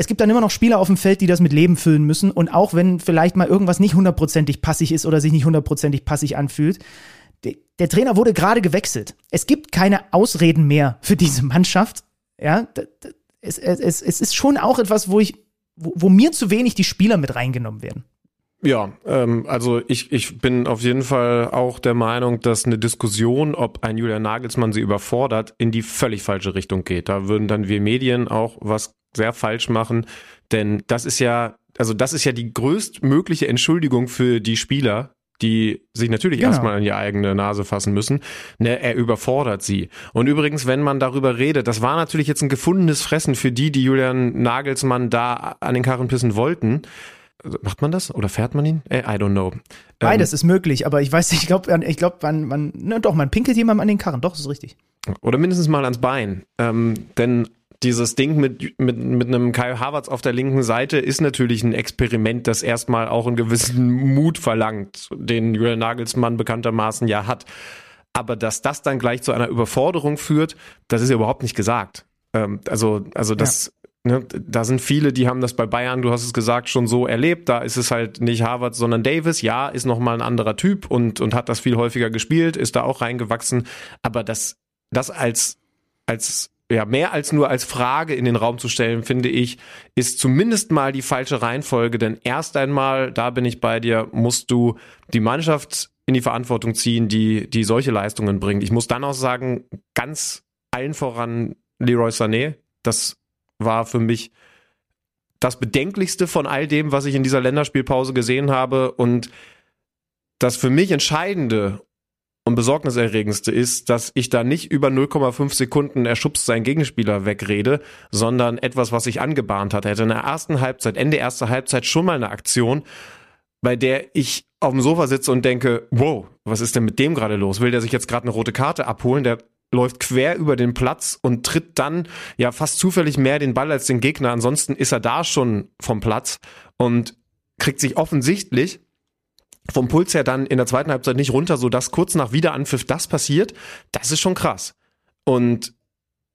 es gibt dann immer noch Spieler auf dem Feld, die das mit Leben füllen müssen. Und auch wenn vielleicht mal irgendwas nicht hundertprozentig passig ist oder sich nicht hundertprozentig passig anfühlt, der Trainer wurde gerade gewechselt. Es gibt keine Ausreden mehr für diese Mannschaft. Ja, es, es, es ist schon auch etwas, wo ich, wo, wo mir zu wenig die Spieler mit reingenommen werden. Ja, ähm, also ich, ich bin auf jeden Fall auch der Meinung, dass eine Diskussion, ob ein Julian Nagelsmann sie überfordert, in die völlig falsche Richtung geht. Da würden dann wir Medien auch was sehr falsch machen, denn das ist ja, also das ist ja die größtmögliche Entschuldigung für die Spieler, die sich natürlich genau. erstmal an die eigene Nase fassen müssen. Ne, er überfordert sie. Und übrigens, wenn man darüber redet, das war natürlich jetzt ein gefundenes Fressen für die, die Julian Nagelsmann da an den Karren pissen wollten. Macht man das oder fährt man ihn? I don't know. Beides ähm, ist möglich, aber ich weiß nicht, ich glaube, ich glaub, man, man, ne, doch, man pinkelt jemandem an den Karren, doch, das ist richtig. Oder mindestens mal ans Bein. Ähm, denn dieses Ding mit, mit, mit einem Kai Havertz auf der linken Seite ist natürlich ein Experiment, das erstmal auch einen gewissen Mut verlangt, den Julian Nagelsmann bekanntermaßen ja hat. Aber dass das dann gleich zu einer Überforderung führt, das ist ja überhaupt nicht gesagt. Ähm, also, also das, ja. ne, da sind viele, die haben das bei Bayern, du hast es gesagt, schon so erlebt. Da ist es halt nicht Harvard, sondern Davis. Ja, ist nochmal ein anderer Typ und, und hat das viel häufiger gespielt, ist da auch reingewachsen. Aber das das als, als ja, mehr als nur als Frage in den Raum zu stellen, finde ich, ist zumindest mal die falsche Reihenfolge. Denn erst einmal, da bin ich bei dir, musst du die Mannschaft in die Verantwortung ziehen, die, die solche Leistungen bringt. Ich muss dann auch sagen, ganz allen voran Leroy Sané. Das war für mich das Bedenklichste von all dem, was ich in dieser Länderspielpause gesehen habe. Und das für mich Entscheidende und besorgniserregendste ist, dass ich da nicht über 0,5 Sekunden erschubst seinen Gegenspieler wegrede, sondern etwas, was sich angebahnt hat. Er hatte in der ersten Halbzeit, Ende erster Halbzeit schon mal eine Aktion, bei der ich auf dem Sofa sitze und denke, wow, was ist denn mit dem gerade los? Will der sich jetzt gerade eine rote Karte abholen? Der läuft quer über den Platz und tritt dann ja fast zufällig mehr den Ball als den Gegner. Ansonsten ist er da schon vom Platz und kriegt sich offensichtlich vom Puls her dann in der zweiten Halbzeit nicht runter, so dass kurz nach Wiederanpfiff das passiert. Das ist schon krass. Und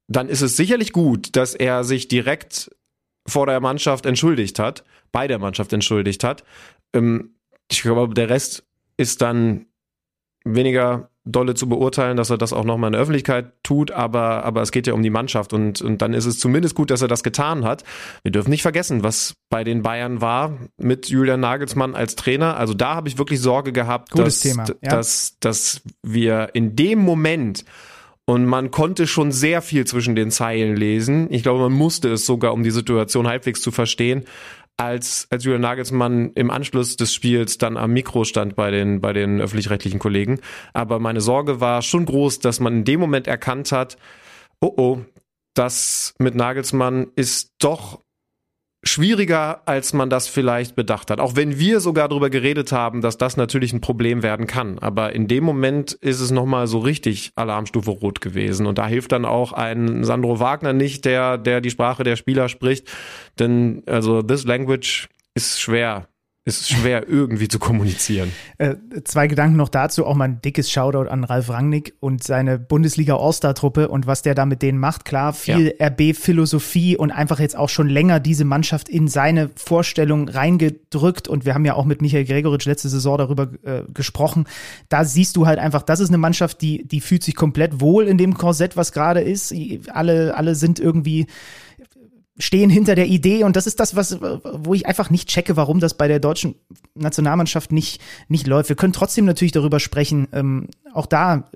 dann ist es sicherlich gut, dass er sich direkt vor der Mannschaft entschuldigt hat, bei der Mannschaft entschuldigt hat. Ähm, ich glaube, der Rest ist dann weniger dolle zu beurteilen, dass er das auch nochmal in der Öffentlichkeit tut, aber, aber es geht ja um die Mannschaft und, und dann ist es zumindest gut, dass er das getan hat. Wir dürfen nicht vergessen, was bei den Bayern war mit Julian Nagelsmann als Trainer. Also da habe ich wirklich Sorge gehabt, dass, Thema, ja. dass, dass wir in dem Moment und man konnte schon sehr viel zwischen den Zeilen lesen. Ich glaube, man musste es sogar, um die Situation halbwegs zu verstehen als, als Julian Nagelsmann im Anschluss des Spiels dann am Mikro stand bei den, bei den öffentlich-rechtlichen Kollegen. Aber meine Sorge war schon groß, dass man in dem Moment erkannt hat, oh oh, das mit Nagelsmann ist doch schwieriger, als man das vielleicht bedacht hat. Auch wenn wir sogar darüber geredet haben, dass das natürlich ein Problem werden kann. Aber in dem Moment ist es nochmal so richtig Alarmstufe rot gewesen. Und da hilft dann auch ein Sandro Wagner nicht, der, der die Sprache der Spieler spricht. Denn, also, this language ist schwer ist schwer irgendwie zu kommunizieren. Äh, zwei Gedanken noch dazu. Auch mal ein dickes Shoutout an Ralf Rangnick und seine Bundesliga All-Star-Truppe und was der da mit denen macht. Klar, viel ja. RB-Philosophie und einfach jetzt auch schon länger diese Mannschaft in seine Vorstellung reingedrückt. Und wir haben ja auch mit Michael Gregoritsch letzte Saison darüber äh, gesprochen. Da siehst du halt einfach, das ist eine Mannschaft, die, die fühlt sich komplett wohl in dem Korsett, was gerade ist. Alle, alle sind irgendwie stehen hinter der Idee und das ist das, was, wo ich einfach nicht checke, warum das bei der deutschen Nationalmannschaft nicht, nicht läuft. Wir können trotzdem natürlich darüber sprechen. Ähm, auch da,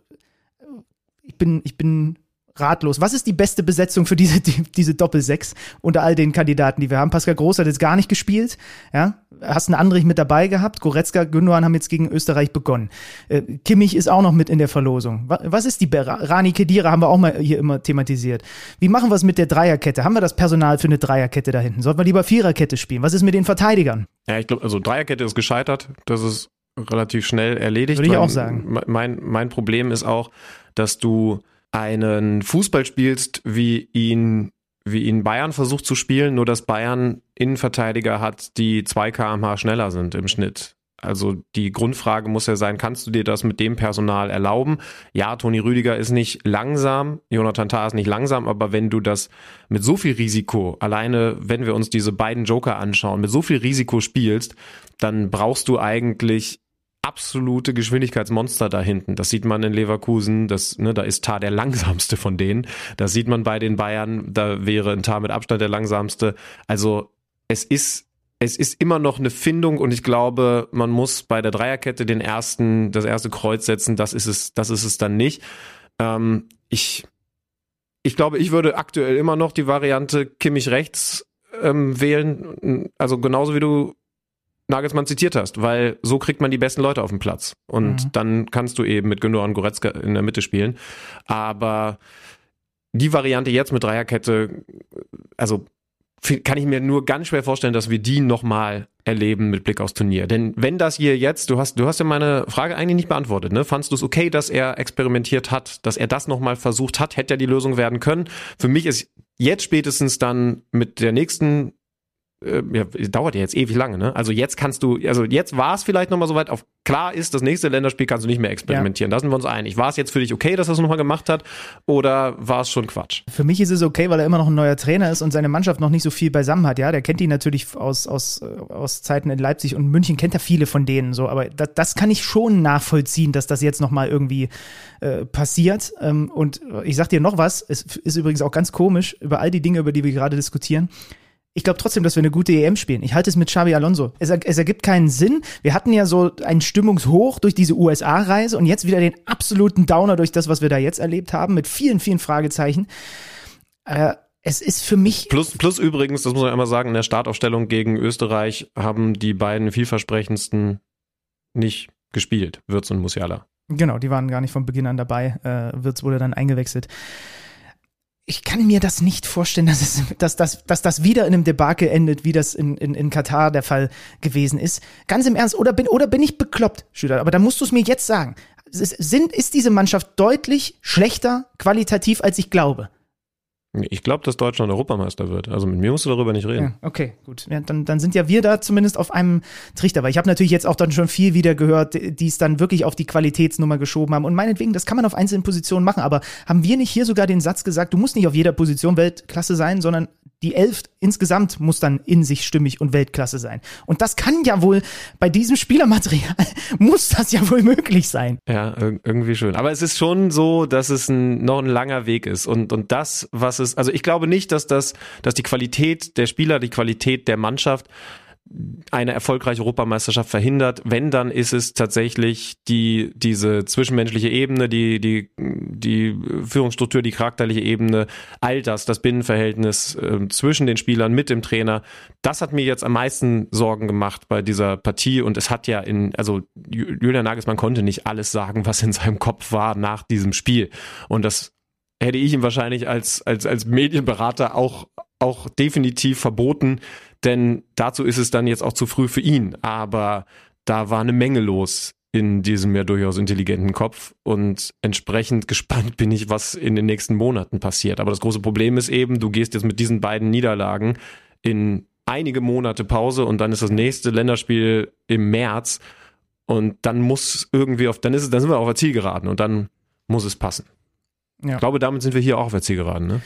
ich bin, ich bin ratlos. Was ist die beste Besetzung für diese, die, diese Doppel-Sechs unter all den Kandidaten, die wir haben? Pascal Groß hat jetzt gar nicht gespielt. Ja? Hast einen Andrich mit dabei gehabt. Goretzka, Gündogan haben jetzt gegen Österreich begonnen. Äh, Kimmich ist auch noch mit in der Verlosung. Was ist die Rani Kedira haben wir auch mal hier immer thematisiert. Wie machen wir es mit der Dreierkette? Haben wir das Personal für eine Dreierkette da hinten? Sollten wir lieber Viererkette spielen? Was ist mit den Verteidigern? Ja, ich glaube, also Dreierkette ist gescheitert. Das ist relativ schnell erledigt. Würde ich auch sagen. Mein, mein Problem ist auch, dass du einen Fußball spielst, wie ihn wie ihn Bayern versucht zu spielen, nur dass Bayern Innenverteidiger hat, die 2 kmh schneller sind im Schnitt. Also die Grundfrage muss ja sein, kannst du dir das mit dem Personal erlauben? Ja, Toni Rüdiger ist nicht langsam, Jonathan Tah ist nicht langsam, aber wenn du das mit so viel Risiko, alleine wenn wir uns diese beiden Joker anschauen, mit so viel Risiko spielst, dann brauchst du eigentlich absolute Geschwindigkeitsmonster da hinten. Das sieht man in Leverkusen, das, ne, da ist Tar der langsamste von denen. Das sieht man bei den Bayern, da wäre ein Tar mit Abstand der langsamste. Also es ist es ist immer noch eine Findung und ich glaube, man muss bei der Dreierkette den ersten, das erste Kreuz setzen. Das ist es, das ist es dann nicht. Ähm, ich, ich glaube, ich würde aktuell immer noch die Variante Kimmich rechts ähm, wählen. Also genauso wie du Nagelsmann zitiert hast, weil so kriegt man die besten Leute auf den Platz. Und mhm. dann kannst du eben mit Gündogan und Goretzka in der Mitte spielen. Aber die Variante jetzt mit Dreierkette, also kann ich mir nur ganz schwer vorstellen, dass wir die nochmal erleben mit Blick aufs Turnier. Denn wenn das hier jetzt, du hast, du hast ja meine Frage eigentlich nicht beantwortet, ne? Fandst du es okay, dass er experimentiert hat, dass er das nochmal versucht hat, hätte er die Lösung werden können? Für mich ist jetzt spätestens dann mit der nächsten äh, ja, dauert ja jetzt ewig lange, ne? Also jetzt kannst du, also jetzt war es vielleicht nochmal so weit, auf klar ist, das nächste Länderspiel kannst du nicht mehr experimentieren. Ja. Da sind wir uns einig. War es jetzt für dich okay, dass er es nochmal gemacht hat oder war es schon Quatsch? Für mich ist es okay, weil er immer noch ein neuer Trainer ist und seine Mannschaft noch nicht so viel beisammen hat, ja. Der kennt ihn natürlich aus, aus, aus Zeiten in Leipzig und München kennt er viele von denen so, aber das, das kann ich schon nachvollziehen, dass das jetzt nochmal irgendwie äh, passiert. Ähm, und ich sag dir noch was, es ist übrigens auch ganz komisch, über all die Dinge, über die wir gerade diskutieren ich glaube trotzdem, dass wir eine gute EM spielen. Ich halte es mit Xabi Alonso. Es, es, ergibt keinen Sinn. Wir hatten ja so einen Stimmungshoch durch diese USA-Reise und jetzt wieder den absoluten Downer durch das, was wir da jetzt erlebt haben, mit vielen, vielen Fragezeichen. Äh, es ist für mich. Plus, plus übrigens, das muss man einmal sagen, in der Startaufstellung gegen Österreich haben die beiden vielversprechendsten nicht gespielt, Würz und Musiala. Genau, die waren gar nicht von Beginn an dabei. Äh, Wirtz wurde dann eingewechselt ich kann mir das nicht vorstellen, dass, es, dass, dass, dass das wieder in einem Debakel endet, wie das in, in, in Katar der Fall gewesen ist. Ganz im Ernst, oder bin, oder bin ich bekloppt, Schüler? Aber da musst du es mir jetzt sagen. Sind, ist diese Mannschaft deutlich schlechter qualitativ, als ich glaube? Ich glaube, dass Deutschland Europameister wird. Also mit mir musst du darüber nicht reden. Ja, okay, gut. Ja, dann, dann sind ja wir da zumindest auf einem Trichter. Weil ich habe natürlich jetzt auch dann schon viel wieder gehört, die es dann wirklich auf die Qualitätsnummer geschoben haben. Und meinetwegen, das kann man auf einzelnen Positionen machen. Aber haben wir nicht hier sogar den Satz gesagt, du musst nicht auf jeder Position Weltklasse sein, sondern die Elf insgesamt muss dann in sich stimmig und Weltklasse sein. Und das kann ja wohl bei diesem Spielermaterial, muss das ja wohl möglich sein. Ja, irgendwie schön. Aber es ist schon so, dass es ein, noch ein langer Weg ist. Und, und das, was es, also ich glaube nicht, dass das, dass die Qualität der Spieler, die Qualität der Mannschaft eine erfolgreiche Europameisterschaft verhindert. Wenn, dann ist es tatsächlich die, diese zwischenmenschliche Ebene, die, die, die Führungsstruktur, die charakterliche Ebene, all das, das Binnenverhältnis äh, zwischen den Spielern mit dem Trainer. Das hat mir jetzt am meisten Sorgen gemacht bei dieser Partie und es hat ja in, also Julian Nagelsmann konnte nicht alles sagen, was in seinem Kopf war nach diesem Spiel. Und das hätte ich ihm wahrscheinlich als, als, als Medienberater auch, auch definitiv verboten, denn dazu ist es dann jetzt auch zu früh für ihn. Aber da war eine Menge los in diesem ja durchaus intelligenten Kopf und entsprechend gespannt bin ich, was in den nächsten Monaten passiert. Aber das große Problem ist eben, du gehst jetzt mit diesen beiden Niederlagen in einige Monate Pause und dann ist das nächste Länderspiel im März und dann muss irgendwie auf, dann ist es, dann sind wir auf der Zielgeraden und dann muss es passen. Ja. Ich glaube, damit sind wir hier auch auf der Zielgeraden, ne?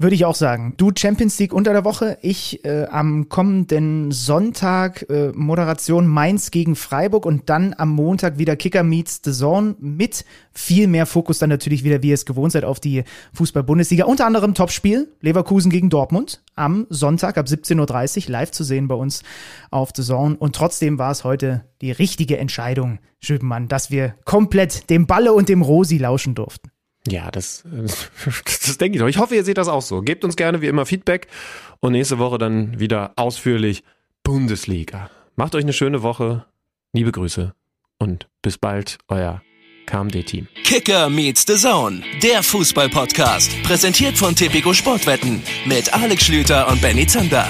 Würde ich auch sagen. Du Champions League unter der Woche, ich äh, am kommenden Sonntag äh, Moderation Mainz gegen Freiburg und dann am Montag wieder Kicker meets the Zone mit viel mehr Fokus dann natürlich wieder, wie ihr es gewohnt seid, auf die Fußball-Bundesliga. Unter anderem Topspiel Leverkusen gegen Dortmund am Sonntag ab 17.30 Uhr live zu sehen bei uns auf The Zone. Und trotzdem war es heute die richtige Entscheidung, Schübenmann, dass wir komplett dem Balle und dem Rosi lauschen durften. Ja, das, das, denke ich doch. Ich hoffe, ihr seht das auch so. Gebt uns gerne wie immer Feedback und nächste Woche dann wieder ausführlich Bundesliga. Macht euch eine schöne Woche. Liebe Grüße und bis bald, euer KMD-Team. Kicker meets the Zone, der Fußball-Podcast. Präsentiert von Tipico Sportwetten mit Alex Schlüter und Benny Zander.